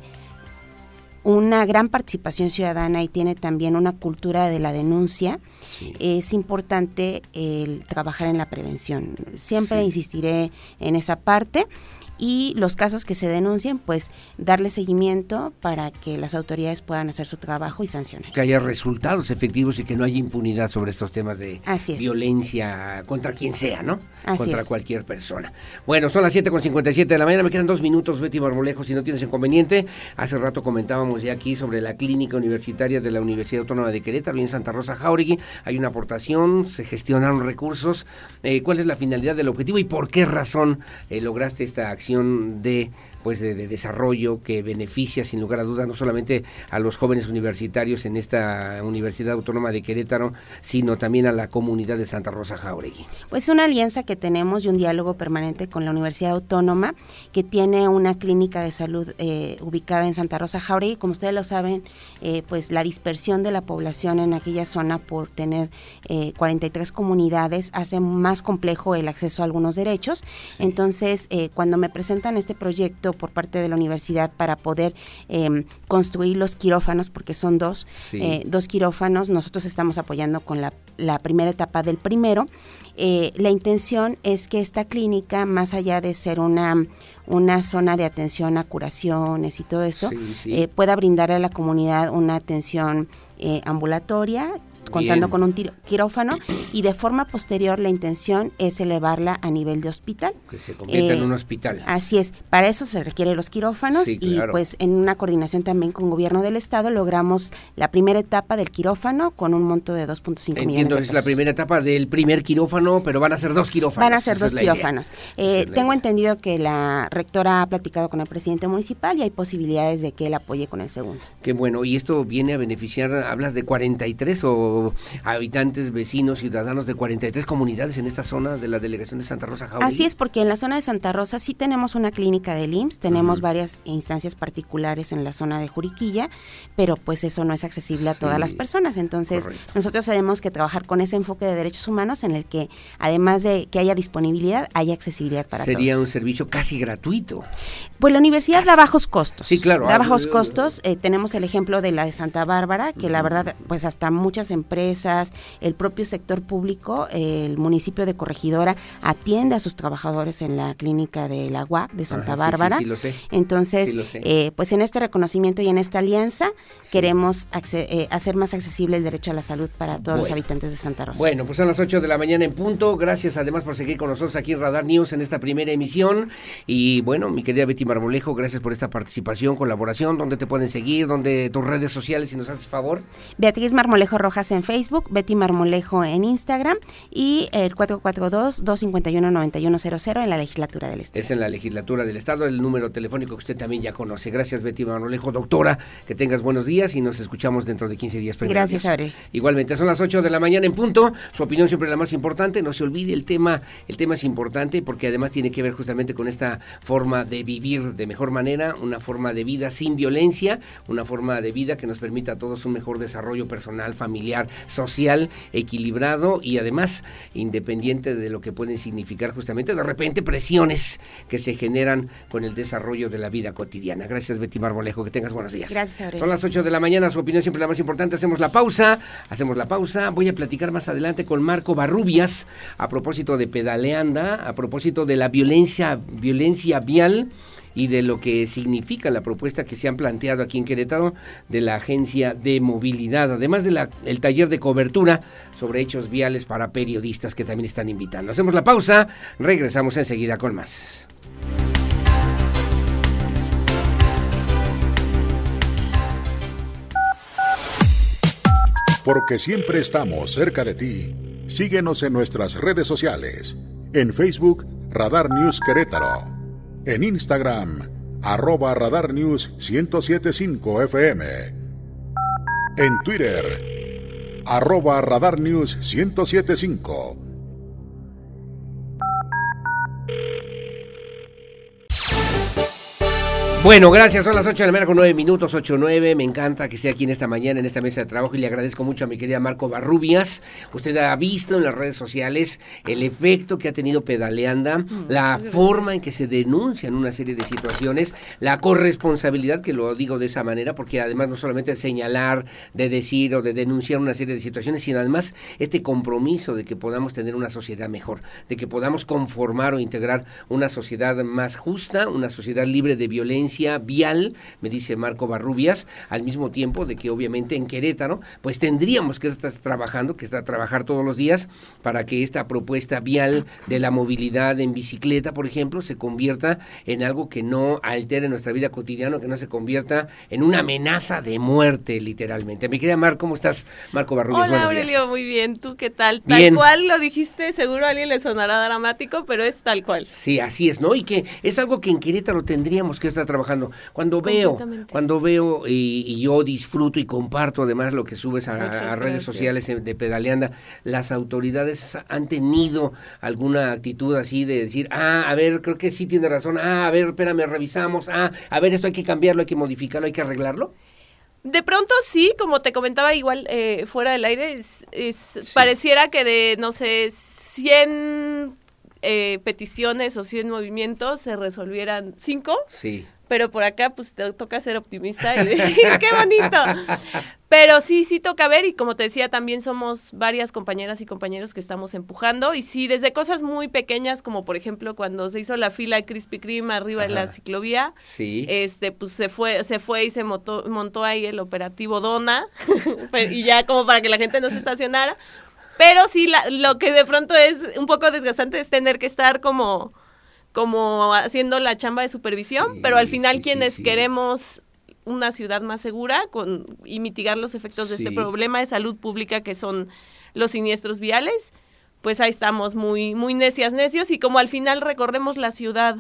una gran participación ciudadana y tiene también una cultura de la denuncia, es importante el trabajar en la prevención. Siempre insistiré en esa parte y los casos que se denuncien, pues darle seguimiento para que las autoridades puedan hacer su trabajo y sancionar. Que haya resultados efectivos y que no haya impunidad sobre estos temas de violencia contra quien sea, ¿no? contra cualquier persona. Bueno, son las 7.57 de la mañana, me quedan dos minutos, Betty Barbolejo, si no tienes inconveniente. Hace rato comentábamos ya aquí sobre la clínica universitaria de la Universidad Autónoma de Querétaro, en Santa Rosa Jauregui. Hay una aportación, se gestionaron recursos. Eh, ¿Cuál es la finalidad del objetivo y por qué razón eh, lograste esta acción? De pues de, desarrollo que beneficia sin lugar a dudas no solamente a los jóvenes universitarios en esta Universidad Autónoma de Querétaro, sino también a la comunidad de Santa Rosa Jauregui. Pues una alianza que tenemos y un diálogo permanente con la Universidad Autónoma, que tiene una clínica de salud eh, ubicada en Santa Rosa Jauregui. Como ustedes lo saben, eh, pues la dispersión de la población en aquella zona por tener 43 eh, comunidades hace más complejo el acceso a algunos derechos. Entonces, cuando me presentan este proyecto, por parte de la universidad para poder em, construir los quirófanos, porque son dos, eh, dos quirófanos. Nosotros estamos apoyando con la, la primera etapa del primero. Eh, la intención es que esta clínica, más allá de ser una una zona de atención a curaciones y todo esto, eh, pueda brindar a la comunidad una atención ambulatoria contando con un quirófano y de forma posterior la intención es elevarla a nivel de hospital. Que se convierta en un eh, hospital. Así es, para eso se requieren los quirófanos y pues en una coordinación también con gobierno del estado logramos la primera etapa del quirófano con un monto de 2.5 millones. Entiendo, es la primera etapa del primer quirófano, pero van a ser dos quirófanos. Van a ser dos quirófanos. Eh, tengo entendido que la rectora ha platicado con el presidente municipal y hay posibilidades de que él apoye con el segundo. Qué bueno, y esto viene a beneficiar, hablas de 43 o habitantes, vecinos, ciudadanos de 43 comunidades en esta zona de la delegación de Santa Rosa Jauregui. Así es, porque en la zona de Santa Rosa sí tenemos una clínica del IMSS, tenemos varias instancias particulares en la zona de Juriquilla, pero pues eso no es accesible a todas las personas. Entonces, nosotros tenemos que trabajar con ese enfoque de derechos humanos en el que, además de que haya disponibilidad, haya accesibilidad para todos. Sería un servicio casi gratuito. Pues la universidad da bajos costos. Sí, claro. Da bajos costos. Eh, tenemos el ejemplo de la de Santa Bárbara, que la verdad, pues hasta muchas empresas empresas, el propio sector público, el municipio de Corregidora atiende a sus trabajadores en la clínica de la UAC de Santa Bárbara. Sí, lo sé. Entonces, eh, pues en este reconocimiento y en esta alianza queremos eh, hacer más accesible el derecho a la salud para todos los habitantes de Santa Rosa. Bueno, pues son las 8 de la mañana en punto. Gracias además por seguir con nosotros aquí en Radar News en esta primera emisión. Y bueno, mi querida Betty Marmolejo, gracias por esta participación, colaboración. ¿Dónde te pueden seguir? ¿Dónde tus redes sociales, si nos haces favor? Beatriz Marmolejo Rojas en Facebook, Betty Marmolejo en Instagram y el 442-251-9100 en la legislatura del Estado. Es en la legislatura del Estado, el número telefónico que usted también ya conoce. Gracias, Betty Marmolejo, doctora. Que tengas buenos días y nos escuchamos dentro de 15 días. Gracias, Abril. Igualmente, son las 8 de la mañana en punto. Su opinión siempre es la más importante. No se olvide el tema. El tema es importante porque además tiene que ver justamente con esta forma de vivir de mejor manera, una forma de vida sin violencia, una forma de vida que nos permita a todos un mejor desarrollo personal, familiar, social, equilibrado y además independiente de lo que pueden significar justamente de repente presiones que se generan con el desarrollo de la vida cotidiana. Gracias Betty Marmolejo, que tengas buenos días. Gracias. Son las 8 de la mañana, su opinión siempre la más importante. Hacemos la pausa, hacemos la pausa. Voy a platicar más adelante con Marco Barrubias a propósito de pedaleanda, a propósito de la violencia, violencia vial y de lo que significa la propuesta que se han planteado aquí en Querétaro de la Agencia de Movilidad, además del el taller de cobertura sobre hechos viales para periodistas que también están invitando. Hacemos la pausa, regresamos enseguida con más. Porque siempre estamos cerca de ti. Síguenos en nuestras redes sociales. En Facebook, Radar News Querétaro en Instagram, arroba Radar News 1075 FM. En Twitter, arroba Radar News 1075. Bueno, gracias. Son las 8 de la mañana con 9 minutos, 8 9. Me encanta que sea aquí en esta mañana, en esta mesa de trabajo, y le agradezco mucho a mi querida Marco Barrubias. Usted ha visto en las redes sociales el efecto que ha tenido Pedaleanda, mm, la forma en que se denuncian una serie de situaciones, la corresponsabilidad, que lo digo de esa manera, porque además no solamente señalar, de decir o de denunciar una serie de situaciones, sino además este compromiso de que podamos tener una sociedad mejor, de que podamos conformar o integrar una sociedad más justa, una sociedad libre de violencia vial, me dice Marco Barrubias, al mismo tiempo de que obviamente en Querétaro, pues tendríamos que estar trabajando, que está trabajar todos los días para que esta propuesta vial de la movilidad en bicicleta, por ejemplo, se convierta en algo que no altere nuestra vida cotidiana, que no se convierta en una amenaza de muerte, literalmente. Mi querida Mar, ¿cómo estás? Marco Barrubias, Hola, Aurelio, muy bien. ¿Tú qué tal? Tal cual lo dijiste, seguro a alguien le sonará dramático, pero es tal cual. Sí, así es, ¿no? Y que es algo que en Querétaro tendríamos que estar trabajando cuando veo, cuando veo y, yo disfruto y comparto además lo que subes a, redes sociales de Pedaleanda, las autoridades han tenido alguna actitud así de decir, ah, a ver, creo que sí tiene razón, ah, a ver, espérame, revisamos, ah, a ver, esto hay que cambiarlo, hay que modificarlo, hay que arreglarlo. De pronto sí, como te comentaba igual eh, fuera del aire, es, pareciera que de, no sé, 100 eh, peticiones o 100 movimientos se resolvieran 5. Sí pero por acá pues te toca ser optimista y decir, qué bonito. Pero sí, sí toca ver y como te decía, también somos varias compañeras y compañeros que estamos empujando y sí, desde cosas muy pequeñas como por ejemplo cuando se hizo la fila de Krispy Kreme arriba de la ciclovía, sí. este pues se fue se fue y se montó, montó ahí el operativo Dona y ya como para que la gente no se estacionara. Pero sí, lo que de pronto es un poco desgastante es tener que estar como como haciendo la chamba de supervisión, pero al final quienes queremos una ciudad más segura con, y mitigar los efectos de este problema de salud pública que son los siniestros viales, pues ahí estamos muy, muy necias, necios y como al final recorremos la ciudad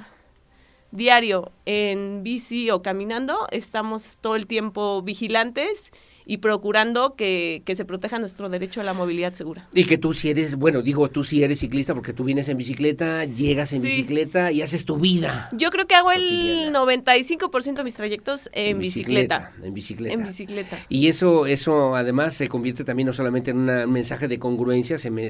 diario en bici o caminando, estamos todo el tiempo vigilantes y procurando que, que, se proteja nuestro derecho a la movilidad segura. Y que tú si eres, bueno, digo tú si eres ciclista porque tú vienes en bicicleta, llegas en bicicleta y haces tu vida. Yo creo que hago el 95% de mis trayectos en, bicicleta, En bicicleta. En bicicleta. Y eso, eso además se convierte también no solamente en un mensaje de congruencia, se, me,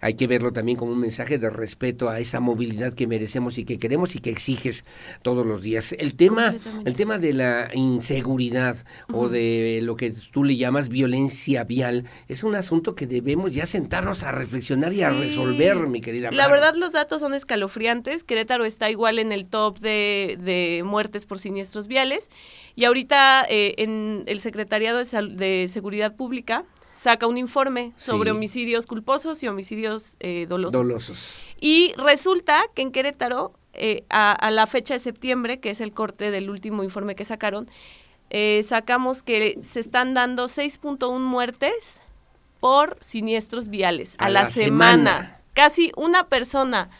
hay que verlo también como un mensaje de respeto a esa movilidad que merecemos y que queremos y que exiges todos los días. El tema, el tema de la inseguridad o de lo lo que tú le llamas violencia vial, es un asunto que debemos ya sentarnos a reflexionar y a resolver, mi querida. La Mar. verdad los datos son escalofriantes. Querétaro está igual en el top de, de muertes por siniestros viales. Y ahorita eh, en el Secretariado de, Sal- de Seguridad Pública saca un informe sobre Sí. homicidios culposos y homicidios eh, dolosos. Dolosos. Y resulta que en Querétaro, eh, a, a la fecha de septiembre, que es el corte del último informe que sacaron, eh, sacamos que se están dando 6.1 muertes por siniestros viales a, A la, la semana. semana. Casi una persona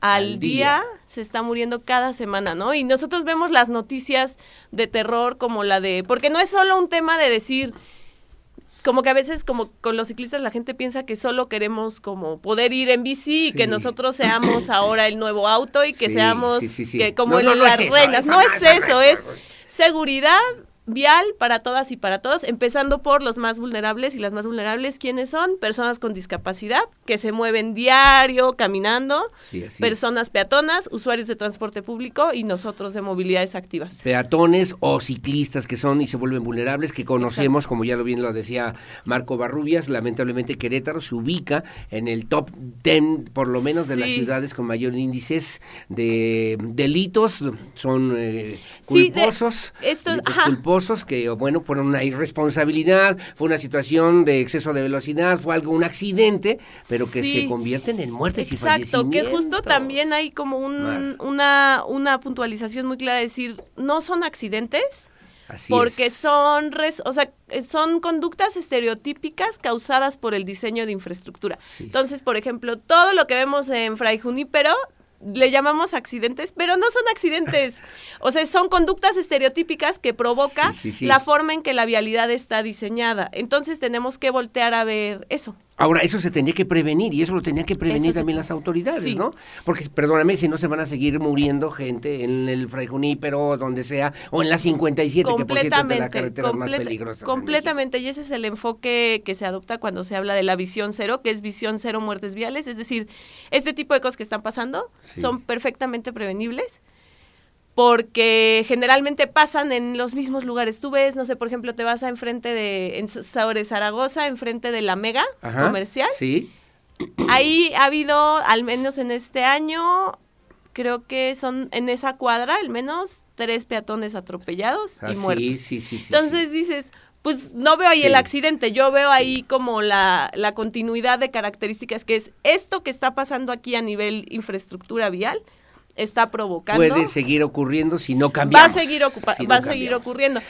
al, Al día. día. se está muriendo cada semana, ¿no? Y nosotros vemos las noticias de terror como la de... Porque no es solo un tema de decir como que a veces como con los ciclistas la gente piensa que solo queremos como poder ir en bici y que nosotros seamos ahora el nuevo auto y que Sí, seamos sí, que como No, no, no las es eso, reinas. eso no es eso es eso, es eso. Seguridad vial para todas y para todos, empezando por los más vulnerables y las más vulnerables, ¿quiénes son? Personas con discapacidad que se mueven diario caminando, Sí, es. personas peatonas, usuarios de transporte público y nosotros de movilidades activas. peatones o ciclistas que son y se vuelven vulnerables, que conocemos, como ya lo bien lo decía Marco Barrubias, lamentablemente Querétaro se ubica en el top 10, por lo menos, de las ciudades con mayor índices de delitos, son eh, Sí, de- culposos, esto- delitos ajá. culposos que, bueno, fueron una irresponsabilidad, fue una situación de exceso de velocidad, fue algo, un accidente, pero que Sí. se convierten en muertes y Exacto, que fallecimientos. justo también hay como un, una, una puntualización muy clara de decir, no son accidentes, Así porque es. son, res- o sea, son conductas estereotípicas causadas por el diseño de infraestructura. Entonces, por ejemplo, todo lo que vemos en Fray Junípero le llamamos accidentes, pero no son accidentes. O sea, son conductas estereotípicas que provoca Sí, sí, sí. la forma en que la vialidad está diseñada. Entonces, tenemos que voltear a ver eso. Ahora, eso se tenía que prevenir y eso lo tenían que prevenir Eso se- también las autoridades, sí. ¿no? Porque, perdóname, si no se van a seguir muriendo gente en el Fray Junípero, donde sea, o en la 57, que por cierto es de las carreteras más peligrosas. en completamente, y ese es el enfoque que se adopta cuando se habla de la visión cero, que es visión cero muertes viales, es decir, este tipo de cosas que están pasando Sí. son perfectamente prevenibles porque generalmente pasan en los mismos lugares. Tú ves, no sé, por ejemplo, te vas a enfrente de, en sobre Zaragoza, enfrente de la Mega Ajá, comercial. Sí. Ahí ha habido, al menos en este año, creo que son en esa cuadra, al menos tres peatones atropellados Ah, y sí, muertos. sí, sí, sí, Entonces dices, pues no veo ahí Sí. el accidente, yo veo ahí como la, la continuidad de características que es esto que está pasando aquí a nivel infraestructura vial está provocando Puede seguir ocurriendo si no va cambiamos. a seguir ocupa- si no va a seguir ocurriendo.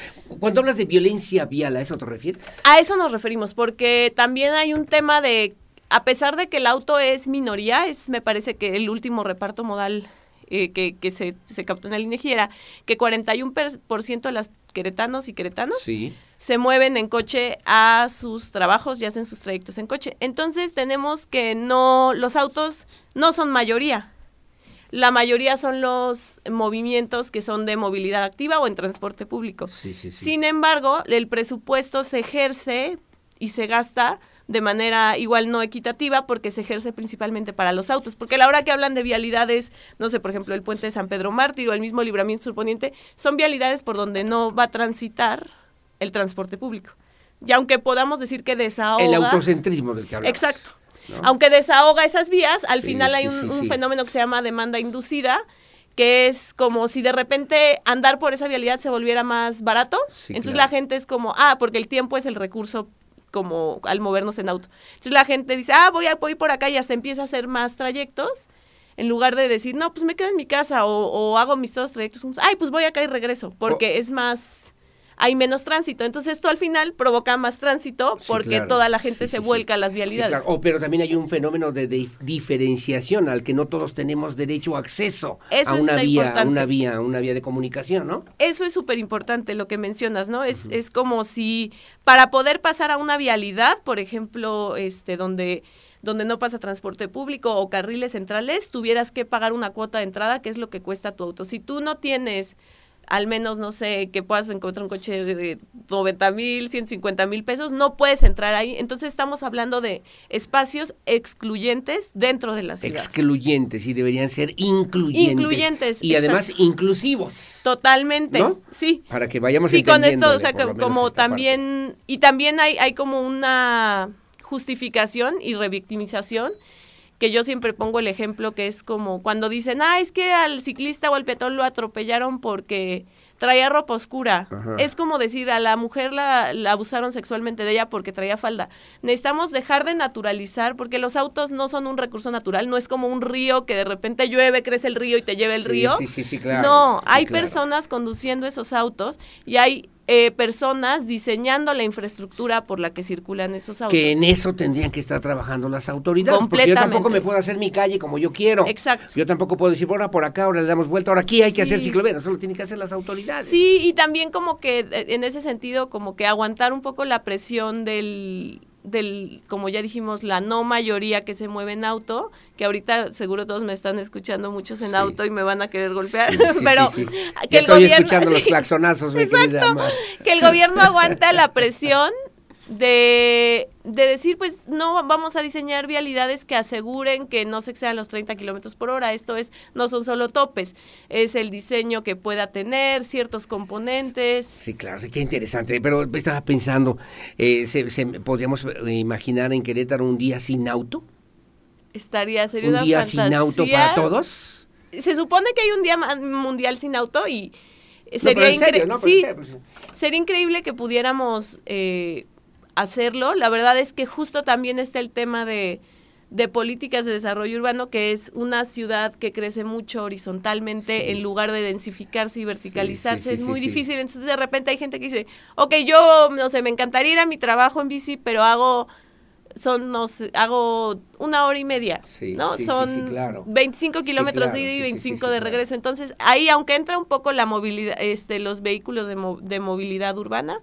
Cuando hablas de violencia vial, ¿a eso te refieres? A eso nos referimos, porque también hay un tema de, a pesar de que el auto es minoría, es me parece que el último reparto modal eh, que, que se, se captó en la INEGI era que 41% de las queretanos y queretanos Sí. se mueven en coche a sus trabajos y hacen sus trayectos en coche. Entonces tenemos que no, los autos no son mayoría. La mayoría son los movimientos que son de movilidad activa o en transporte público. Sí, sí, sí. Sin embargo, el presupuesto se ejerce y se gasta de manera igual no equitativa porque se ejerce principalmente para los autos. Porque a la hora que hablan de vialidades, no sé, por ejemplo, el puente de San Pedro Mártir o el mismo libramiento surponiente, son vialidades por donde no va a transitar el transporte público. Y aunque podamos decir que desahoga... El autocentrismo del que hablamos. Exacto. ¿No? Aunque desahoga esas vías, al Sí, final hay sí, un, sí, un sí. fenómeno que se llama demanda inducida, que es como si de repente andar por esa vialidad se volviera más barato. Entonces claro. la gente es como, ah, porque el tiempo es el recurso como al movernos en auto. Entonces la gente dice, ah, voy a voy por acá y hasta empieza a hacer más trayectos. En lugar de decir, no, pues me quedo en mi casa o, o hago mis dos trayectos. Ay, pues voy acá y regreso, porque es más, hay menos tránsito. Entonces esto al final provoca más tránsito Sí, porque claro. toda la gente Sí, se sí, vuelca a las vialidades. claro. Oh, pero también hay un fenómeno de, de diferenciación al que no todos tenemos derecho o acceso Eso a una vía, a una vía, a una vía de comunicación, ¿no? Eso es súper importante lo que mencionas, ¿no? Es, es como si para poder pasar a una vialidad, por ejemplo, este, donde donde no pasa transporte público o carriles centrales, tuvieras que pagar una cuota de entrada, que es lo que cuesta tu auto. Si tú no tienes al menos, no sé, que puedas encontrar un coche de 90 mil, 150 mil pesos, no puedes entrar ahí. Entonces estamos hablando de espacios excluyentes dentro de la ciudad. Excluyentes y deberían ser incluyentes. Incluyentes, Y además inclusivos. Totalmente, ¿no? sí. Para que vayamos Sí, con esto, o sea, como también, y también hay, hay como una justificación y revictimización que yo siempre pongo el ejemplo que es como cuando dicen, ah, es que al ciclista o al peatón lo atropellaron porque traía ropa oscura. Ajá. Es como decir, a la mujer la, la abusaron sexualmente de ella porque traía falda. Necesitamos dejar de naturalizar porque los autos no son un recurso natural, no es como un río que de repente llueve, crece el río y te lleva el Sí, río. sí, sí, sí, claro. No, Sí, hay claro. personas conduciendo esos autos y hay eh, personas diseñando la infraestructura por la que circulan esos autos. Que en eso tendrían que estar trabajando las autoridades. Porque yo tampoco me puedo hacer mi calle como yo quiero. Exacto. Yo tampoco puedo decir, ahora por acá, ahora le damos vuelta, ahora aquí hay que hacer Sí. ciclovía. Eso lo tienen que hacer las autoridades. Sí, y también como que eh, en ese sentido, como que aguantar un poco la presión del, del, como ya dijimos, la no mayoría que se mueve en auto, que ahorita seguro todos me están escuchando muchos en auto y me van a querer golpear, Sí, sí, pero que Ya el estoy gobierno escuchando los claxonazos, mi Mar. que el gobierno aguanta la presión de, de decir, pues no vamos a diseñar vialidades que aseguren que no se excedan los 30 kilómetros por hora. Esto es, no son solo topes, es el diseño que pueda tener ciertos componentes. Sí, claro, sí, qué interesante. Pero estaba pensando, eh, se, se- ¿podríamos imaginar en Querétaro un día sin auto? Estaría, sería ¿Un una día sin auto para todos? Se supone que hay un día mundial sin auto y sería increíble. pues, sería increíble que pudiéramos eh, hacerlo. La verdad es que justo también está el tema de, de políticas de desarrollo urbano, que es una ciudad que crece mucho horizontalmente en lugar de densificarse y verticalizarse. sí, sí, es muy difícil. Entonces de repente hay gente que dice, ok, yo, no sé, me encantaría ir a mi trabajo en bici, pero hago... Son, no sé, hago una hora y media, Sí, ¿no? Son claro. 25 Sí, kilómetros claro, de ida y sí, sí, sí, 25 sí, de regreso. Entonces, ahí, aunque entra un poco la movilidad, este, los vehículos de, mo- de movilidad urbana,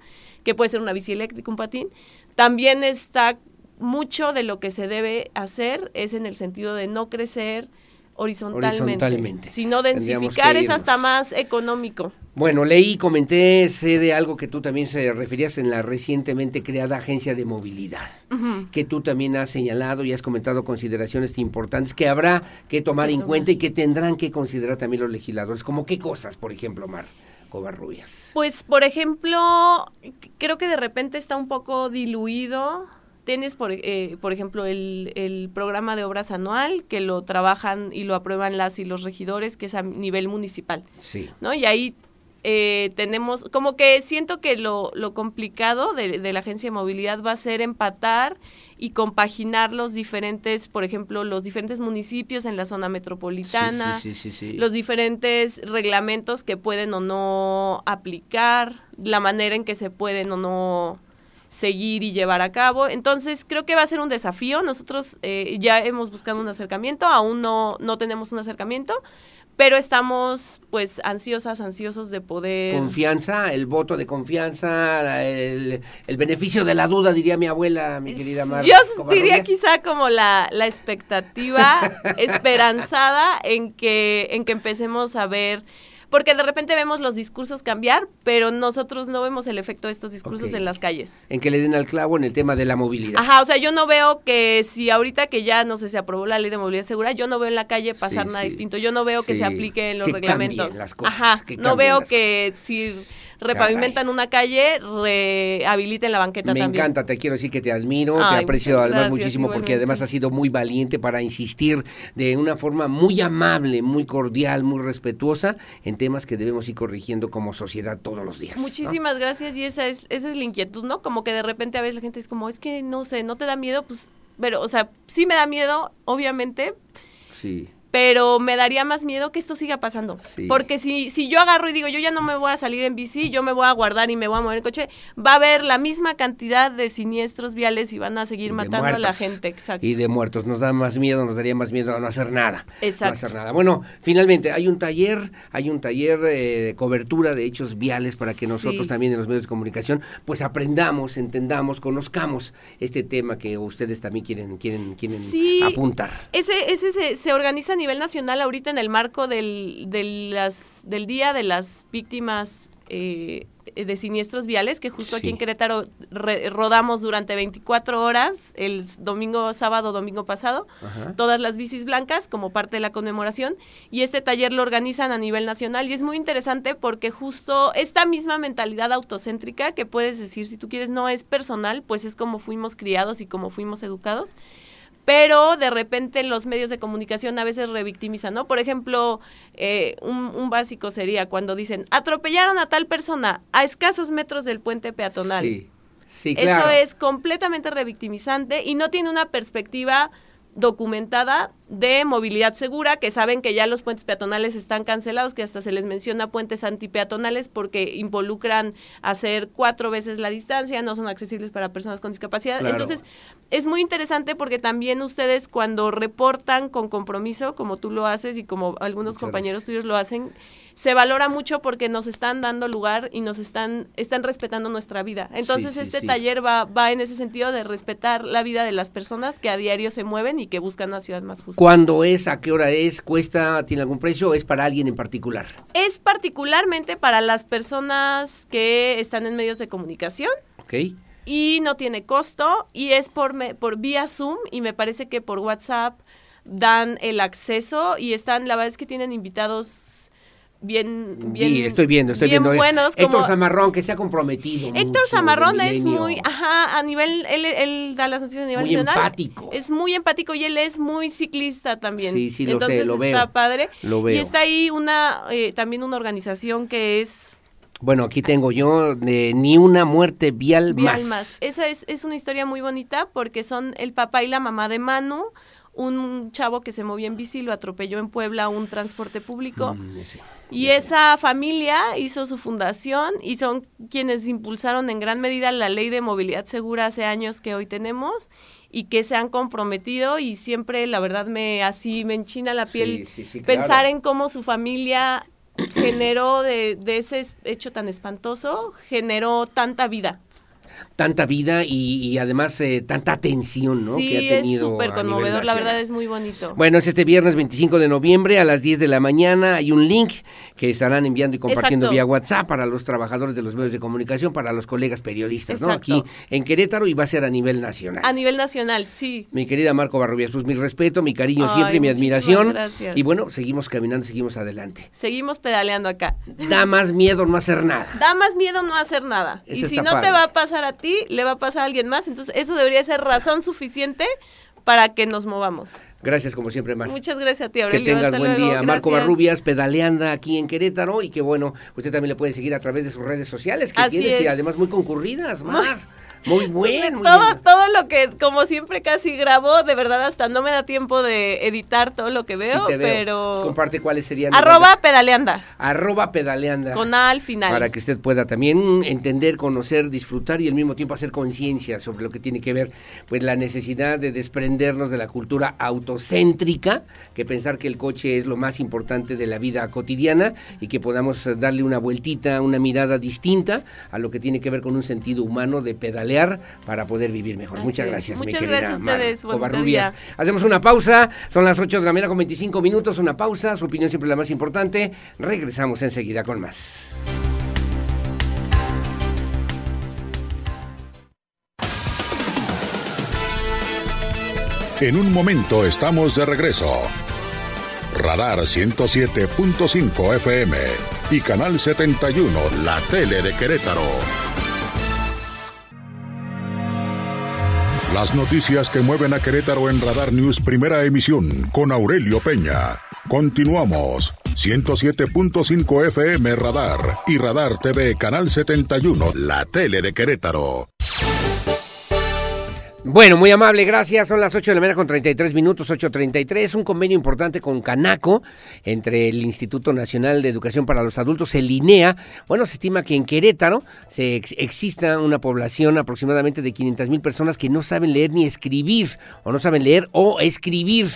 que puede ser una bici eléctrica, un patín, también está mucho de lo que se debe hacer es en el sentido de no crecer horizontalmente, Horizontalmente. sino densificar es hasta más económico. Bueno, leí, comenté, sé de algo que tú también se referías en la recientemente creada Agencia de Movilidad, que tú también has señalado y has comentado consideraciones importantes que habrá que tomar en cuenta y que tendrán que considerar también los legisladores. ¿Como qué cosas, por ejemplo, Mar Covarrubias? Pues, por ejemplo, creo que de repente está un poco diluido. Tienes, por, eh, por ejemplo, el, el programa de obras anual, que lo trabajan y lo aprueban las y los regidores, que es a nivel municipal, Sí. ¿no? Y ahí eh, tenemos, como que siento que lo, lo complicado de, de la agencia de movilidad va a ser empatar y compaginar los diferentes, por ejemplo, los diferentes municipios en la zona metropolitana, Sí, sí, sí, sí, sí. los diferentes reglamentos que pueden o no aplicar, la manera en que se pueden o no seguir y llevar a cabo. Entonces, creo que va a ser un desafío. Nosotros eh, ya hemos buscado un acercamiento, aún no, no tenemos un acercamiento, pero estamos pues ansiosas, ansiosos de poder... Confianza, el voto de confianza, el, el beneficio de la duda, diría mi abuela, mi querida Mar. Yo diría quizá como la, la expectativa esperanzada en que, en que empecemos a ver, porque de repente vemos los discursos cambiar, pero nosotros no vemos el efecto de estos discursos en las calles. En que le den al clavo en el tema de la movilidad. Ajá, o sea, yo no veo que si ahorita que ya, no sé, se aprobó la ley de movilidad segura, yo no veo en la calle pasar Sí, nada sí. distinto. Yo no veo que se aplique en los que reglamentos. cambien las cosas, Ajá, que no veo las que si repavimentan una calle, rehabiliten la banqueta Me también. encanta, te quiero decir que te admiro, Ay, te aprecio además gracias, muchísimo porque además has sido muy valiente para insistir de una forma muy amable, muy cordial, muy respetuosa en temas que debemos ir corrigiendo como sociedad todos los días. ¿no? Muchísimas gracias y esa es, esa es la inquietud, ¿no? Como que de repente a veces la gente es como, es que no sé, no te da miedo, pues, pero, o sea, sí me da miedo, obviamente, Sí. Pero me daría más miedo que esto siga pasando. Sí. Porque si, si yo agarro y digo, yo ya no me voy a salir en bici, yo me voy a guardar y me voy a mover en coche, va a haber la misma cantidad de siniestros viales y van a seguir matando a la gente, exacto. Y de muertos. Nos da más miedo, nos daría más miedo no hacer nada. Exacto. No hacer nada. Bueno, finalmente hay un taller, hay un taller eh, de cobertura de hechos viales para que nosotros Sí. también en los medios de comunicación pues aprendamos, entendamos, conozcamos este tema que ustedes también quieren, quieren, quieren Sí. apuntar. Ese, ese se, se organiza a nivel nacional ahorita en el marco del, las, del Día de las Víctimas eh, de siniestros viales, que justo aquí en Querétaro rodamos durante 24 horas, el domingo, sábado, domingo pasado, todas las bicis blancas como parte de la conmemoración. Y este taller lo organizan a nivel nacional y es muy interesante porque justo esta misma mentalidad autocéntrica que puedes decir, si tú quieres, no es personal, pues es como fuimos criados y como fuimos educados pero de repente los medios de comunicación a veces revictimizan, ¿no? Por ejemplo, eh, un, básico sería cuando dicen, atropellaron a tal persona a escasos metros del puente peatonal. Sí, sí, claro. Eso es completamente revictimizante y no tiene una perspectiva documentada de movilidad segura, que saben que ya los puentes peatonales están cancelados, que hasta se les menciona puentes antipeatonales porque involucran hacer cuatro veces la distancia, no son accesibles para personas con discapacidad. Entonces, es muy interesante porque también ustedes cuando reportan con compromiso, como tú lo haces y como algunos compañeros tuyos lo hacen, se valora mucho porque nos están dando lugar y nos están, están respetando nuestra vida. Entonces este taller va, va en ese sentido de respetar la vida de las personas que a diario se mueven y que buscan una ciudad más justa. ¿Cuándo es? ¿A qué hora es? ¿Cuesta? ¿Tiene algún precio o es para alguien en particular? Es particularmente para las personas que están en medios de comunicación. Ok y no tiene costo y es por, por vía Zoom y me parece que por WhatsApp dan el acceso y están, la verdad es que tienen invitados bien, bien. Sí, estoy viendo, estoy viendo. Eh, buenos. Héctor Zamarrón, que se ha comprometido. Héctor Zamarrón es muy, ajá, a nivel, él, él, da las noticias a nivel muy empático. Es muy empático y él es muy ciclista también. Sí, sí, lo Entonces sé, lo está padre. Lo veo. Y está ahí una, eh, también una organización que es bueno, aquí tengo yo de ni una muerte vial, vial más. Esa es, es una historia muy bonita porque son el papá y la mamá de Manu, un chavo que se movía en bici, lo atropelló en Puebla un transporte público. Mm, y esa familia hizo su fundación y son quienes impulsaron en gran medida la ley de movilidad segura hace años que hoy tenemos y que se han comprometido y siempre la verdad me así me enchina la piel pensar en cómo su familia generó de, de ese hecho tan espantoso, generó tanta vida tanta vida y, además eh, tanta atención ¿no? que ha tenido. es súper conmovedor, la verdad es muy bonito. Bueno, es este viernes 25 de noviembre a las 10 de la mañana. Hay un link que estarán enviando y compartiendo vía WhatsApp para los trabajadores de los medios de comunicación, para los colegas periodistas, ¿no? Aquí en Querétaro y va a ser a nivel nacional. A nivel nacional, sí. Mi querida Marco Barrubias, pues mi respeto, mi cariño siempre, mi admiración. Gracias. Y bueno, seguimos caminando, seguimos adelante. Seguimos pedaleando acá. Da más miedo no hacer nada. Da más miedo no hacer nada. y si no te va a pasar a ti, le va a pasar a alguien más. Entonces, eso debería ser razón suficiente para que nos movamos. Gracias, como siempre, Mar. Muchas gracias a ti, Aurelio. Que tengas buen día. Marco Barrubias, pedaleanda aquí en Querétaro y que bueno, usted también le puede seguir a través de sus redes sociales, que tiene además muy concurridas, Mar. Muy bueno. todo, todo lo que, como siempre, casi grabo, de verdad, hasta no me da tiempo de editar todo lo que veo, pero. Comparte cuáles serían. Arroba pedaleanda. Arroba pedaleanda. Con A al final. Para que usted pueda también entender, conocer, disfrutar y al mismo tiempo hacer conciencia sobre lo que tiene que ver, pues, la necesidad de desprendernos de la cultura autocéntrica, que pensar que el coche es lo más importante de la vida cotidiana y que podamos darle una vueltita, una mirada distinta a lo que tiene que ver con un sentido humano de pedalear para poder vivir mejor. Muchas gracias, Muchas mi gracias a ustedes. Covarrubias. Hacemos una pausa, son las 8 de la mañana con 25 minutos, una pausa, su opinión siempre la más importante. Regresamos enseguida con más. En un momento estamos de regreso. Radar 107.5 FM y Canal 71, la tele de Querétaro. Las noticias que mueven a Querétaro en Radar News Primera Emisión con Aurelio Peña. Continuamos. 107.5 FM Radar y Radar TV Canal 71, la tele de Querétaro. Bueno, muy amable, gracias. Son las 8 de la mañana con 33 minutos, 8.33. Un convenio importante con Canaco, entre el Instituto Nacional de Educación para los Adultos, el INEA. Bueno, se estima que en Querétaro se exista una población aproximadamente de 500 mil personas que no saben leer ni escribir, o no saben leer o escribir,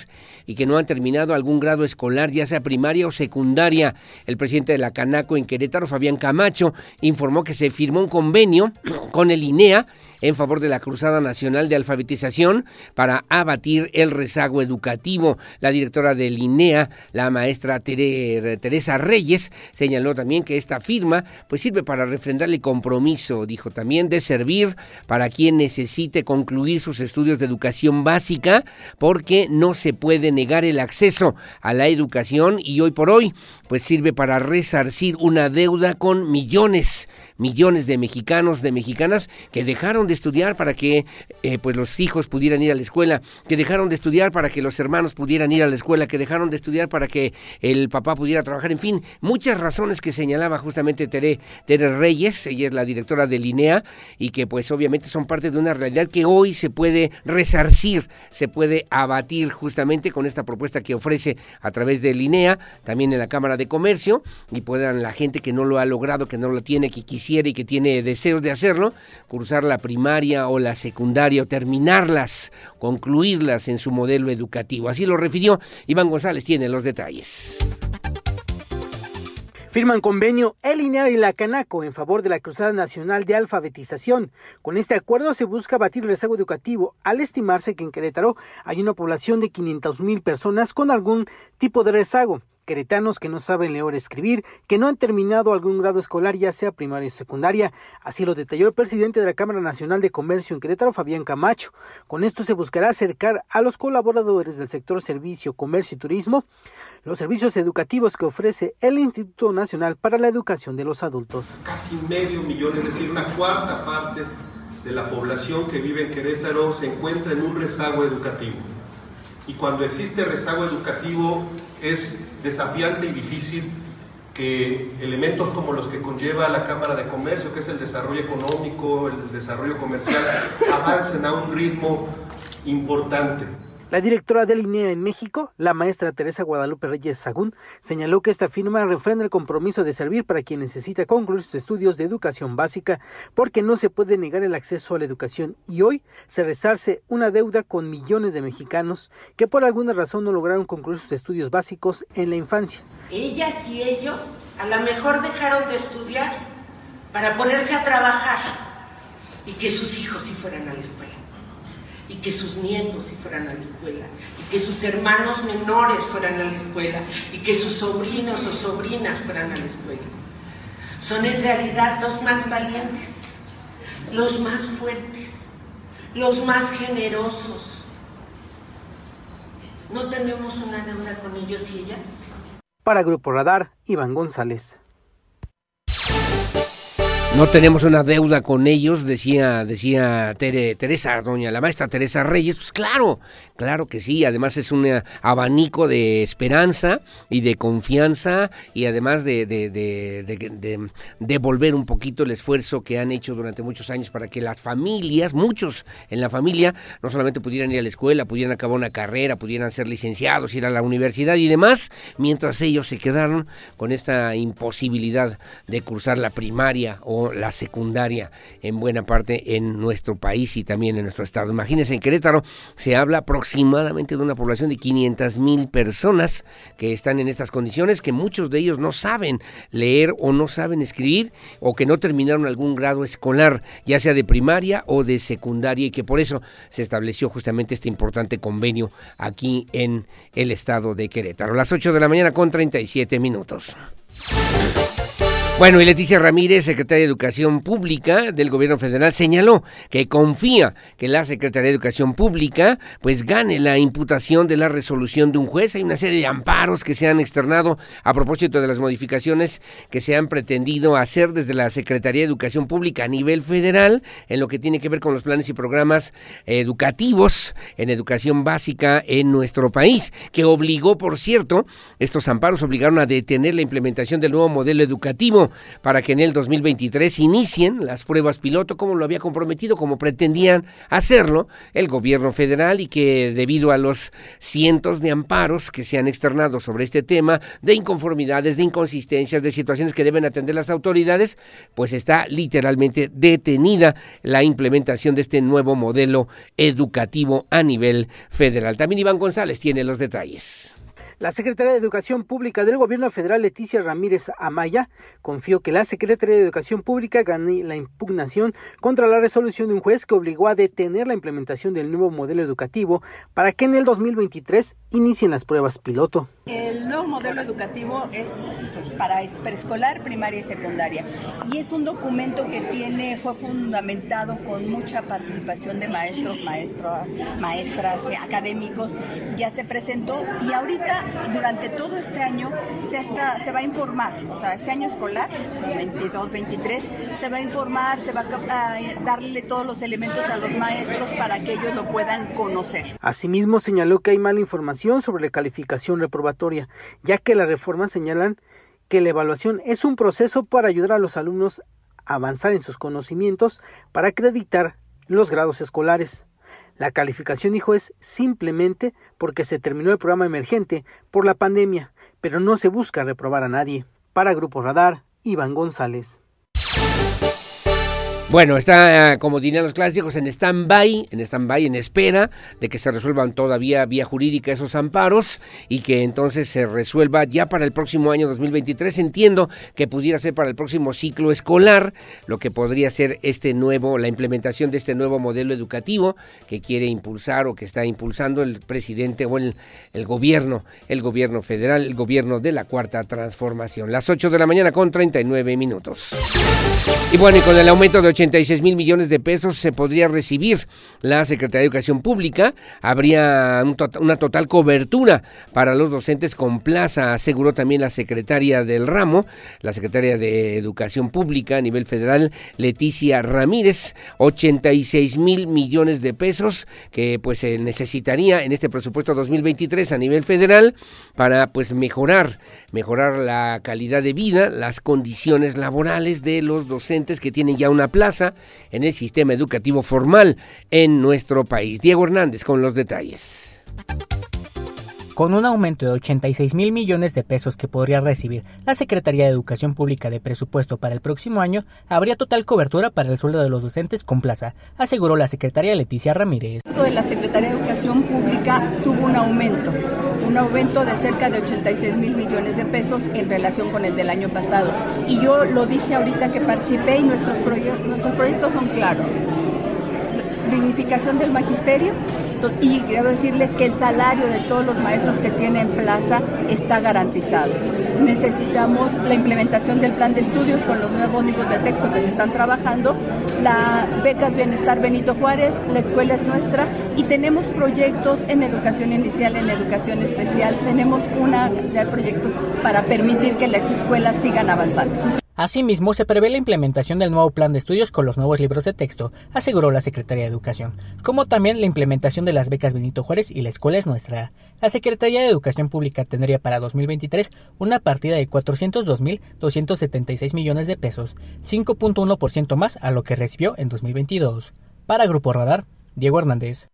y que no han terminado algún grado escolar, ya sea primaria o secundaria. El presidente de la Canaco en Querétaro, Fabián Camacho, informó que se firmó un convenio con el INEA en favor de la Cruzada Nacional de Alfabetización para abatir el rezago educativo. La directora del INEA, la maestra Teresa Reyes, señaló también que esta firma pues sirve para refrendar el compromiso, dijo también, de servir para quien necesite concluir sus estudios de educación básica, porque no se puede negar el acceso a la educación y hoy por hoy pues sirve para resarcir una deuda con millones millones de mexicanos, de mexicanas que dejaron de estudiar para que eh, pues los hijos pudieran ir a la escuela, que dejaron de estudiar para que los hermanos pudieran ir a la escuela, que dejaron de estudiar para que el papá pudiera trabajar, en fin, muchas razones que señalaba justamente Tere, Tere Reyes, ella es la directora de Linea y que pues obviamente son parte de una realidad que hoy se puede resarcir, se puede abatir justamente con esta propuesta que ofrece a través de Linea, también en la Cámara de Comercio y puedan la gente que no lo ha logrado, que no lo tiene, que quisiera y que tiene deseos de hacerlo, cursar la primaria o la secundaria o terminarlas, concluirlas en su modelo educativo. Así lo refirió Iván González, tiene los detalles. Firman convenio el INEA y la Canaco en favor de la Cruzada Nacional de Alfabetización. Con este acuerdo se busca batir el rezago educativo al estimarse que en Querétaro hay una población de 500 mil personas con algún tipo de rezago queretanos que no saben leer o escribir, que no han terminado algún grado escolar, ya sea primaria o secundaria. Así lo detalló el presidente de la Cámara Nacional de Comercio en Querétaro, Fabián Camacho. Con esto se buscará acercar a los colaboradores del sector servicio, comercio y turismo los servicios educativos que ofrece el Instituto Nacional para la Educación de los Adultos. Casi medio millón, es decir, una cuarta parte de la población que vive en Querétaro se encuentra en un rezago educativo. Y cuando existe rezago educativo es desafiante y difícil que elementos como los que conlleva la Cámara de Comercio, que es el desarrollo económico, el desarrollo comercial, avancen a un ritmo importante. La directora del INEA en México, la maestra Teresa Guadalupe Reyes Sagún, señaló que esta firma refrenda el compromiso de servir para quien necesita concluir sus estudios de educación básica, porque no se puede negar el acceso a la educación y hoy se resarce una deuda con millones de mexicanos que por alguna razón no lograron concluir sus estudios básicos en la infancia. Ellas y ellos a lo mejor dejaron de estudiar para ponerse a trabajar y que sus hijos sí fueran a la escuela y que sus nietos si fueran a la escuela, y que sus hermanos menores fueran a la escuela, y que sus sobrinos o sobrinas fueran a la escuela. Son en realidad los más valientes, los más fuertes, los más generosos. ¿No tenemos una deuda con ellos y ellas? Para Grupo Radar, Iván González. No tenemos una deuda con ellos, decía, decía Teresa, doña la maestra Teresa Reyes. Pues claro, claro que sí. Además es un abanico de esperanza y de confianza y además de, de, devolver un poquito el esfuerzo que han hecho durante muchos años para que las familias, muchos en la familia, no solamente pudieran ir a la escuela, pudieran acabar una carrera, pudieran ser licenciados, ir a la universidad y demás, mientras ellos se quedaron con esta imposibilidad de cursar la primaria o la secundaria en buena parte en nuestro país y también en nuestro estado. Imagínense, en Querétaro se habla aproximadamente de una población de 500 mil personas que están en estas condiciones, que muchos de ellos no saben leer o no saben escribir o que no terminaron algún grado escolar, ya sea de primaria o de secundaria y que por eso se estableció justamente este importante convenio aquí en el estado de Querétaro. Las 8 de la mañana con 37 minutos. Bueno, y Leticia Ramírez, secretaria de Educación Pública del Gobierno Federal, señaló que confía que la Secretaría de Educación Pública pues gane la imputación de la resolución de un juez. Hay una serie de amparos que se han externado a propósito de las modificaciones que se han pretendido hacer desde la Secretaría de Educación Pública a nivel federal en lo que tiene que ver con los planes y programas educativos en educación básica en nuestro país, que obligó, por cierto, estos amparos obligaron a detener la implementación del nuevo modelo educativo para que en el 2023 inicien las pruebas piloto como lo había comprometido, como pretendían hacerlo el gobierno federal y que debido a los cientos de amparos que se han externado sobre este tema, de inconformidades, de inconsistencias, de situaciones que deben atender las autoridades, pues está literalmente detenida la implementación de este nuevo modelo educativo a nivel federal. También Iván González tiene los detalles. La secretaria de Educación Pública del Gobierno Federal, Leticia Ramírez Amaya, confió que la Secretaría de Educación Pública gane la impugnación contra la resolución de un juez que obligó a detener la implementación del nuevo modelo educativo para que en el 2023 inicien las pruebas piloto. El nuevo modelo educativo es pues, para preescolar, primaria y secundaria. Y es un documento que tiene, fue fundamentado con mucha participación de maestros, maestros, maestras, académicos. Ya se presentó y ahorita durante todo este año se, está, se va a informar, o sea, este año escolar, 22-23, se va a informar, se va a, darle todos los elementos a los maestros para que ellos lo puedan conocer. Asimismo, señaló que hay mala información sobre la calificación ya que las reformas señalan que la evaluación es un proceso para ayudar a los alumnos a avanzar en sus conocimientos para acreditar los grados escolares. La calificación, dijo, es simplemente porque se terminó el programa emergente por la pandemia, pero no se busca reprobar a nadie. Para Grupo Radar, Iván González. Bueno, está, como dirían los clásicos, en stand-by, en stand-by, en espera de que se resuelvan todavía vía jurídica esos amparos y que entonces se resuelva ya para el próximo año 2023. Entiendo que pudiera ser para el próximo ciclo escolar, lo que podría ser este nuevo, la implementación de este nuevo modelo educativo que quiere impulsar o que está impulsando el presidente o el, el gobierno, el gobierno federal, el gobierno de la cuarta transformación. Las 8 de la mañana con 39 minutos. Y bueno, y con el aumento de 86 mil millones de pesos se podría recibir la Secretaría de Educación Pública. Habría una total cobertura para los docentes con plaza, aseguró también la secretaria del ramo, la secretaria de Educación Pública a nivel federal, Leticia Ramírez. 86 mil millones de pesos que pues se necesitaría en este presupuesto 2023 a nivel federal para pues mejorar, mejorar la calidad de vida, las condiciones laborales de los docentes que tienen ya una plaza en el sistema educativo formal en nuestro país. Diego Hernández con los detalles. Con un aumento de 86 mil millones de pesos que podría recibir la Secretaría de Educación Pública de presupuesto para el próximo año, habría total cobertura para el sueldo de los docentes con plaza, aseguró la secretaria Leticia Ramírez. La Secretaría de Educación Pública tuvo un aumento un aumento de cerca de 86 mil millones de pesos en relación con el del año pasado. Y yo lo dije ahorita que participé y nuestros, nuestros proyectos son claros. Dignificación del magisterio, y quiero decirles que el salario de todos los maestros que tienen plaza está garantizado. Necesitamos la implementación del plan de estudios con los nuevos libros de texto que se están trabajando, la becas Bienestar Benito Juárez, la escuela es nuestra y tenemos proyectos en educación inicial, en educación especial, tenemos una de proyectos para permitir que las escuelas sigan avanzando. Asimismo, se prevé la implementación del nuevo plan de estudios con los nuevos libros de texto, aseguró la Secretaría de Educación, como también la implementación de las becas Benito Juárez y la Escuela es Nuestra. La Secretaría de Educación Pública tendría para 2023 una partida de 402.276 millones de pesos, 5.1% más a lo que recibió en 2022. Para Grupo Radar, Diego Hernández.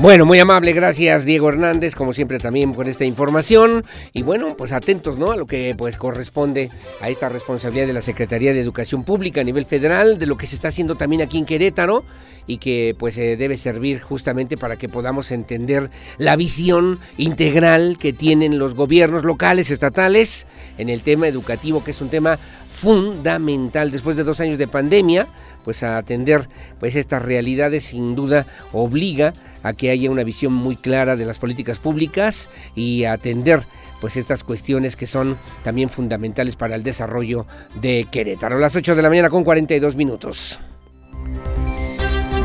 Bueno, muy amable, gracias Diego Hernández, como siempre también por esta información. Y bueno, pues atentos, ¿no? A lo que pues corresponde a esta responsabilidad de la Secretaría de Educación Pública a nivel federal, de lo que se está haciendo también aquí en Querétaro y que pues eh, debe servir justamente para que podamos entender la visión integral que tienen los gobiernos locales, estatales, en el tema educativo, que es un tema fundamental después de dos años de pandemia pues a atender pues estas realidades sin duda obliga a que haya una visión muy clara de las políticas públicas y a atender pues estas cuestiones que son también fundamentales para el desarrollo de Querétaro. Las 8 de la mañana con 42 minutos.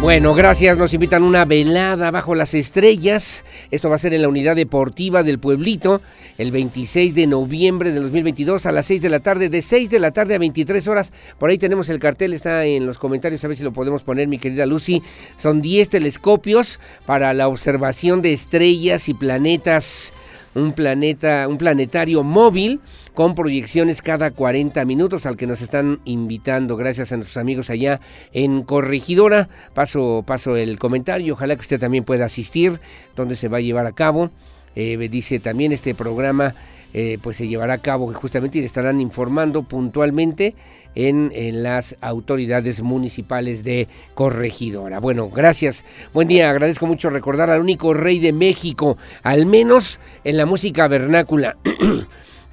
Bueno, gracias. Nos invitan una velada bajo las estrellas. Esto va a ser en la unidad deportiva del pueblito el 26 de noviembre de 2022 a las 6 de la tarde, de 6 de la tarde a 23 horas. Por ahí tenemos el cartel, está en los comentarios, a ver si lo podemos poner, mi querida Lucy. Son 10 telescopios para la observación de estrellas y planetas un planeta, un planetario móvil con proyecciones cada 40 minutos al que nos están invitando. Gracias a nuestros amigos allá en Corregidora. Paso, paso el comentario. Ojalá que usted también pueda asistir, donde se va a llevar a cabo. Eh, dice también este programa eh, pues se llevará a cabo justamente y le estarán informando puntualmente en, las autoridades municipales de Corregidora. Bueno, gracias. Buen día. Agradezco mucho recordar al único rey de México, al menos en la música vernácula.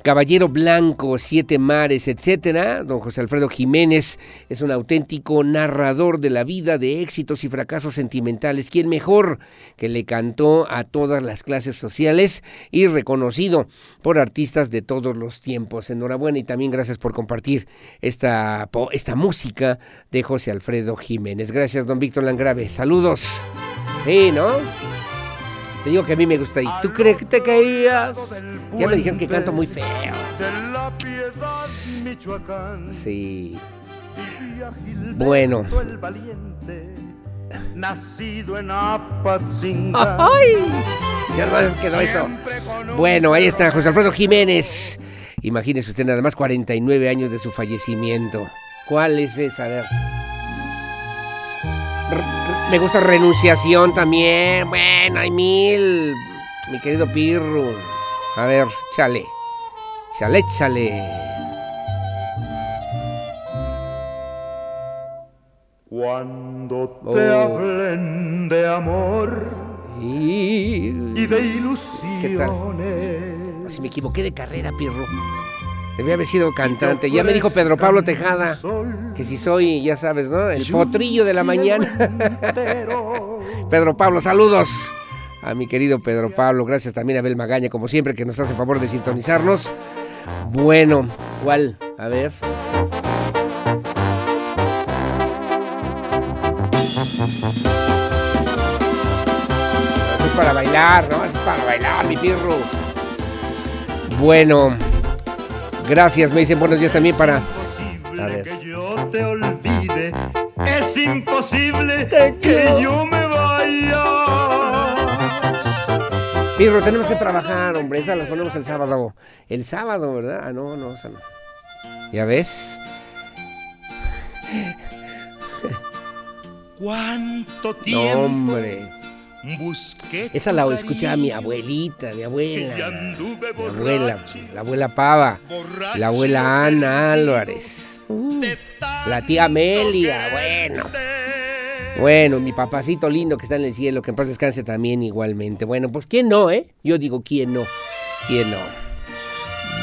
Caballero Blanco, Siete Mares, etcétera. Don José Alfredo Jiménez es un auténtico narrador de la vida, de éxitos y fracasos sentimentales. ¿Quién mejor que le cantó a todas las clases sociales y reconocido por artistas de todos los tiempos? Enhorabuena y también gracias por compartir esta, esta música de José Alfredo Jiménez. Gracias, don Víctor Langrave. Saludos. Sí, ¿no? Te digo que a mí me gusta. ¿Y tú crees que te caías? Ya me dijeron que canto muy feo. Sí. Bueno. Nacido en ¡Ay! Ya no quedó eso. Bueno, ahí está José Alfredo Jiménez. Imagínese usted nada más 49 años de su fallecimiento. ¿Cuál es esa? A ver. Me gusta renunciación también. Bueno, hay mil. Mi querido Pirru. A ver, chale. Chale, chale. Cuando te oh. hablen de amor y, de ilusiones. ¿Qué tal? Si me equivoqué de carrera, Pirro. Debía haber sido cantante. Ya me dijo Pedro Pablo Tejada que si soy, ya sabes, ¿no? El potrillo de la mañana. Pedro Pablo, saludos a mi querido Pedro Pablo. Gracias también a Abel Magaña, como siempre, que nos hace favor de sintonizarnos. Bueno, ¿cuál? A ver. es para bailar, ¿no? Es para bailar, mi pirro. Bueno. Gracias, me dicen buenos días también para. A ver. Que yo te olvide. Es imposible que yo me vaya. Pirro, tenemos que trabajar, hombre. Esas las ponemos el sábado. El sábado, ¿verdad? Ah, no, no, esa no. ¿Ya ves? ¿Cuánto tiempo? No, hombre. Esa la escuchaba mi abuelita, mi abuela. Mi abuela, la abuela Pava, la abuela Ana Álvarez, uh, la tía Amelia, bueno. Bueno, mi papacito lindo que está en el cielo, que en paz descanse también igualmente. Bueno, pues ¿quién no, eh? Yo digo, ¿quién no? ¿Quién no?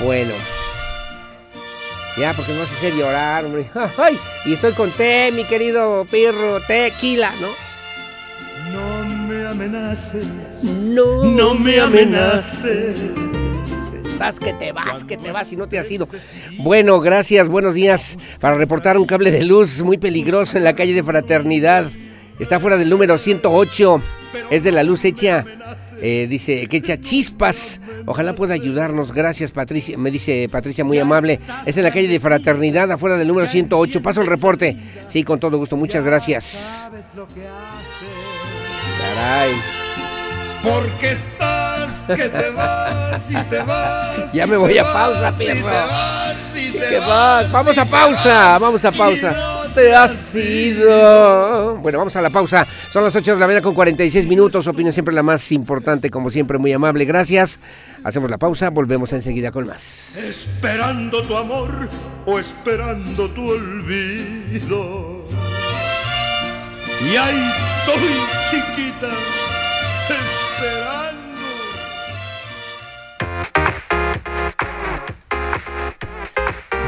Bueno. Ya, porque no hace llorar, hombre. ¡Ay! Y estoy con té, mi querido perro, tequila, ¿no? No me amenaces. No, no me amenaces. Estás que te vas, que te vas y no te has ido. Bueno, gracias, buenos días. Para reportar un cable de luz muy peligroso en la calle de Fraternidad. Está fuera del número 108. Es de la luz hecha, eh, dice que echa chispas. Ojalá pueda ayudarnos. Gracias, Patricia. Me dice Patricia, muy amable. Es en la calle de Fraternidad, afuera del número 108. Paso el reporte. Sí, con todo gusto. Muchas gracias. Caray. Porque estás que te vas y te vas. Ya me voy a pausa, perro. ¿Qué vas? Vamos a pausa, vamos a pausa. te has ido. Bueno, vamos a la pausa. Son las 8 de la mañana con 46 minutos. Opinión siempre la más importante, como siempre, muy amable. Gracias. Hacemos la pausa, volvemos enseguida con más. Esperando tu amor o esperando tu olvido. Y ahí estoy chiquita esperando.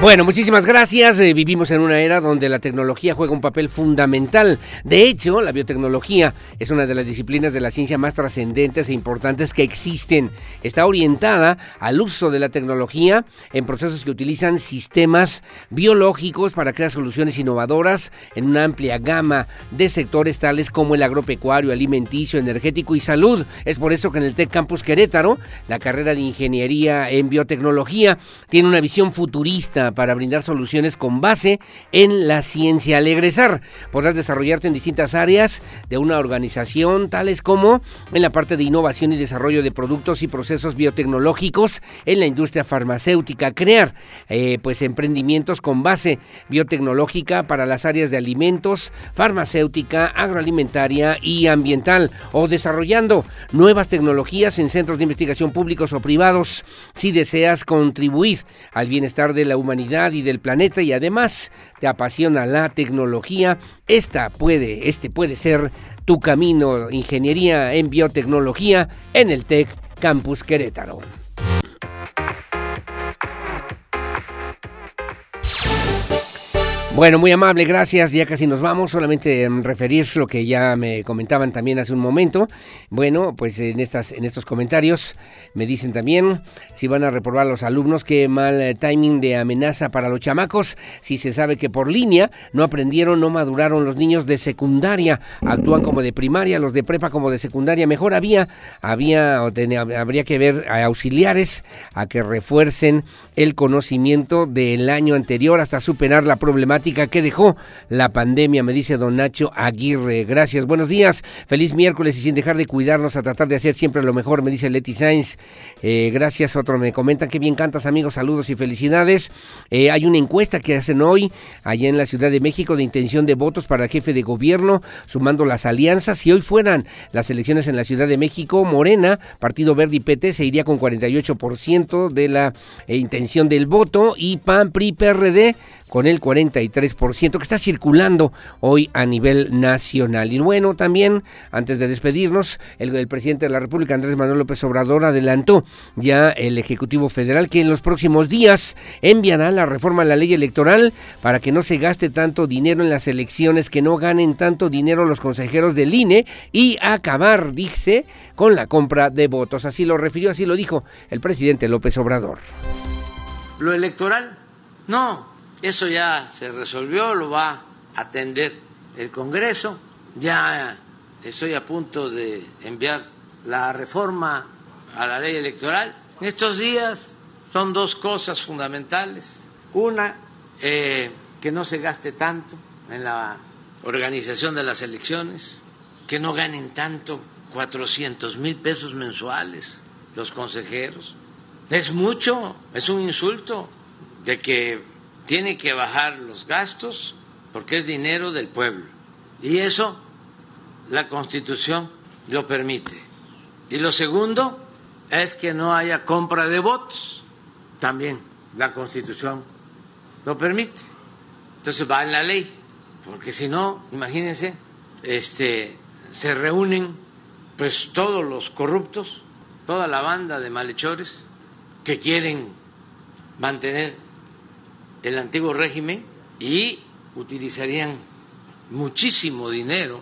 Bueno, muchísimas gracias. Eh, vivimos en una era donde la tecnología juega un papel fundamental. De hecho, la biotecnología es una de las disciplinas de la ciencia más trascendentes e importantes que existen. Está orientada al uso de la tecnología en procesos que utilizan sistemas biológicos para crear soluciones innovadoras en una amplia gama de sectores tales como el agropecuario, alimenticio, energético y salud. Es por eso que en el Tec Campus Querétaro, la carrera de ingeniería en biotecnología tiene una visión futurista para brindar soluciones con base en la ciencia. Al egresar podrás desarrollarte en distintas áreas de una organización, tales como en la parte de innovación y desarrollo de productos y procesos biotecnológicos en la industria farmacéutica, crear eh, pues emprendimientos con base biotecnológica para las áreas de alimentos, farmacéutica, agroalimentaria y ambiental o desarrollando nuevas tecnologías en centros de investigación públicos o privados si deseas contribuir al bienestar de la humanidad y del planeta y además te apasiona la tecnología, esta puede, este puede ser tu camino, ingeniería en biotecnología en el TEC Campus Querétaro. Bueno, muy amable, gracias. Ya casi nos vamos. Solamente en referir lo que ya me comentaban también hace un momento. Bueno, pues en estas, en estos comentarios me dicen también si van a reprobar los alumnos, qué mal eh, timing de amenaza para los chamacos. Si se sabe que por línea no aprendieron, no maduraron los niños de secundaria, actúan como de primaria, los de prepa como de secundaria. Mejor había, había, habría que ver auxiliares a que refuercen el conocimiento del año anterior hasta superar la problemática que dejó la pandemia, me dice don Nacho Aguirre. Gracias, buenos días, feliz miércoles y sin dejar de cuidarnos a tratar de hacer siempre lo mejor, me dice Leti Sainz. Eh, gracias, otro me comentan que bien cantas amigos, saludos y felicidades. Eh, hay una encuesta que hacen hoy allá en la Ciudad de México de intención de votos para jefe de gobierno, sumando las alianzas. Si hoy fueran las elecciones en la Ciudad de México, Morena, Partido Verde y PT se iría con 48% de la eh, intención del voto y PAN, PRI, PRD con el 43% que está circulando hoy a nivel nacional. Y bueno, también, antes de despedirnos, el, presidente de la República, Andrés Manuel López Obrador, adelantó ya el Ejecutivo Federal que en los próximos días enviará la reforma a la ley electoral para que no se gaste tanto dinero en las elecciones, que no ganen tanto dinero los consejeros del INE y acabar, dice, con la compra de votos. Así lo refirió, así lo dijo el presidente López Obrador. Lo electoral, no, eso ya se resolvió, lo va a atender el Congreso. Ya estoy a punto de enviar la reforma a la ley electoral. En estos días son dos cosas fundamentales. Una, eh, que no se gaste tanto en la organización de las elecciones, que no ganen tanto 400 mil pesos mensuales los consejeros. Es mucho, es un insulto de que tiene que bajar los gastos porque es dinero del pueblo. Y eso la Constitución lo permite. Y lo segundo es que no haya compra de votos. También la Constitución lo permite. Entonces va en la ley, porque si no, imagínense, este, se reúnen pues todos los corruptos, toda la banda de malhechores que quieren mantener el antiguo régimen y utilizarían muchísimo dinero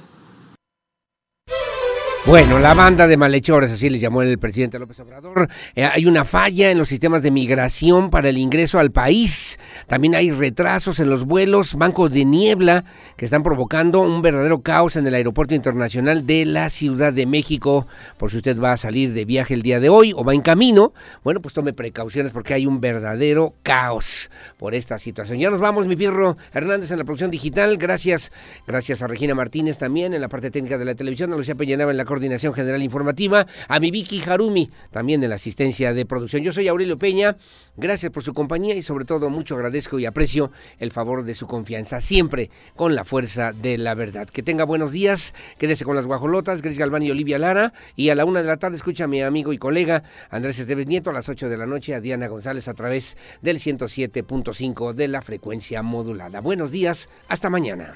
bueno, la banda de malhechores, así les llamó el presidente López Obrador. Eh, hay una falla en los sistemas de migración para el ingreso al país. También hay retrasos en los vuelos, bancos de niebla que están provocando un verdadero caos en el aeropuerto internacional de la Ciudad de México. Por si usted va a salir de viaje el día de hoy o va en camino, bueno, pues tome precauciones porque hay un verdadero caos por esta situación. Ya nos vamos, mi Pirro Hernández en la producción digital. Gracias, gracias a Regina Martínez también en la parte técnica de la televisión, a Lucía Peñanaba en la Coordinación General Informativa, a mi Vicky Harumi, también en la asistencia de producción. Yo soy Aurelio Peña, gracias por su compañía y sobre todo mucho agradezco y aprecio el favor de su confianza, siempre con la fuerza de la verdad. Que tenga buenos días, quédese con las guajolotas, Grace Galván y Olivia Lara, y a la una de la tarde escucha a mi amigo y colega Andrés Esteves Nieto a las ocho de la noche a Diana González a través del 107.5 de la frecuencia modulada. Buenos días, hasta mañana.